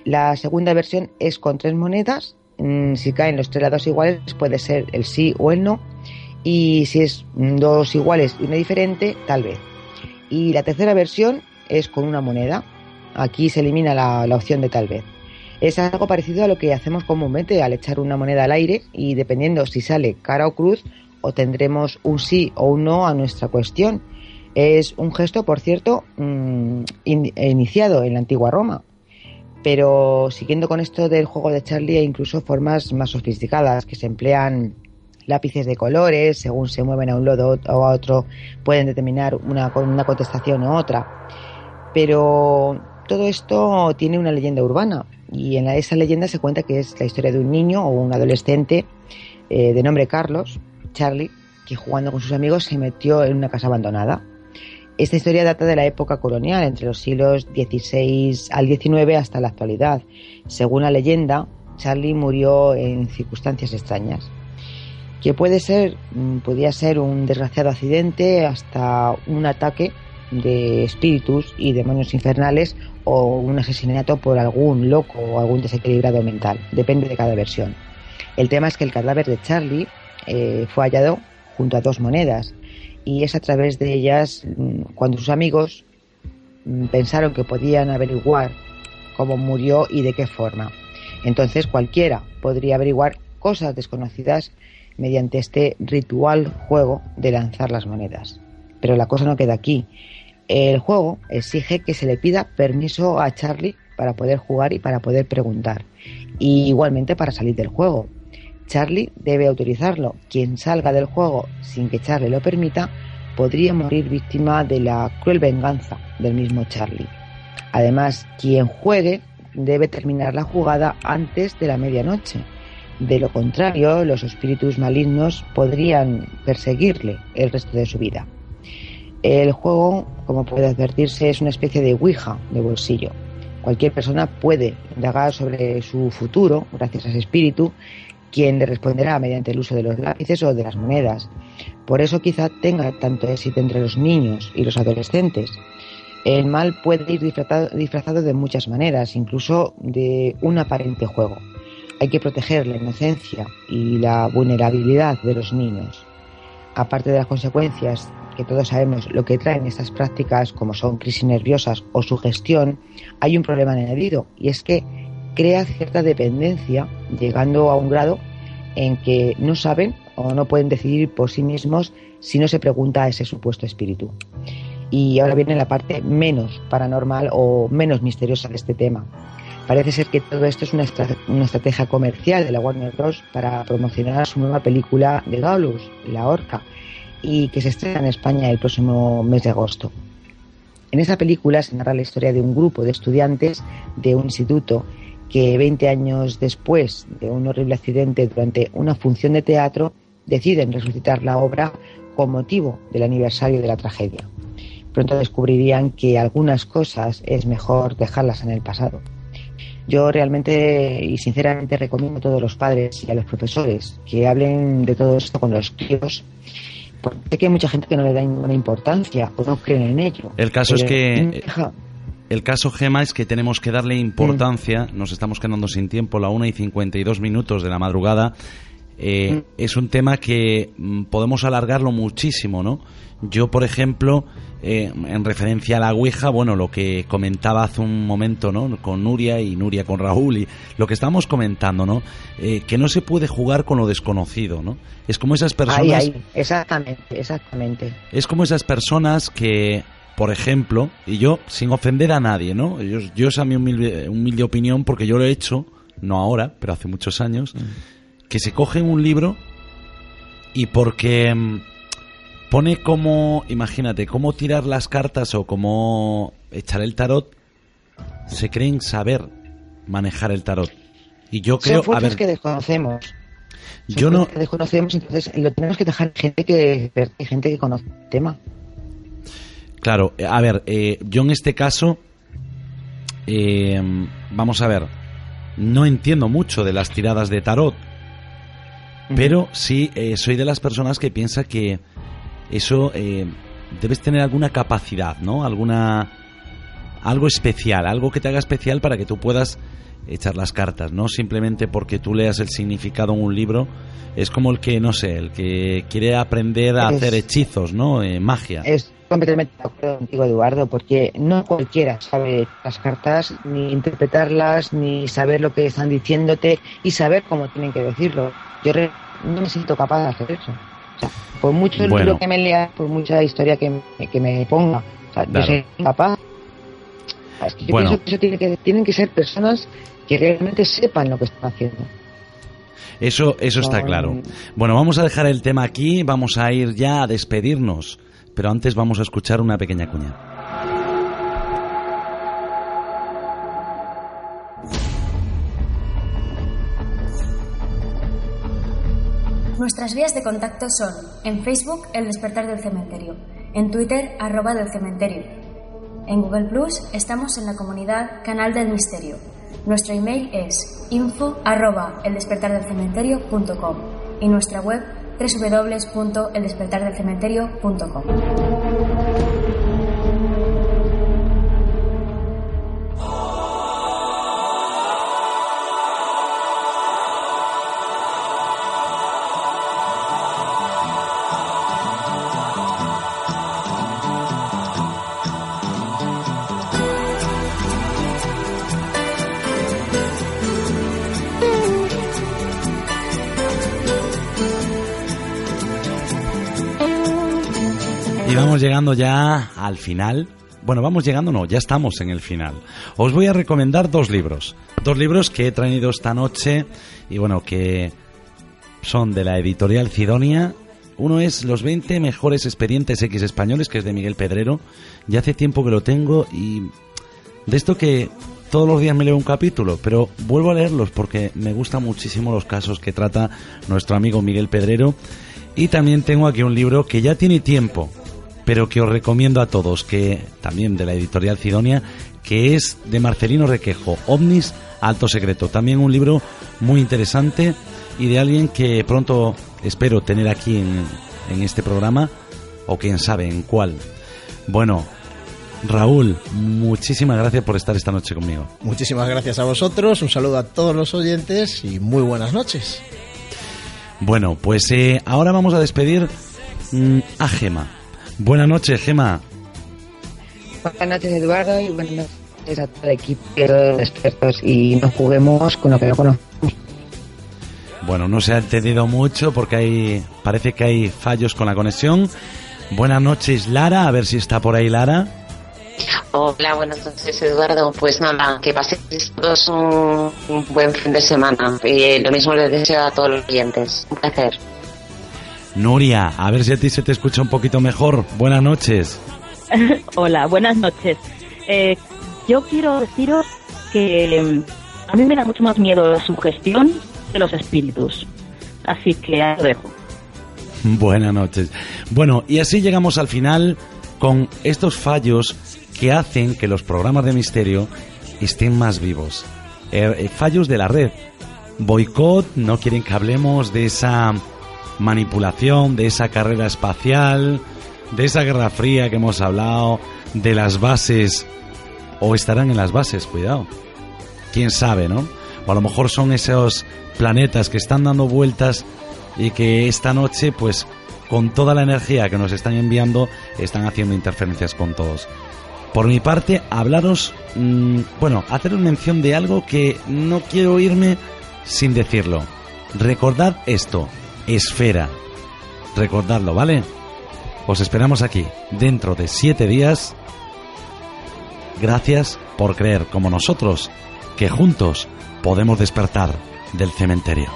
La segunda versión es con tres monedas. Mm, Si caen los tres lados iguales, puede ser el sí o el no. Y si es dos iguales y una diferente, tal vez. Y la tercera versión es con una moneda. Aquí se elimina la, la opción de tal vez. Es algo parecido a lo que hacemos comúnmente al echar una moneda al aire y dependiendo si sale cara o cruz, o tendremos un sí o un no a nuestra cuestión. Es un gesto, por cierto, mm, iniciado en la antigua Roma. Pero siguiendo con esto del juego de Charlie, hay incluso formas más sofisticadas que se emplean lápices de colores, según se mueven a un lado o a otro, pueden determinar una, una contestación u otra. Pero todo esto tiene una leyenda urbana y en esa leyenda se cuenta que es la historia de un niño o un adolescente eh, de nombre Carlos, Charlie, que jugando con sus amigos se metió en una casa abandonada. Esta historia data de la época colonial, entre los siglos XVI al XIX hasta la actualidad. Según la leyenda, Charlie murió en circunstancias extrañas. Que puede ser, mm, podía ser un desgraciado accidente hasta un ataque de espíritus y demonios infernales o un asesinato por algún loco o algún desequilibrado mental. Depende de cada versión. El tema es que el cadáver de Charlie eh, fue hallado junto a dos monedas y es a través de ellas mm, cuando sus amigos mm, pensaron que podían averiguar cómo murió y de qué forma. Entonces cualquiera podría averiguar cosas desconocidas mediante este ritual juego de lanzar las monedas. Pero la cosa no queda aquí. El juego exige que se le pida permiso a Charlie para poder jugar y para poder preguntar. Y igualmente para salir del juego. Charlie debe autorizarlo. Quien salga del juego sin que Charlie lo permita podría morir víctima de la cruel venganza del mismo Charlie. Además, quien juegue debe terminar la jugada antes de la medianoche. De lo contrario, los espíritus malignos podrían perseguirle el resto de su vida. El juego, como puede advertirse, es una especie de Ouija de bolsillo. Cualquier persona puede indagar sobre su futuro gracias a ese espíritu quien le responderá mediante el uso de los lápices o de las monedas. Por eso quizá tenga tanto éxito entre los niños y los adolescentes. El mal puede ir disfrazado, de muchas maneras, incluso de un aparente juego. Hay que proteger la inocencia y la vulnerabilidad de los niños. Aparte de las consecuencias que todos sabemos lo que traen estas prácticas, como son crisis nerviosas o sugestión, hay un problema añadido y es que crea cierta dependencia, llegando a un grado en que no saben o no pueden decidir por sí mismos si no se pregunta a ese supuesto espíritu. Y ahora viene la parte menos paranormal o menos misteriosa de este tema. Parece ser que todo esto es una, estrategia comercial de la Warner Bros. para promocionar su nueva película de Gaullus, La Orca, y que se estrena en España el próximo mes de agosto. En esa película se narra la historia de un grupo de estudiantes de un instituto que 20 años después de un horrible accidente durante una función de teatro deciden resucitar la obra con motivo del aniversario de la tragedia. Pronto descubrirían que algunas cosas es mejor dejarlas en el pasado. Yo realmente y sinceramente recomiendo a todos los padres y a los profesores que hablen de todo esto con los críos porque sé que hay mucha gente que no le da ninguna importancia o no creen en ello. El caso es que el caso, Gema, es que tenemos que darle importancia. Nos estamos quedando sin tiempo, la 1 y 52 minutos de la madrugada. Eh, mm. Es un tema que mm, podemos alargarlo muchísimo, ¿no? Yo, por ejemplo, eh, en referencia a la Ouija, bueno, lo que comentaba hace un momento, ¿no? Con Nuria y Nuria con Raúl y lo que estamos comentando, ¿no? Eh, que no se puede jugar con lo desconocido, ¿no? Es como esas personas... exactamente, exactamente. Es como esas personas que por ejemplo, y yo, sin ofender a nadie, ¿no? Yo, yo esa mi humilde, humilde opinión, porque yo lo he hecho, no ahora, pero hace muchos años, mm. que se cogen un libro y porque mm, pone como, imagínate, cómo tirar las cartas o cómo echar el tarot, se creen saber manejar el tarot. Y yo creo, a ver, que desconocemos. yo no que desconocemos, entonces lo tenemos que dejar gente que gente que conoce el tema. Claro, eh, a ver, eh, yo en este caso, eh, vamos a ver, no entiendo mucho de las tiradas de tarot, pero sí soy de las personas que piensa que eso debes tener alguna capacidad, ¿no? Alguna algo especial, algo que te haga especial para que tú puedas echar las cartas, no simplemente porque tú leas el significado en un libro, es como el que, no sé, el que quiere aprender a hacer hechizos, ¿no? magia. Es, completamente de acuerdo contigo, Eduardo, porque no cualquiera sabe las cartas, ni interpretarlas, ni saber lo que están diciéndote y saber cómo tienen que decirlo. Yo no me siento capaz de hacer eso. Por mucho libro que me lea, por mucha historia que me, que me ponga, yo soy incapaz. yo pienso que, eso tiene que tienen que ser personas que realmente sepan lo que están haciendo. Eso, eso está claro. Bueno, vamos a dejar el tema aquí, vamos a ir ya a despedirnos, pero antes vamos a escuchar una pequeña cuña. Nuestras vías de contacto son en Facebook El Despertar del Cementerio, en Twitter arroba del Cementerio. En Google Plus estamos en la comunidad Canal del Misterio nuestro email es info arroba y nuestra web www.eldespertardelcementerio.com. vamos llegando ya al final. Bueno, vamos llegando, no, ya estamos en el final. Os voy a recomendar dos libros. Dos libros que he traído esta noche y bueno, que son de la editorial Cidonia. Uno es Los 20 mejores expedientes X españoles, que es de Miguel Pedrero. Ya hace tiempo que lo tengo y de esto que todos los días me leo un capítulo, pero vuelvo a leerlos porque me gustan muchísimo los casos que trata nuestro amigo Miguel Pedrero. Y también tengo aquí un libro que ya tiene tiempo, pero que os recomiendo a todos, que también de la editorial Cidonia, que es de Marcelino Requejo, OVNIS Alto Secreto. También un libro muy interesante y de alguien que pronto espero tener aquí en, en este programa, o quién sabe en cuál. Bueno, Raúl, muchísimas gracias por estar esta noche conmigo. Muchísimas gracias a vosotros, un saludo a todos los oyentes y muy buenas noches. Bueno, pues eh, ahora vamos a despedir mm, a Gema. Buenas noches, Gema. Buenas noches, Eduardo, y buenas noches a todo el equipo de expertos. Y nos juguemos con lo que no conocemos. Bueno, no se ha entendido mucho porque hay, parece que hay fallos con la conexión. Buenas noches, Lara. A ver si está por ahí, Lara. Hola, buenas noches, Eduardo. Pues nada, que paséis todos un, buen fin de semana. Y lo mismo les deseo a todos los clientes. Un placer. Nuria, a ver si a ti se te escucha un poquito mejor. Buenas noches. (laughs) Hola, buenas noches. Eh, yo quiero deciros que mm, a mí me da mucho más miedo la sugestión que los espíritus. Así que lo dejo. Buenas noches. Bueno, y así llegamos al final con estos fallos que hacen que los programas de misterio estén más vivos. Eh, eh, fallos de la red. Boicot, no quieren que hablemos de esa manipulación, de esa carrera espacial, de esa guerra fría que hemos hablado, de las bases, o estarán en las bases, cuidado. Quién sabe, ¿no? O a lo mejor son esos planetas que están dando vueltas y que esta noche, pues, con toda la energía que nos están enviando, están haciendo interferencias con todos. Por mi parte, hablaros, mm, bueno, haceros mención de algo que no quiero irme sin decirlo. Recordad esto, Esfera. Recordadlo, ¿vale? Os esperamos aquí dentro de siete días. Gracias por creer como nosotros que juntos podemos despertar del cementerio.